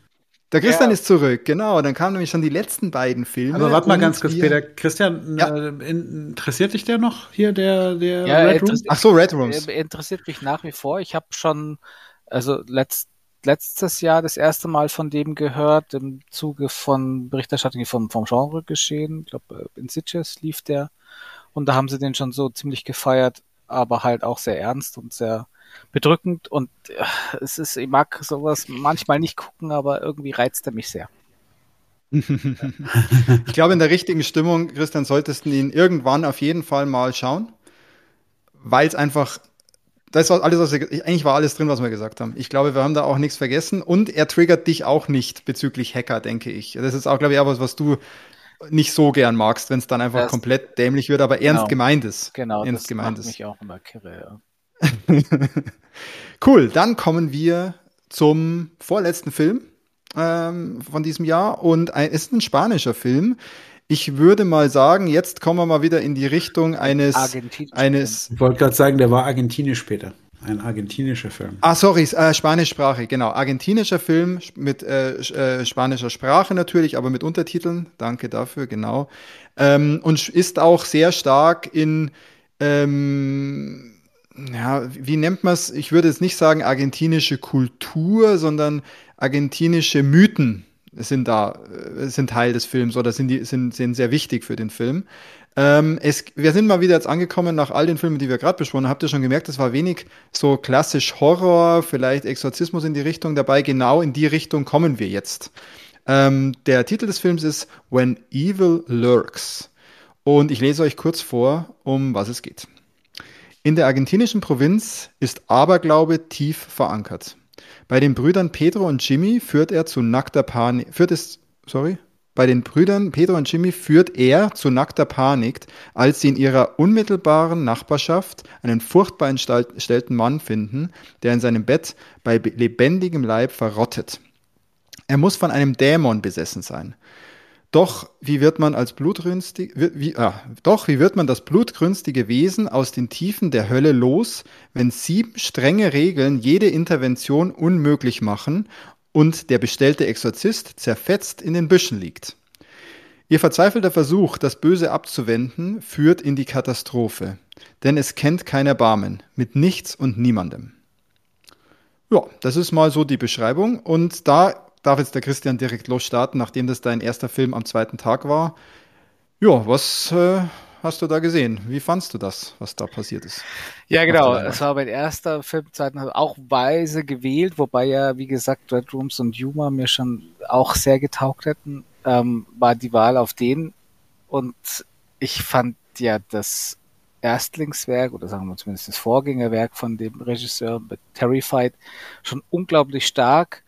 Der Christian ja. ist zurück, genau. Dann kamen nämlich schon die letzten beiden Filme.
Aber warte mal ganz kurz, Peter. Christian, ja. äh, interessiert dich der noch hier, der, der
ja, Red Rooms?
Ach so, Red Rooms.
interessiert mich nach wie vor. Ich habe schon, also letzt, letztes Jahr das erste Mal von dem gehört, im Zuge von Berichterstattung vom, vom Genre geschehen. Ich glaube, in Sitges lief der. Und da haben sie den schon so ziemlich gefeiert, aber halt auch sehr ernst und sehr bedrückend. Und äh, es ist, ich mag sowas manchmal nicht gucken, aber irgendwie reizt er mich sehr.
ich glaube, in der richtigen Stimmung, Christian, solltest du ihn irgendwann auf jeden Fall mal schauen, weil es einfach, das war alles, was wir, eigentlich war alles drin, was wir gesagt haben. Ich glaube, wir haben da auch nichts vergessen und er triggert dich auch nicht bezüglich Hacker, denke ich. Das ist auch, glaube ich, auch was, was du nicht so gern magst, wenn es dann einfach das, komplett dämlich wird, aber ernst genau, gemeint ist.
Genau,
ernst
das
gemeint
macht ist. mich auch immer kirre,
ja. [laughs] cool, dann kommen wir zum vorletzten Film ähm, von diesem Jahr und ein, ist ein spanischer Film. Ich würde mal sagen, jetzt kommen wir mal wieder in die Richtung eines. eines
ich wollte gerade sagen, der war argentinisch später. Ein argentinischer Film.
Ah, sorry, äh, spanischsprachig, genau. Argentinischer Film mit äh, äh, spanischer Sprache natürlich, aber mit Untertiteln. Danke dafür, genau. Ähm, und ist auch sehr stark in, ähm, ja, wie nennt man es? Ich würde jetzt nicht sagen argentinische Kultur, sondern argentinische Mythen sind da, äh, sind Teil des Films oder sind, die, sind, sind sehr wichtig für den Film. Ähm, es, wir sind mal wieder jetzt angekommen nach all den Filmen, die wir gerade besprochen haben. Habt ihr schon gemerkt, es war wenig so klassisch Horror, vielleicht Exorzismus in die Richtung dabei. Genau in die Richtung kommen wir jetzt. Ähm, der Titel des Films ist When Evil Lurks. Und ich lese euch kurz vor, um was es geht. In der argentinischen Provinz ist Aberglaube tief verankert. Bei den Brüdern Pedro und Jimmy führt er zu nackter Panik, führt es, sorry, bei den Brüdern Pedro und Jimmy führt er zu nackter Panik, als sie in ihrer unmittelbaren Nachbarschaft einen furchtbar entstellten Mann finden, der in seinem Bett bei lebendigem Leib verrottet. Er muss von einem Dämon besessen sein. Doch wie wird man als blutrünstig, wie, ah, doch wie wird man das blutrünstige Wesen aus den Tiefen der Hölle los, wenn sieben strenge Regeln jede Intervention unmöglich machen und der bestellte Exorzist zerfetzt in den Büschen liegt. Ihr verzweifelter Versuch, das Böse abzuwenden, führt in die Katastrophe, denn es kennt kein Erbarmen, mit nichts und niemandem. Ja, das ist mal so die Beschreibung und da darf jetzt der Christian direkt losstarten, nachdem das dein erster Film am zweiten Tag war. Ja, was äh, hast du da gesehen. Wie fandst du das, was da passiert ist?
Ja, genau. Es war mein erster Filmzeiten auch weise gewählt, wobei ja, wie gesagt, Red Rooms und Yuma mir schon auch sehr getaugt hätten, ähm, war die Wahl auf den. Und ich fand ja das Erstlingswerk oder sagen wir zumindest das Vorgängerwerk von dem Regisseur Terrified schon unglaublich stark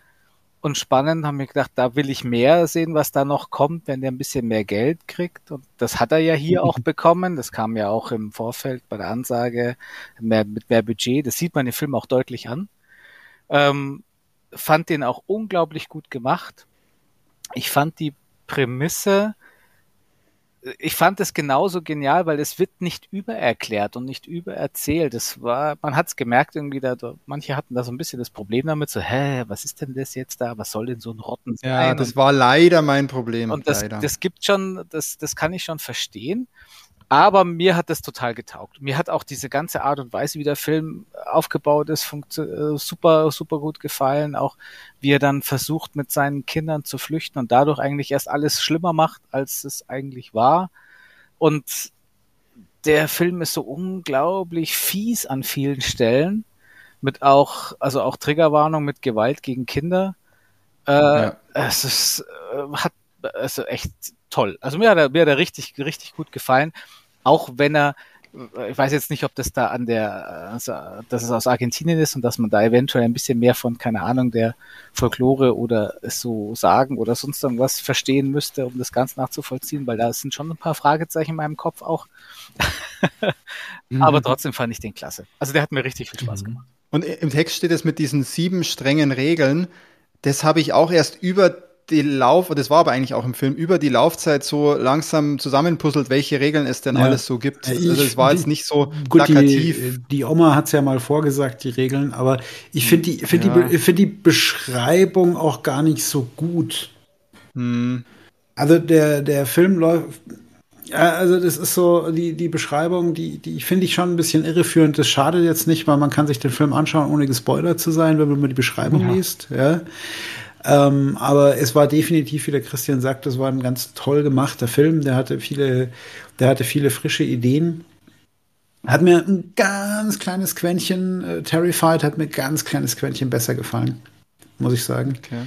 und spannend, haben wir gedacht, da will ich mehr sehen, was da noch kommt, wenn der ein bisschen mehr Geld kriegt. Und das hat er ja hier auch [laughs] bekommen. Das kam ja auch im Vorfeld bei der Ansage mehr, mit mehr Budget. Das sieht man im Film auch deutlich an. Ähm, fand den auch unglaublich gut gemacht. Ich fand die Prämisse ich fand es genauso genial, weil es wird nicht übererklärt und nicht übererzählt. Es war, man hat es gemerkt irgendwie, da, manche hatten da so ein bisschen das Problem damit, so, hä, was ist denn das jetzt da? Was soll denn so ein Rotten
sein? Ja, das und, war leider mein Problem.
Und das,
leider.
das gibt schon, das, das kann ich schon verstehen. Aber mir hat das total getaugt. Mir hat auch diese ganze Art und Weise, wie der Film aufgebaut ist, äh, super, super gut gefallen. Auch wie er dann versucht, mit seinen Kindern zu flüchten und dadurch eigentlich erst alles schlimmer macht, als es eigentlich war. Und der Film ist so unglaublich fies an vielen Stellen. Mit auch, also auch Triggerwarnung mit Gewalt gegen Kinder. Äh, ja. Es ist, äh, hat, also echt toll. Also mir hat er, mir hat er richtig, richtig gut gefallen. Auch wenn er, ich weiß jetzt nicht, ob das da an der, also, dass es aus Argentinien ist und dass man da eventuell ein bisschen mehr von, keine Ahnung, der Folklore oder so sagen oder sonst irgendwas verstehen müsste, um das Ganze nachzuvollziehen, weil da sind schon ein paar Fragezeichen in meinem Kopf auch. [laughs] Aber trotzdem fand ich den klasse. Also der hat mir richtig viel Spaß mhm. gemacht.
Und im Text steht es mit diesen sieben strengen Regeln. Das habe ich auch erst über die Lauf, das war aber eigentlich auch im Film, über die Laufzeit so langsam zusammenpuzzelt, welche Regeln es denn ja. alles so gibt.
Ich, also es war jetzt nicht so gut, plakativ. Die, die Oma hat es ja mal vorgesagt, die Regeln, aber ich finde die, find ja. die, find die Beschreibung auch gar nicht so gut. Hm. Also der, der Film läuft, ja, also das ist so die, die Beschreibung, die, die finde ich schon ein bisschen irreführend. Das schadet jetzt nicht, weil man kann sich den Film anschauen, ohne gespoilert zu sein, wenn man die Beschreibung ja. liest. Ja. Ähm, aber es war definitiv, wie der Christian sagt, das war ein ganz toll gemachter Film. Der hatte viele, der hatte viele frische Ideen. Hat mir ein ganz kleines Quäntchen, äh, Terrified hat mir ein ganz kleines Quäntchen besser gefallen, muss ich sagen. Okay.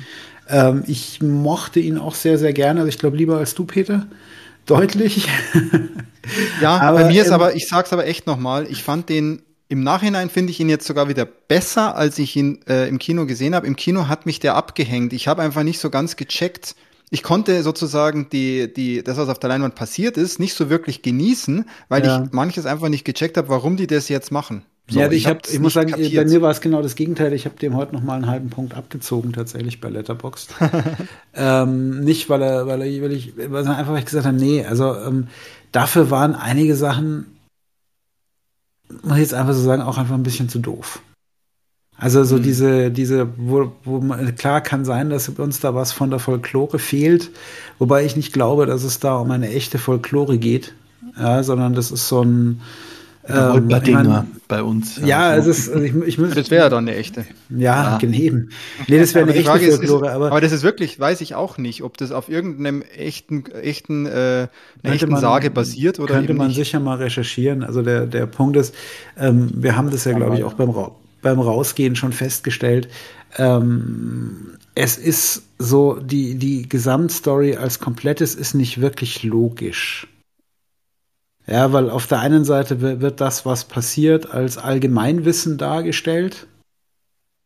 Ähm, ich mochte ihn auch sehr, sehr gerne. Also ich glaube lieber als du, Peter. Deutlich.
ja, [laughs] aber, bei mir ist ähm, aber, ich sag's aber echt nochmal, ich fand den im Nachhinein finde ich ihn jetzt sogar wieder besser, als ich ihn äh, im Kino gesehen habe. Im Kino hat mich der abgehängt. Ich habe einfach nicht so ganz gecheckt. Ich konnte sozusagen die, die, das, was auf der Leinwand passiert ist, nicht so wirklich genießen, weil ja. ich manches einfach nicht gecheckt habe, warum die das jetzt machen.
So, ja, ich, ich, hab, ich muss sagen, kapiert. bei mir war es genau das Gegenteil. Ich habe dem heute noch mal einen halben Punkt abgezogen, tatsächlich bei Letterboxd. [laughs] ähm, nicht, weil er, weil er, weil ich, weil einfach weil ich gesagt habe, nee, also ähm, dafür waren einige Sachen muss ich jetzt einfach so sagen, auch einfach ein bisschen zu doof. Also so mhm. diese, diese, wo, wo man, klar kann sein, dass uns da was von der Folklore fehlt, wobei ich nicht glaube, dass es da um eine echte Folklore geht, ja, sondern das ist so ein,
ähm, bei uns.
Ja, also. es ist, also ich, ich
muss, das wäre ja dann eine echte.
Ja, ja. daneben. Nee, das wäre eine echte
Frage Folklore. Ist, aber, aber das ist wirklich, weiß ich auch nicht, ob das auf irgendeinem echten, echten, äh, echten man, Sage basiert oder
Könnte man nicht. sicher mal recherchieren. Also der, der Punkt ist, ähm, wir haben das ja, glaube ich, auch beim, beim Rausgehen schon festgestellt. Ähm, es ist so, die, die Gesamtstory als komplettes ist nicht wirklich logisch. Ja, weil auf der einen Seite wird das, was passiert, als Allgemeinwissen dargestellt.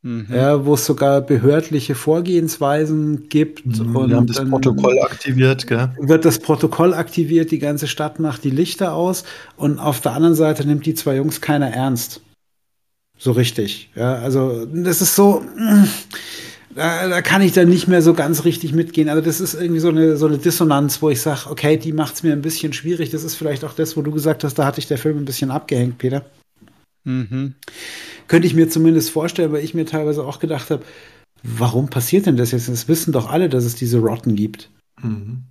Mhm. Ja, wo es sogar behördliche Vorgehensweisen gibt.
Mhm, und wir haben das Protokoll aktiviert, gell?
Wird das Protokoll aktiviert, die ganze Stadt macht die Lichter aus und auf der anderen Seite nimmt die zwei Jungs keiner ernst. So richtig. Ja, also das ist so da, da kann ich dann nicht mehr so ganz richtig mitgehen. Also das ist irgendwie so eine, so eine Dissonanz, wo ich sage, okay, die macht es mir ein bisschen schwierig. Das ist vielleicht auch das, wo du gesagt hast, da hatte ich der Film ein bisschen abgehängt, Peter. Mhm. Könnte ich mir zumindest vorstellen, weil ich mir teilweise auch gedacht habe, warum passiert denn das jetzt? Das wissen doch alle, dass es diese Rotten gibt. Mhm.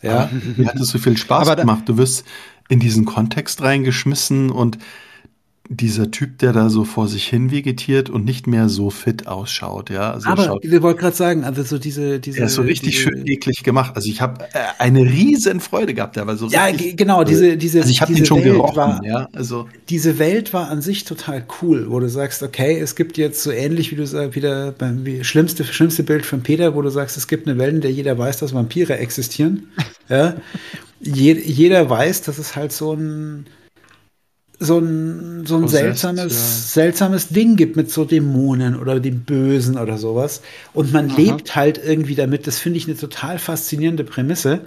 Ja. Mir hat es so viel Spaß gemacht. Du wirst in diesen Kontext reingeschmissen und dieser Typ, der da so vor sich hin vegetiert und nicht mehr so fit ausschaut, ja.
Also Aber ich wollte gerade sagen, also so diese, diese.
Er ist so richtig diese, schön eklig gemacht. Also ich habe äh, eine riesen Freude gehabt, der war so.
Ja,
richtig,
genau, diese, diese.
Also ich habe den schon
Welt
gerochen,
war,
ja. Also
diese Welt war an sich total cool, wo du sagst, okay, es gibt jetzt so ähnlich wie du sagst, wieder beim wie schlimmste, schlimmste Bild von Peter, wo du sagst, es gibt eine Welt, in der jeder weiß, dass Vampire existieren. [laughs] ja. Je, jeder weiß, dass es halt so ein so ein, so ein seltsames, ja. seltsames Ding gibt mit so Dämonen oder dem Bösen oder sowas. Und man Aha. lebt halt irgendwie damit. Das finde ich eine total faszinierende Prämisse.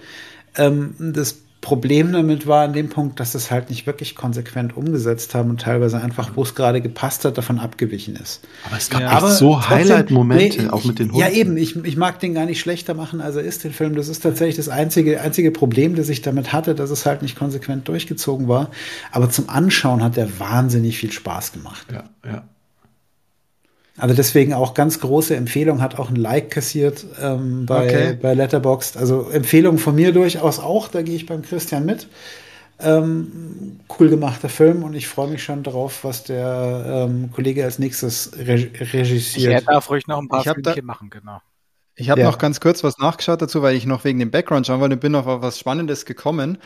Ähm, das Problem damit war an dem Punkt, dass es halt nicht wirklich konsequent umgesetzt haben und teilweise einfach, wo es gerade gepasst hat, davon abgewichen ist.
Aber es gab ja, echt so Highlight-Momente, nee, auch mit den
Hunden. Ja, eben, ich, ich mag den gar nicht schlechter machen, als er ist, den Film. Das ist tatsächlich das einzige, einzige Problem, das ich damit hatte, dass es halt nicht konsequent durchgezogen war. Aber zum Anschauen hat er wahnsinnig viel Spaß gemacht.
Ja, ja.
Also deswegen auch ganz große Empfehlung, hat auch ein Like kassiert ähm, bei, okay. bei Letterboxd. Also Empfehlung von mir durchaus auch, da gehe ich beim Christian mit. Ähm, cool gemachter Film und ich freue mich schon darauf, was der ähm, Kollege als nächstes re regisiert.
Ich darf ruhig noch ein paar Filmchen machen, genau.
Ich habe ja. noch ganz kurz was nachgeschaut dazu, weil ich noch wegen dem Background schauen wollte und bin noch auf was Spannendes gekommen.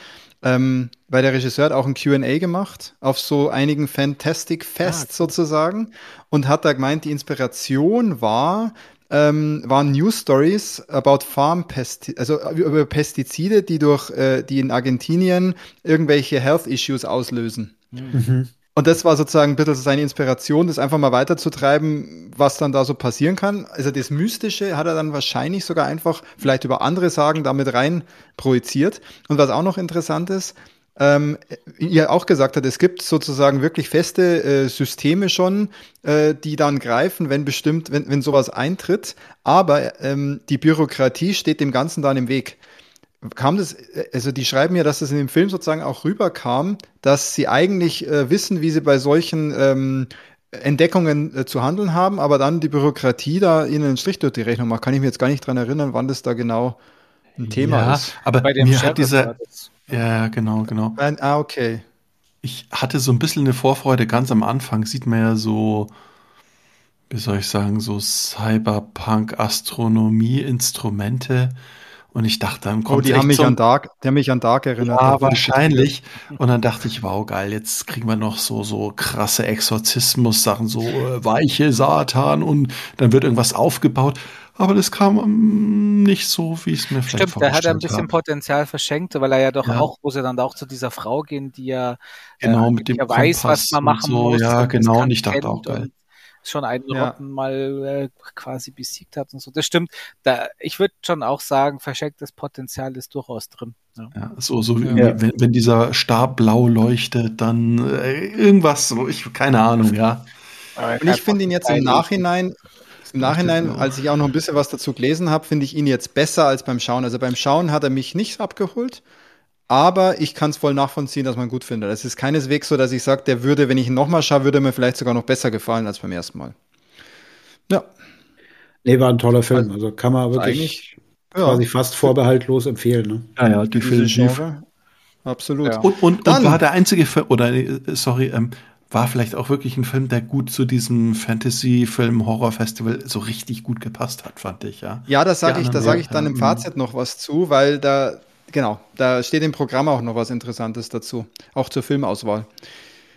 Ähm, weil der Regisseur hat auch ein QA gemacht auf so einigen Fantastic Fests ah, cool. sozusagen und hat da gemeint, die Inspiration war, ähm, waren News Stories about Farm Pestizide, also über Pestizide, die durch, äh, die in Argentinien irgendwelche Health Issues auslösen. Mhm. Und das war sozusagen ein bisschen seine Inspiration, das einfach mal weiterzutreiben, was dann da so passieren kann. Also das Mystische hat er dann wahrscheinlich sogar einfach vielleicht über andere Sagen damit rein projiziert. Und was auch noch interessant ist, ähm, ihr auch gesagt hat, es gibt sozusagen wirklich feste äh, Systeme schon, äh, die dann greifen, wenn bestimmt, wenn, wenn sowas eintritt. Aber ähm, die Bürokratie steht dem Ganzen dann im Weg kam das, also die schreiben ja, dass das in dem Film sozusagen auch rüberkam, dass sie eigentlich äh, wissen, wie sie bei solchen ähm, Entdeckungen äh, zu handeln haben, aber dann die Bürokratie da ihnen einen Strich durch die Rechnung macht. Kann ich mir jetzt gar nicht dran erinnern, wann das da genau ein Thema ja, ist.
Aber bei dem mir hat dieser, ja, genau, genau.
Ah, okay.
Ich hatte so ein bisschen eine Vorfreude ganz am Anfang, sieht man ja so, wie soll ich sagen, so Cyberpunk-Astronomie-Instrumente und ich dachte, dann kommt
oh, die haben mich so an Dark, haben mich an Dark erinnert.
Ja, wahrscheinlich. Und dann dachte ich, wow, geil, jetzt kriegen wir noch so, so krasse Exorzismus-Sachen, so äh, weiche Satan und dann wird irgendwas aufgebaut. Aber das kam um, nicht so, wie es mir vielleicht
Stimmt, der hat ein bisschen hab. Potenzial verschenkt, weil er ja doch ja. auch, wo sie dann auch zu dieser Frau gehen, die ja
genau, äh, mit dem weiß, was man machen so, muss. Ja, genau, und ich dachte auch, geil
schon einen ja. Rotten mal äh, quasi besiegt hat und so. Das stimmt. Da, ich würde schon auch sagen, verschenktes Potenzial ist durchaus drin.
Ja, ja so, so ja. Wenn, wenn, dieser Stab blau leuchtet, dann äh, irgendwas, so, ich, keine Ahnung, ja.
Und ich finde ihn jetzt im Nachhinein, im Nachhinein, als ich auch noch ein bisschen was dazu gelesen habe, finde ich ihn jetzt besser als beim Schauen. Also beim Schauen hat er mich nicht abgeholt. Aber ich kann es voll nachvollziehen, dass man gut findet. Es ist keineswegs so, dass ich sage, der würde, wenn ich ihn nochmal schaue, würde mir vielleicht sogar noch besser gefallen als beim ersten Mal.
Ja. Nee, war ein toller Film. Also kann man wirklich quasi ja. fast vorbehaltlos empfehlen. Ne?
Ja, ja, definitiv.
Absolut. Ja.
Und, und, und war der einzige Film, oder äh, sorry, ähm, war vielleicht auch wirklich ein Film, der gut zu diesem Fantasy-Film-Horror-Festival so richtig gut gepasst hat, fand ich, ja.
Ja, das sage ich, da sage ich dann im Fazit noch was zu, weil da Genau, da steht im Programm auch noch was Interessantes dazu, auch zur Filmauswahl.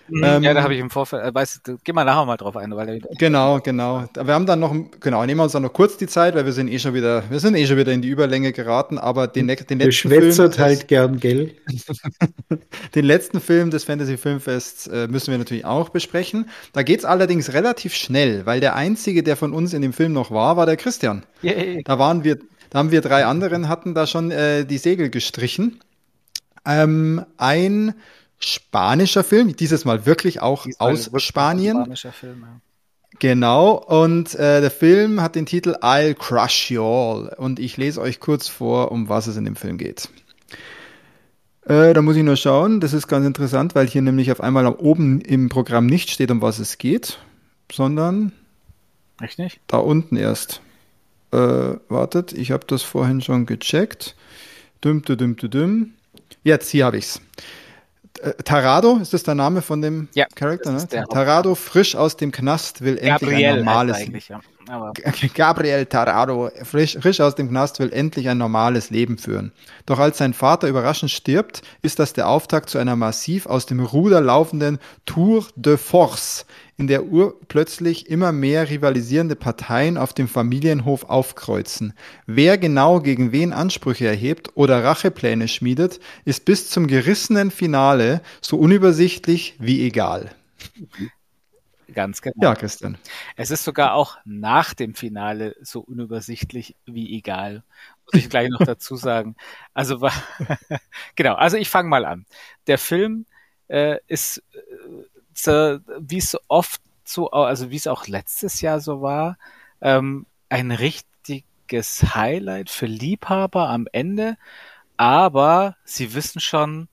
Mhm. Ähm, ja, da habe ich im Vorfeld, äh, weiß, geh mal nachher mal drauf ein, weil
Genau, genau. Wir haben dann noch, genau, nehmen wir uns dann noch kurz die Zeit, weil wir sind eh schon wieder, wir sind eh schon wieder in die Überlänge geraten, aber den, den letzten
Film. halt gern, gell? [laughs]
den letzten Film des Fantasy Filmfests äh, müssen wir natürlich auch besprechen. Da geht es allerdings relativ schnell, weil der einzige, der von uns in dem Film noch war, war der Christian. Yay. Da waren wir, da haben wir drei anderen, hatten da schon äh, die Segel gestrichen. Ähm, ein spanischer Film, dieses Mal wirklich auch Diesmal aus Spanien. Spanischer Film, ja. Genau, und äh, der Film hat den Titel I'll Crush You All. Und ich lese euch kurz vor, um was es in dem Film geht. Äh, da muss ich nur schauen, das ist ganz interessant, weil hier nämlich auf einmal oben im Programm nicht steht, um was es geht, sondern
Echt nicht?
da unten erst. Äh, wartet, ich habe das vorhin schon gecheckt. Düm, düm, düm, düm. Jetzt, hier habe ich's. äh, Tarado, ist das der Name von dem
ja,
Charakter? Ne? Tarado, frisch aus dem Knast, will endlich ein normales Leben. Ja. Gabriel Tarado, frisch, frisch aus dem Knast, will endlich ein normales Leben führen. Doch als sein Vater überraschend stirbt, ist das der Auftakt zu einer massiv aus dem Ruder laufenden Tour de Force, in der urplötzlich immer mehr rivalisierende Parteien auf dem Familienhof aufkreuzen. Wer genau gegen wen Ansprüche erhebt oder Rachepläne schmiedet, ist bis zum gerissenen Finale so unübersichtlich wie egal.
Ganz genau.
Ja, Christian.
Es ist sogar auch nach dem Finale so unübersichtlich wie egal. Muss ich gleich noch dazu sagen. [laughs] Also, [laughs] genau, also ich fange mal an. Der Film äh, ist äh, wie es oft so, also wie es auch letztes Jahr so war, ähm, ein richtiges Highlight für Liebhaber am Ende. Aber sie wissen schon,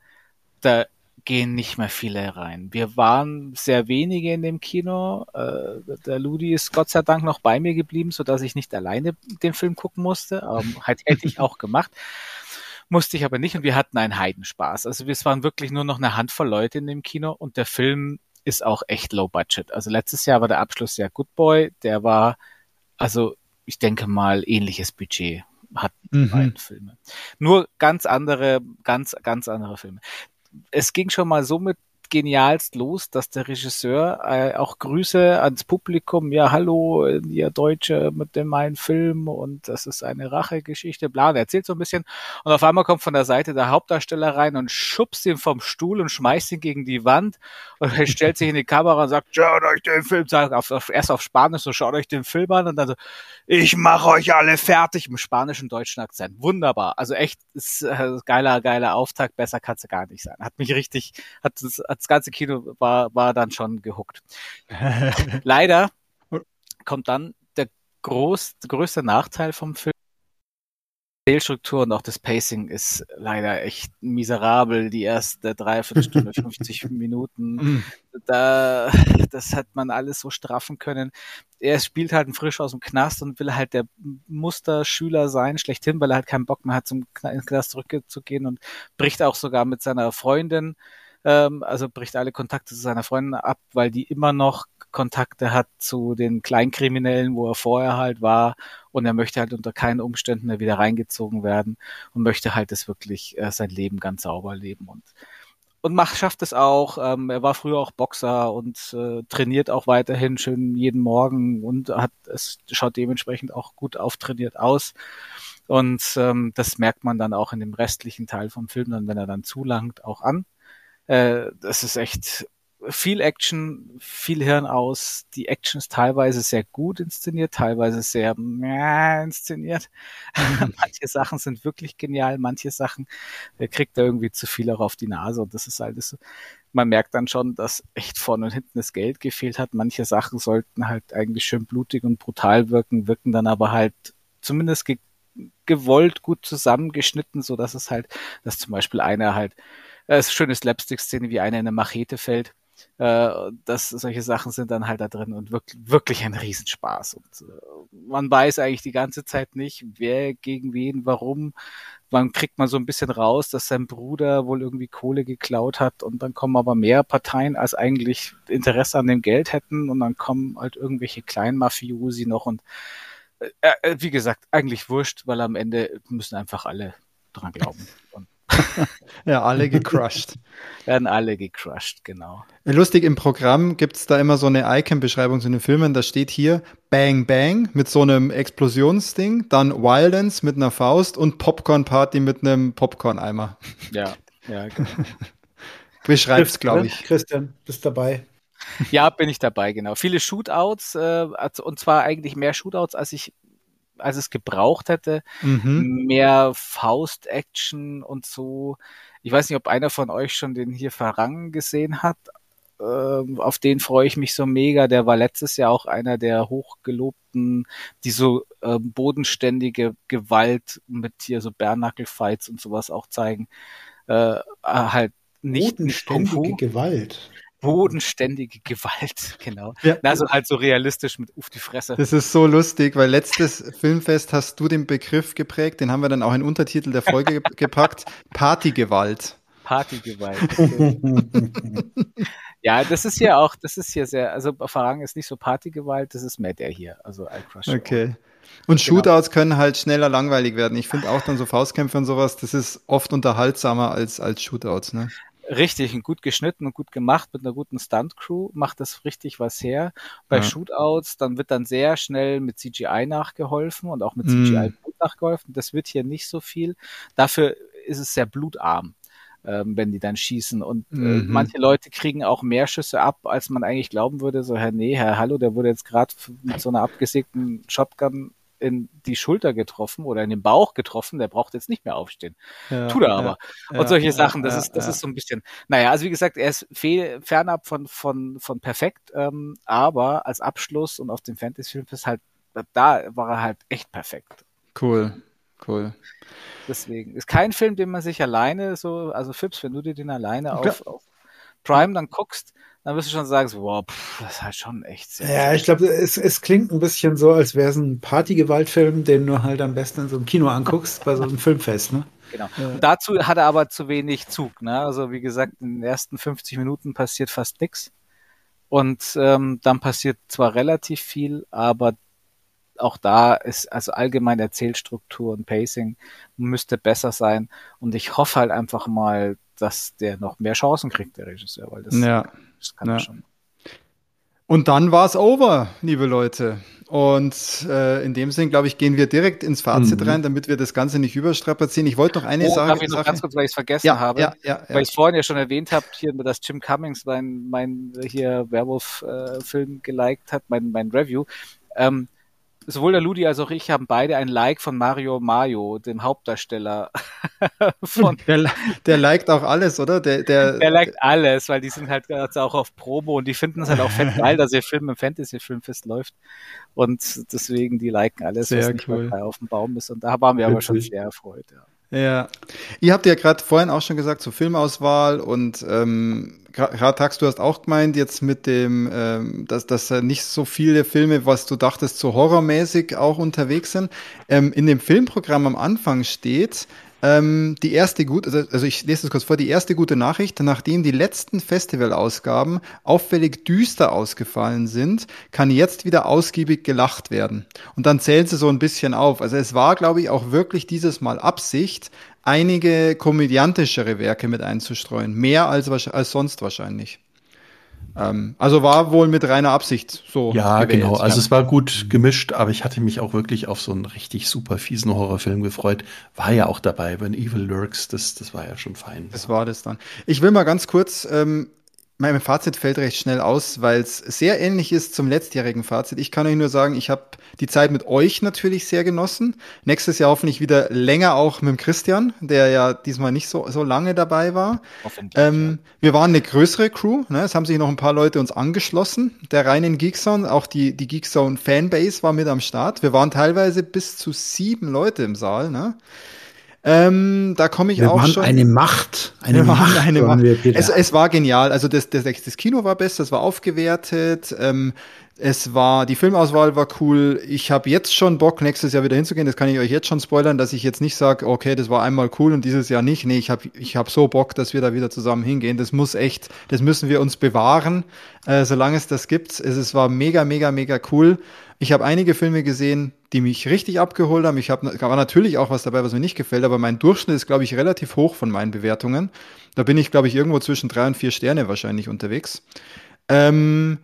da gehen nicht mehr viele rein. Wir waren sehr wenige in dem Kino. Äh, der Ludi ist Gott sei Dank noch bei mir geblieben, so dass ich nicht alleine den Film gucken musste. Ähm, [laughs] halt hätte ich auch gemacht. Musste ich aber nicht und wir hatten einen Heidenspaß. Also es waren wirklich nur noch eine Handvoll Leute in dem Kino und der Film ist auch echt low budget. Also letztes Jahr war der Abschluss ja Good Boy, der war, also ich denke mal, ähnliches Budget hat mhm. beiden Filme. Nur ganz andere, ganz, ganz andere Filme. Es ging schon mal so mit genialst los, dass der Regisseur äh, auch Grüße ans Publikum, ja, hallo, ihr Deutsche mit dem meinen Film und das ist eine Rachegeschichte, bla, der erzählt so ein bisschen und auf einmal kommt von der Seite der Hauptdarsteller rein und schubst ihn vom Stuhl und schmeißt ihn gegen die Wand und er stellt sich in die Kamera und sagt, schaut euch den Film, sagt auf, auf, erst auf Spanisch, so schaut euch den Film an und dann so, ich mache euch alle fertig im spanischen deutschen Akzent. Wunderbar. Also echt, ist äh, geiler, geiler Auftakt, besser kann's gar nicht sein. Hat mich richtig, hat, hat das ganze Kino war, war dann schon gehuckt. [laughs] Leider kommt dann der groß, größte Nachteil vom Film. Fehlstruktur und auch das Pacing ist leider echt miserabel. Die erste Dreiviertelstunde, 50 [laughs] Minuten, mm. da, das hat man alles so straffen können. Er spielt halt frisch aus dem Knast und will halt der Musterschüler sein, schlechthin, weil er halt keinen Bock mehr hat, zum Knast zurückzugehen und bricht auch sogar mit seiner Freundin ähm, also bricht alle Kontakte zu seiner Freundin ab, weil die immer noch Kontakte hat zu den Kleinkriminellen, wo er vorher halt war und er möchte halt unter keinen Umständen mehr wieder reingezogen werden und möchte halt das wirklich äh, sein Leben ganz sauber leben und und macht schafft es auch. Ähm, er war früher auch Boxer und äh, trainiert auch weiterhin schön jeden Morgen und hat es schaut dementsprechend auch gut auftrainiert aus. Und ähm, das merkt man dann auch in dem restlichen Teil vom Film, dann wenn er dann zulangt, auch an. Äh, das ist echt viel Action, viel Hirn aus. Die Action ist teilweise sehr gut inszeniert, teilweise sehr äh, inszeniert. [laughs] Mhm. manche Sachen sind wirklich genial, manche Sachen äh, kriegt er irgendwie zu viel auch auf die Nase und das ist alles so. Man merkt dann schon, dass echt vorne und hinten das Geld gefehlt hat. Manche Sachen sollten halt eigentlich schön blutig und brutal wirken, wirken dann aber halt zumindest ge gewollt gut zusammengeschnitten, so dass es halt, dass zum Beispiel einer halt äh, schöne Slapstick-Szene, wie einer in eine Machete fällt. Äh, das, solche Sachen sind dann halt da drin und wirklich, wirklich ein Riesenspaß. Und äh, man weiß eigentlich die ganze Zeit nicht, wer gegen wen, warum. Man kriegt mal so ein bisschen raus, dass sein Bruder wohl irgendwie Kohle geklaut hat und dann kommen aber mehr Parteien, als eigentlich Interesse an dem Geld hätten und dann kommen halt irgendwelche kleinen Mafiosi noch und äh, äh wie gesagt, eigentlich wurscht, weil am Ende müssen einfach alle dran glauben. Und
ja, alle gecrushed. [laughs]
Werden alle gecrushed, genau.
Lustig, im Programm gibt es da immer so eine Icon-Beschreibung zu den Filmen. Da steht hier Bang Bang mit so einem Explosionsding, dann Violence mit einer Faust und Popcorn Party mit einem Popcorn-Eimer.
Ja, ja, genau. [laughs]
Beschreib's, glaube ich.
Christian, bist dabei.
Ja, bin ich dabei, genau. Viele Shootouts, äh, und zwar eigentlich mehr Shootouts, als ich als es gebraucht hätte. Mhm. Mehr Faust-Action und so. Ich weiß nicht, ob einer von euch schon den hier Farang gesehen hat. Ähm, auf den freue ich mich so mega. Der war letztes Jahr auch einer der hochgelobten, die so äh, bodenständige Gewalt mit hier so Bärnackel-Fights und sowas auch zeigen. Äh, halt nicht
bodenständige Gewalt
bodenständige Gewalt, [laughs] genau. Ja. Also halt so realistisch mit auf die Fresse.
Das ist so lustig, weil letztes Filmfest hast du den Begriff geprägt, den haben wir dann auch in Untertitel der Folge [laughs] gepackt, Partygewalt.
Partygewalt. [laughs] ja, das ist hier auch, das ist hier sehr, also Farang ist nicht so Partygewalt, das ist mehr der hier, also I
Crush. Okay. Und genau. Shootouts können halt schneller langweilig werden. Ich finde auch dann so Faustkämpfe und sowas, das ist oft unterhaltsamer als, als Shootouts, ne?
Richtig, und gut geschnitten und gut gemacht mit einer guten Stunt-Crew macht das richtig was her. Bei ja. Shootouts, dann wird dann sehr schnell mit CGI nachgeholfen und auch mit mm. CGI nachgeholfen. Das wird hier nicht so viel. Dafür ist es sehr blutarm ähm, wenn die dann schießen. Und äh, mhm. manche Leute kriegen auch mehr Schüsse ab, als man eigentlich glauben würde. So, Herr, nee, Herr Hallo, der wurde jetzt gerade mit so einer abgesägten Shotgun in die Schulter getroffen oder in den Bauch getroffen, der braucht jetzt nicht mehr aufstehen. Ja, Tut er aber. Ja, und solche ja, Sachen, das ist, das ist so ein bisschen, naja, also wie gesagt, er ist fernab von, von, von perfekt, ähm, aber als Abschluss und auf dem Fantasy-Film ist halt, da war er halt echt perfekt.
Cool, cool.
Deswegen ist kein Film, den man sich alleine so, also Fips, wenn du dir den alleine auf, auf Prime dann guckst, dann wirst du schon sagen, so, wow, pff, das ist halt schon echt
sehr. Ja, ich glaube, es, es klingt ein bisschen so, als wäre es ein Partygewaltfilm, den du halt am besten in so einem Kino anguckst, bei so einem [laughs] Filmfest, ne?
Genau. Ja. Und dazu hat er aber zu wenig Zug, ne? Also wie gesagt, in den ersten 50 Minuten passiert fast nichts. Und ähm, dann passiert zwar relativ viel, aber auch da ist also allgemein Erzählstruktur und Pacing müsste besser sein. Und ich hoffe halt einfach mal, dass der noch mehr Chancen kriegt, der Regisseur, weil das,
ja. Das kann ja. schon. Und dann war es over, liebe Leute. Und äh, in dem Sinn, glaube ich, gehen wir direkt ins Fazit mhm. rein, damit wir das Ganze nicht überstrapazieren. Ich wollte noch eine oh, Sache.
Darf ich noch ganz kurz, weil ich es vergessen ja, habe, ja, ja, weil ich es vorhin ja schon erwähnt habe, hier, dass Jim Cummings mein, mein hier Werwolf-Film äh, geliked hat, mein, mein Review. Ähm, sowohl der Ludi als auch ich haben beide ein Like von Mario Mayo, dem Hauptdarsteller. [laughs]
von der, der liked auch alles, oder? Der, der, [laughs]
der liked alles, weil die sind halt also auch auf Promo und die finden es halt auch fett [laughs] geil, dass ihr Film im Fantasy-Filmfest läuft. Und deswegen, die liken alles,
Sehr was cool.
nicht auf dem Baum ist. Und da waren wir Witzig. aber schon sehr erfreut, ja.
Ja. Ihr habt ja gerade vorhin auch schon gesagt zur Filmauswahl und ähm, gerade Tax, du hast auch gemeint, jetzt mit dem, ähm, dass, dass nicht so viele Filme, was du dachtest, so horrormäßig auch unterwegs sind. Ähm, in dem Filmprogramm am Anfang steht, ähm, die erste gute, also, also ich lese das kurz vor, die erste gute Nachricht, nachdem die letzten Festivalausgaben auffällig düster ausgefallen sind, kann jetzt wieder ausgiebig gelacht werden. Und dann zählen sie so ein bisschen auf. Also es war, glaube ich, auch wirklich dieses Mal Absicht, einige komödiantischere Werke mit einzustreuen. Mehr als, als sonst wahrscheinlich. Ähm, also war wohl mit reiner Absicht so.
Ja, gewählt. genau. Also ja. es war gut gemischt, aber ich hatte mich auch wirklich auf so einen richtig super fiesen Horrorfilm gefreut. War ja auch dabei, wenn Evil Lurks, das, das war ja schon fein.
Das war das dann. Ich will mal ganz kurz ähm, mein Fazit fällt recht schnell aus, weil es sehr ähnlich ist zum letztjährigen Fazit. Ich kann euch nur sagen, ich habe die Zeit mit euch natürlich sehr genossen. Nächstes Jahr hoffentlich wieder länger auch mit dem Christian, der ja diesmal nicht so, so lange dabei war. Ähm. Wir waren eine größere Crew. Ne? Es haben sich noch ein paar Leute uns angeschlossen. Der reinen Geekzone, auch die, die Geekzone Fanbase war mit am Start. Wir waren teilweise bis zu sieben Leute im Saal. Ne? Ähm, da komme ich
wir
auch schon.
Eine Macht. Eine Macht.
Eine Macht. Es, es, war genial. Also das, das, das Kino war best, das war aufgewertet. Ähm, es war, die Filmauswahl war cool. Ich habe jetzt schon Bock, nächstes Jahr wieder hinzugehen. Das kann ich euch jetzt schon spoilern, dass ich jetzt nicht sage, okay, das war einmal cool und dieses Jahr nicht. Nee, ich habe ich hab so Bock, dass wir da wieder zusammen hingehen. Das muss echt, das müssen wir uns bewahren, äh, solange es das gibt. Es, es war mega, mega, mega cool. Ich habe einige Filme gesehen, die mich richtig abgeholt haben. Ich habe war natürlich auch was dabei, was mir nicht gefällt, aber mein Durchschnitt ist, glaube ich, relativ hoch von meinen Bewertungen. Da bin ich, glaube ich, irgendwo zwischen drei und vier Sterne wahrscheinlich unterwegs. Ähm,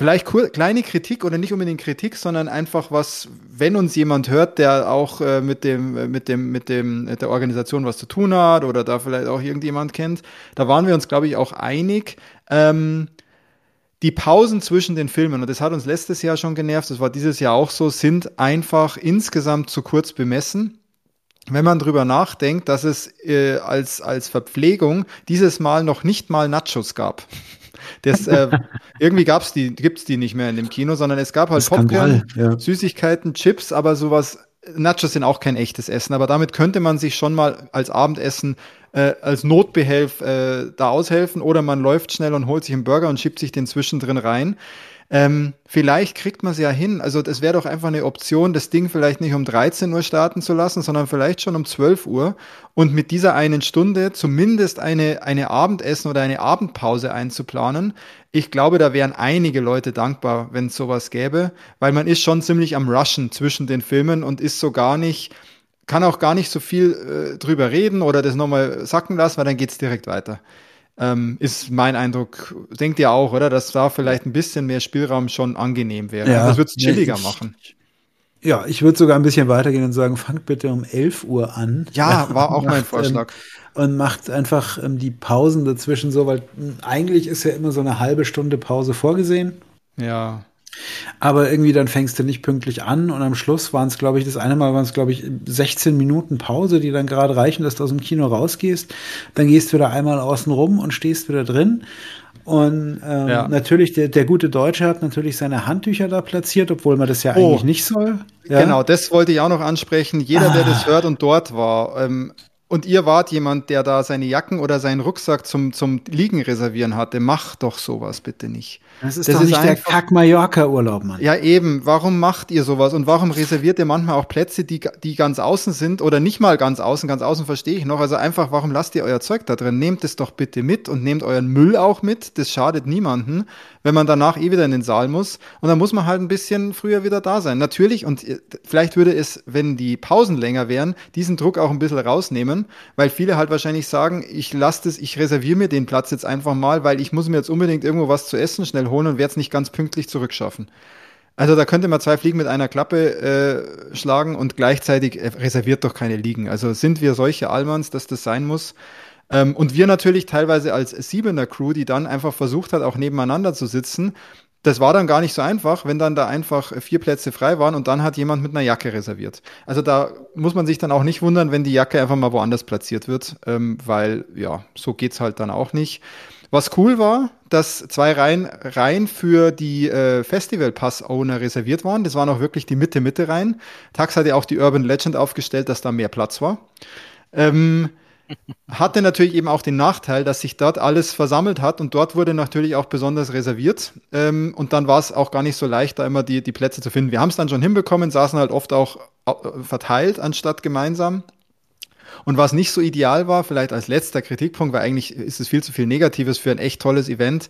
Vielleicht kleine Kritik oder nicht unbedingt Kritik, sondern einfach was, wenn uns jemand hört, der auch äh, mit dem, äh, mit dem, mit dem, mit der Organisation was zu tun hat oder da vielleicht auch irgendjemand kennt, da waren wir uns, glaube ich, auch einig. Ähm, die Pausen zwischen den Filmen, und das hat uns letztes Jahr schon genervt, das war dieses Jahr auch so, sind einfach insgesamt zu kurz bemessen wenn man drüber nachdenkt, dass es äh, als, als Verpflegung dieses Mal noch nicht mal Nachos gab. Das, äh, [laughs] irgendwie gab's die, gibt's die nicht mehr in dem Kino, sondern es gab halt Popcorn, ja. Süßigkeiten, Chips, aber sowas, Nachos sind auch kein echtes Essen, aber damit könnte man sich schon mal als Abendessen äh, als Notbehelf äh, da aushelfen oder man läuft schnell und holt sich einen Burger und schiebt sich den zwischendrin rein. Ähm, vielleicht kriegt man es ja hin. Also das wäre doch einfach eine Option, das Ding vielleicht nicht um 13 Uhr starten zu lassen, sondern vielleicht schon um 12 Uhr und mit dieser einen Stunde zumindest eine, eine Abendessen oder eine Abendpause einzuplanen. Ich glaube, da wären einige Leute dankbar, wenn es sowas gäbe, weil man ist schon ziemlich am Rushen zwischen den Filmen und ist so gar nicht, kann auch gar nicht so viel äh, drüber reden oder das nochmal sacken lassen, weil dann geht's direkt weiter. Ähm, ist mein Eindruck. Denkt ihr auch, oder? Dass da vielleicht ein bisschen mehr Spielraum schon angenehm wäre. Ja, das wird es chilliger ich, machen.
Ja, ich würde sogar ein bisschen weitergehen und sagen, fangt bitte um 11 Uhr an.
Ja, war auch macht, mein Vorschlag.
Ähm, und macht einfach ähm, die Pausen dazwischen so, weil hm, eigentlich ist ja immer so eine halbe Stunde Pause vorgesehen.
Ja.
Aber irgendwie dann fängst du nicht pünktlich an und am Schluss waren es, glaube ich, das eine Mal waren es, glaube ich, 16 Minuten Pause, die dann gerade reichen, dass du aus dem Kino rausgehst. Dann gehst du wieder einmal außen rum und stehst wieder drin. Und ähm, ja. natürlich, der, der gute Deutsche hat natürlich seine Handtücher da platziert, obwohl man das ja oh. eigentlich nicht soll.
Ja? Genau, das wollte ich auch noch ansprechen. Jeder, ah. der das hört und dort war, ähm, und ihr wart jemand, der da seine Jacken oder seinen Rucksack zum, zum Liegen reservieren hatte, macht doch sowas bitte nicht.
Das ist das doch ist nicht der Kack-Mallorca-Urlaub, Mann.
Ja, eben. Warum macht ihr sowas? Und warum reserviert ihr manchmal auch Plätze, die, die ganz außen sind oder nicht mal ganz außen? Ganz außen verstehe ich noch. Also einfach, warum lasst ihr euer Zeug da drin? Nehmt es doch bitte mit und nehmt euren Müll auch mit. Das schadet niemanden, wenn man danach eh wieder in den Saal muss. Und dann muss man halt ein bisschen früher wieder da sein. Natürlich, und vielleicht würde es, wenn die Pausen länger wären, diesen Druck auch ein bisschen rausnehmen, weil viele halt wahrscheinlich sagen, ich lasse das, ich reserviere mir den Platz jetzt einfach mal, weil ich muss mir jetzt unbedingt irgendwo was zu essen schnell holen und werde es nicht ganz pünktlich zurückschaffen. Also da könnte man zwei Fliegen mit einer Klappe äh, schlagen und gleichzeitig äh, reserviert doch keine Liegen. Also sind wir solche Allmanns, dass das sein muss? Ähm, und wir natürlich teilweise als Siebener Crew, die dann einfach versucht hat, auch nebeneinander zu sitzen. Das war dann gar nicht so einfach, wenn dann da einfach vier Plätze frei waren und dann hat jemand mit einer Jacke reserviert. Also da muss man sich dann auch nicht wundern, wenn die Jacke einfach mal woanders platziert wird, ähm, weil ja, so geht's halt dann auch nicht. Was cool war, dass zwei Reihen, Reihen für die äh, Festival Pass Owner reserviert waren. Das waren auch wirklich die Mitte Mitte Reihen. Tax hatte auch die Urban Legend aufgestellt, dass da mehr Platz war. Ähm, [laughs] hatte natürlich eben auch den Nachteil, dass sich dort alles versammelt hat und dort wurde natürlich auch besonders reserviert. Ähm, und dann war es auch gar nicht so leicht, da immer die, die Plätze zu finden. Wir haben es dann schon hinbekommen, saßen halt oft auch äh, verteilt anstatt gemeinsam. Und was nicht so ideal war, vielleicht als letzter Kritikpunkt, weil eigentlich ist es viel zu viel Negatives für ein echt tolles Event.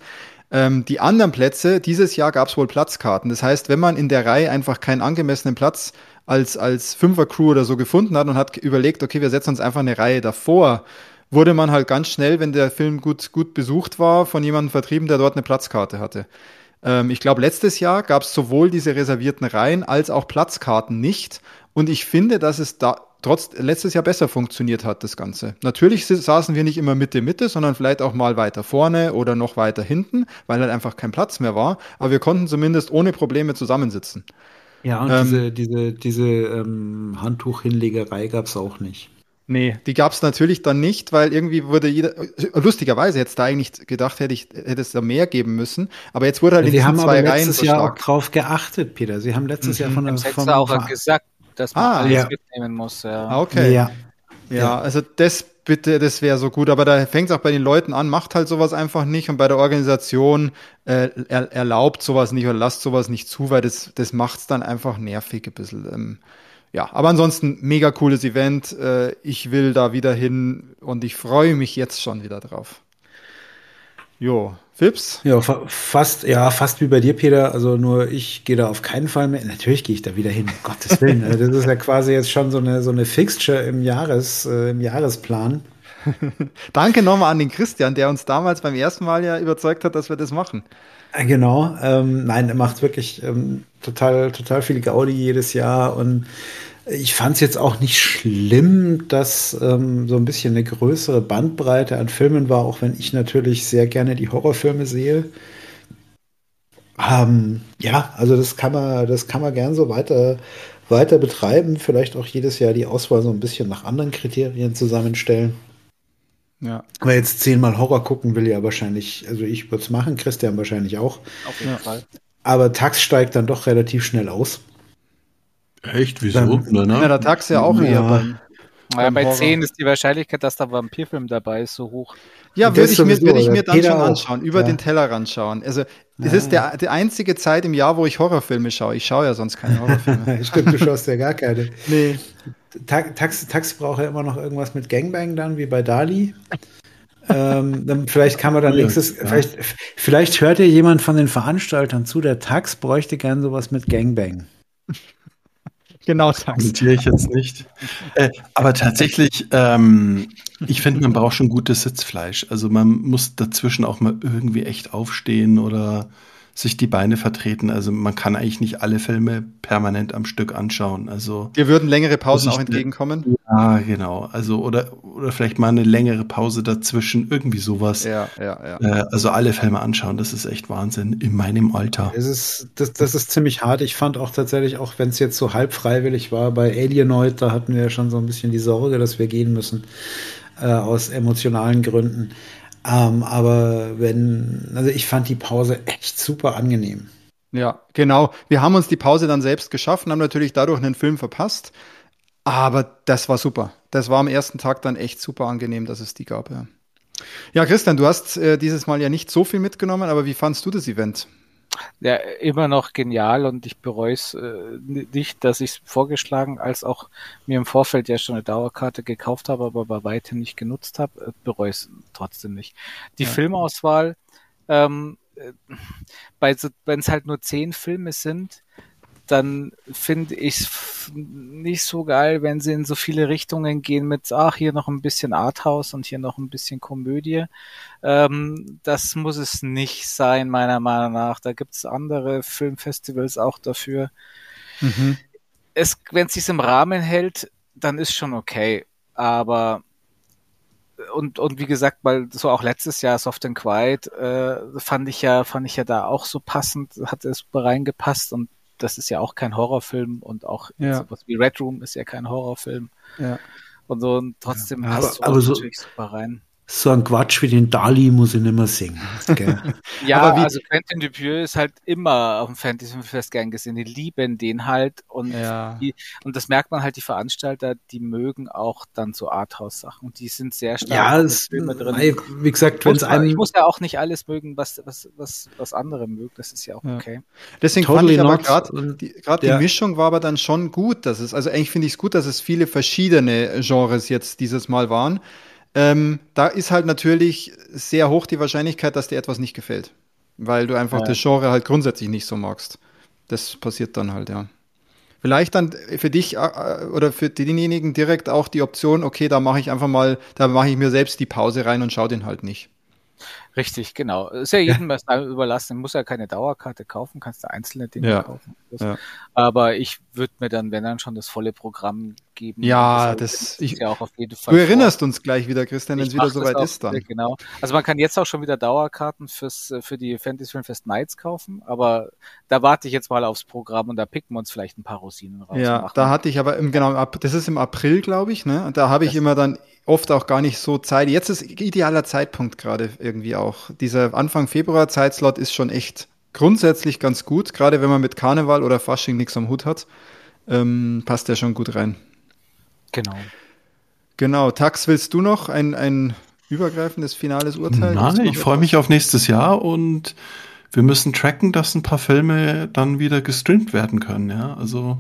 Ähm, die anderen Plätze, dieses Jahr gab es wohl Platzkarten. Das heißt, wenn man in der Reihe einfach keinen angemessenen Platz als, als Fünfer-Crew oder so gefunden hat und hat überlegt, okay, wir setzen uns einfach eine Reihe davor, wurde man halt ganz schnell, wenn der Film gut, gut besucht war, von jemandem vertrieben, der dort eine Platzkarte hatte. Ähm, ich glaube, letztes Jahr gab es sowohl diese reservierten Reihen als auch Platzkarten nicht. Und ich finde, dass es da trotz letztes Jahr besser funktioniert hat, das Ganze. Natürlich saßen wir nicht immer Mitte, Mitte, sondern vielleicht auch mal weiter vorne oder noch weiter hinten, weil halt einfach kein Platz mehr war. Aber wir konnten zumindest ohne Probleme zusammensitzen.
Ja, und ähm, diese, diese, diese ähm, Handtuchhinlegerei gab es auch nicht.
Nee, die gab es natürlich dann nicht, weil irgendwie wurde jeder, lustigerweise jetzt da eigentlich gedacht, hätte ich, hätte es da mehr geben müssen, aber jetzt wurde halt
ja, in diesen zwei Reihen letztes Jahr auch drauf geachtet, Peter. Sie haben letztes mhm. Jahr von
der von, auch gesagt, dass man ah, alles ja. mitnehmen muss.
Ja. Ah, okay. Ja. ja. also das bitte, das wäre so gut. Aber da fängt es auch bei den Leuten an, macht halt sowas einfach nicht und bei der Organisation äh, er, erlaubt sowas nicht oder lasst sowas nicht zu, weil das, das macht es dann einfach nervig ein bisschen. Ähm, ja, aber ansonsten mega cooles Event. Äh, ich will da wieder hin und ich freue mich jetzt schon wieder drauf. Jo, Fips?
Ja, fa fast, ja, fast wie bei dir, Peter. Also nur ich gehe da auf keinen Fall mehr. Natürlich gehe ich da wieder hin, um Gottes Willen. Also das ist ja quasi jetzt schon so eine, so eine Fixture im, Jahres, äh, im Jahresplan. [laughs]
Danke nochmal an den Christian, der uns damals beim ersten Mal ja überzeugt hat, dass wir das machen.
Äh, genau. Ähm, nein, er macht wirklich ähm, total, total viel Gaudi jedes Jahr und ich fand es jetzt auch nicht schlimm, dass ähm, so ein bisschen eine größere Bandbreite an Filmen war, auch wenn ich natürlich sehr gerne die Horrorfilme sehe. Ähm, ja, also das kann man, das kann man gern so weiter, weiter betreiben. Vielleicht auch jedes Jahr die Auswahl so ein bisschen nach anderen Kriterien zusammenstellen. Ja. Aber jetzt zehnmal Horror gucken will ja wahrscheinlich, also ich würde es machen, Christian wahrscheinlich auch. Auf jeden Fall. Aber Tax steigt dann doch relativ schnell aus.
Echt? Wieso?
Dann, Na, der Tax ja auch ja. eher beim
Naja, bei Horror. 10 ist die Wahrscheinlichkeit, dass da Vampirfilm dabei ist, so hoch.
Ja, würde ich, mir, würd ich mir dann schon anschauen, über ja. den Tellerrand schauen. Also, es ist der, die einzige Zeit im Jahr, wo ich Horrorfilme schaue. Ich schaue ja sonst keine Horrorfilme. [laughs]
Stimmt, du schaust ja gar keine. Nee. Taxi, Taxi braucht ja immer noch irgendwas mit Gangbang dann, wie bei Dali. ähm, dann vielleicht kann man dann nächstes, ja. vielleicht, vielleicht hört ja jemand von den Veranstaltern zu, der Tax bräuchte gern sowas mit Gangbang.
Genau, das kommentiere ich jetzt nicht. Äh, aber tatsächlich, ähm, ich finde, man braucht schon gutes Sitzfleisch. Also man muss dazwischen auch mal irgendwie echt aufstehen oder sich die Beine vertreten. Also man kann eigentlich nicht alle Filme permanent am Stück anschauen. Also
wir würden längere Pausen auch entgegenkommen.
Ja, genau. Also oder oder vielleicht mal eine längere Pause dazwischen, irgendwie sowas.
Ja, ja, ja.
Äh, also alle Filme anschauen, das ist echt Wahnsinn in meinem Alter.
Es ist das, das ist ziemlich hart. Ich fand auch tatsächlich, auch wenn es jetzt so halb freiwillig war, bei Alienoid, da hatten wir ja schon so ein bisschen die Sorge, dass wir gehen müssen äh, aus emotionalen Gründen. Ähm, aber wenn, also ich fand die Pause echt super angenehm.
Ja, genau. Wir haben uns die Pause dann selbst geschaffen, haben natürlich dadurch einen Film verpasst. Aber das war super. Das war am ersten Tag dann echt super angenehm, dass es die gab. Ja, ja Christian, du hast äh, dieses Mal ja nicht so viel mitgenommen, aber wie fandst du das Event?
Ja, immer noch genial und ich bereue es äh, nicht, dass ich es vorgeschlagen als auch mir im Vorfeld ja schon eine Dauerkarte gekauft habe, aber bei weitem nicht genutzt habe, äh, bereue es trotzdem nicht. Die ja. Filmauswahl, ähm, äh, wenn es halt nur zehn Filme sind, dann finde ich es nicht so geil, wenn sie in so viele Richtungen gehen mit, ach, hier noch ein bisschen Arthouse und hier noch ein bisschen Komödie. Ähm, das muss es nicht sein, meiner Meinung nach. Da gibt es andere Filmfestivals auch dafür. Mhm. Es, wenn es sich im Rahmen hält, dann ist schon okay. Aber und, und wie gesagt, weil so auch letztes Jahr Soft and Quiet äh, fand ich ja, fand ich ja da auch so passend, hat es super reingepasst und das ist ja auch kein Horrorfilm und auch ja. sowas wie Red Room ist ja kein Horrorfilm. Ja. Und so und trotzdem
ja, passt aber, aber so, natürlich super rein so ein Quatsch wie den Dali muss ich nicht mehr singen. [laughs]
ja, aber wie, also Quentin Dupieux ist halt immer auf dem Fantasy-Fest gern gesehen. Die lieben den halt und, ja. die, und das merkt man halt, die Veranstalter, die mögen auch dann so Arthouse-Sachen. Die sind sehr stark
ja, es, Filme drin. Wie gesagt, wenn es
einem... Ich muss ja auch nicht alles mögen, was, was, was, was andere mögen. Das ist ja auch ja. okay.
Deswegen totally fand ich aber gerade die, grad ja. die Mischung war aber dann schon gut. Dass es, also eigentlich finde ich es gut, dass es viele verschiedene Genres jetzt dieses Mal waren. Ähm, da ist halt natürlich sehr hoch die Wahrscheinlichkeit, dass dir etwas nicht gefällt. Weil du einfach ja. das Genre halt grundsätzlich nicht so magst. Das passiert dann halt, ja. Vielleicht dann für dich äh, äh, oder für denjenigen direkt auch die Option, okay, da mache ich einfach mal, da mache ich mir selbst die Pause rein und schaue den halt nicht.
Richtig, genau. Ist ja jedem was da überlassen. Muss ja keine Dauerkarte kaufen, kannst du einzelne Dinge ja. kaufen. Ja. Aber ich würde mir dann, wenn dann schon das volle Programm geben.
Ja, das, das ich, ja auch auf jeden Fall. Du erinnerst vor. uns gleich wieder, Christian, wenn es wieder soweit ist dann.
Genau. Also man kann jetzt auch schon wieder Dauerkarten fürs, für die Fantasy Filmfest Nights kaufen, aber da warte ich jetzt mal aufs Programm und da picken wir uns vielleicht ein paar Rosinen raus.
Ja, da hatte ich aber im, genau, das ist im April, glaube ich, ne? Und da habe ich das immer dann oft auch gar nicht so Zeit. Jetzt ist idealer Zeitpunkt gerade irgendwie auch. Dieser Anfang Februar Zeitslot ist schon echt grundsätzlich ganz gut, gerade wenn man mit Karneval oder Fasching nichts am Hut hat. Ähm, passt der schon gut rein.
Genau.
Genau. Tax, willst du noch ein, ein übergreifendes finales Urteil?
Nein, ich freue mich auf nächstes Jahr und wir müssen tracken, dass ein paar Filme dann wieder gestreamt werden können. Ja, also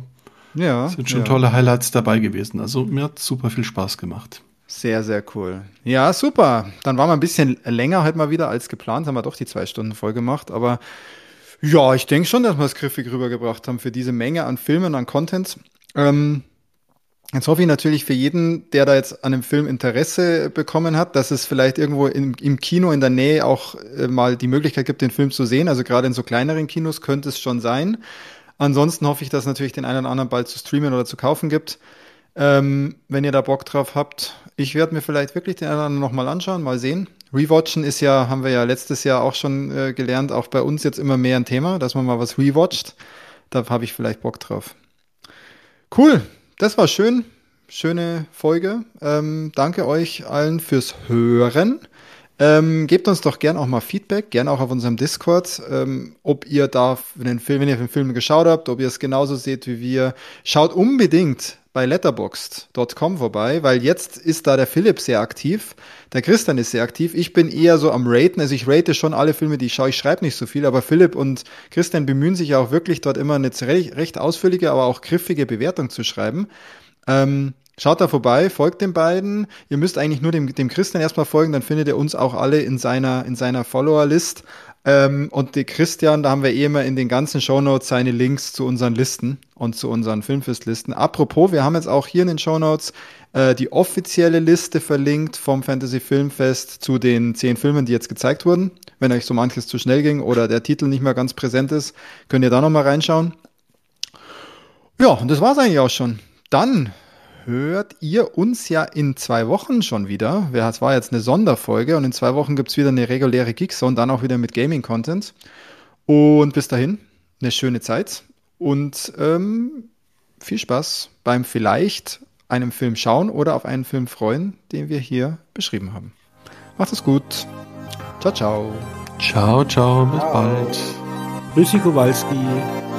ja, sind schon ja. tolle Highlights dabei gewesen. Also mir hat super viel Spaß gemacht.
Sehr, sehr cool. Ja, super. Dann waren wir ein bisschen länger heute mal wieder als geplant, haben wir doch die zwei Stunden voll gemacht. Aber ja, ich denke schon, dass wir es griffig rübergebracht haben für diese Menge an Filmen, an Content. Ähm, Jetzt hoffe ich natürlich für jeden, der da jetzt an dem Film Interesse bekommen hat, dass es vielleicht irgendwo im, im Kino in der Nähe auch äh, mal die Möglichkeit gibt, den Film zu sehen. Also gerade in so kleineren Kinos könnte es schon sein. Ansonsten hoffe ich, dass es natürlich den einen oder anderen bald zu streamen oder zu kaufen gibt. Ähm, wenn ihr da Bock drauf habt, ich werde mir vielleicht wirklich den anderen nochmal anschauen, mal sehen. Rewatchen ist ja, haben wir ja letztes Jahr auch schon äh, gelernt, auch bei uns jetzt immer mehr ein Thema, dass man mal was rewatcht. Da habe ich vielleicht Bock drauf. Cool, das war schön. Schöne Folge. Ähm, danke euch allen fürs Hören. Ähm, gebt uns doch gern auch mal Feedback, gern auch auf unserem Discord, ähm, ob ihr da den Film, wenn ihr den Film geschaut habt, ob ihr es genauso seht wie wir. Schaut unbedingt bei letterboxd.com vorbei, weil jetzt ist da der Philipp sehr aktiv, der Christian ist sehr aktiv. Ich bin eher so am Raten, also ich rate schon alle Filme, die ich schaue. Ich schreibe nicht so viel, aber Philipp und Christian bemühen sich auch wirklich dort immer eine recht, ausführliche, aber auch griffige Bewertung zu schreiben. Ähm, Schaut da vorbei, folgt den beiden. Ihr müsst eigentlich nur dem, dem Christian erstmal folgen, dann findet ihr uns auch alle in seiner, in seiner Follower-List. Ähm, und die Christian, da haben wir eh immer in den ganzen Shownotes seine Links zu unseren Listen und zu unseren Filmfestlisten. Apropos, wir haben jetzt auch hier in den Shownotes äh, die offizielle Liste verlinkt vom Fantasy Filmfest zu den zehn Filmen, die jetzt gezeigt wurden. Wenn euch so manches zu schnell ging oder der Titel nicht mehr ganz präsent ist, könnt ihr da nochmal reinschauen. Ja, und das war's eigentlich auch schon. Dann hört ihr uns ja in zwei Wochen schon wieder. Es war jetzt eine Sonderfolge und in zwei Wochen gibt es wieder eine reguläre Geekzone, dann auch wieder mit Gaming-Content. Und bis dahin, eine schöne Zeit und ähm, viel Spaß beim vielleicht einem Film schauen oder auf einen Film freuen, den wir hier beschrieben haben. Macht es gut. Ciao, ciao.
Ciao, ciao, bis ciao. bald.
Grüßi Kowalski.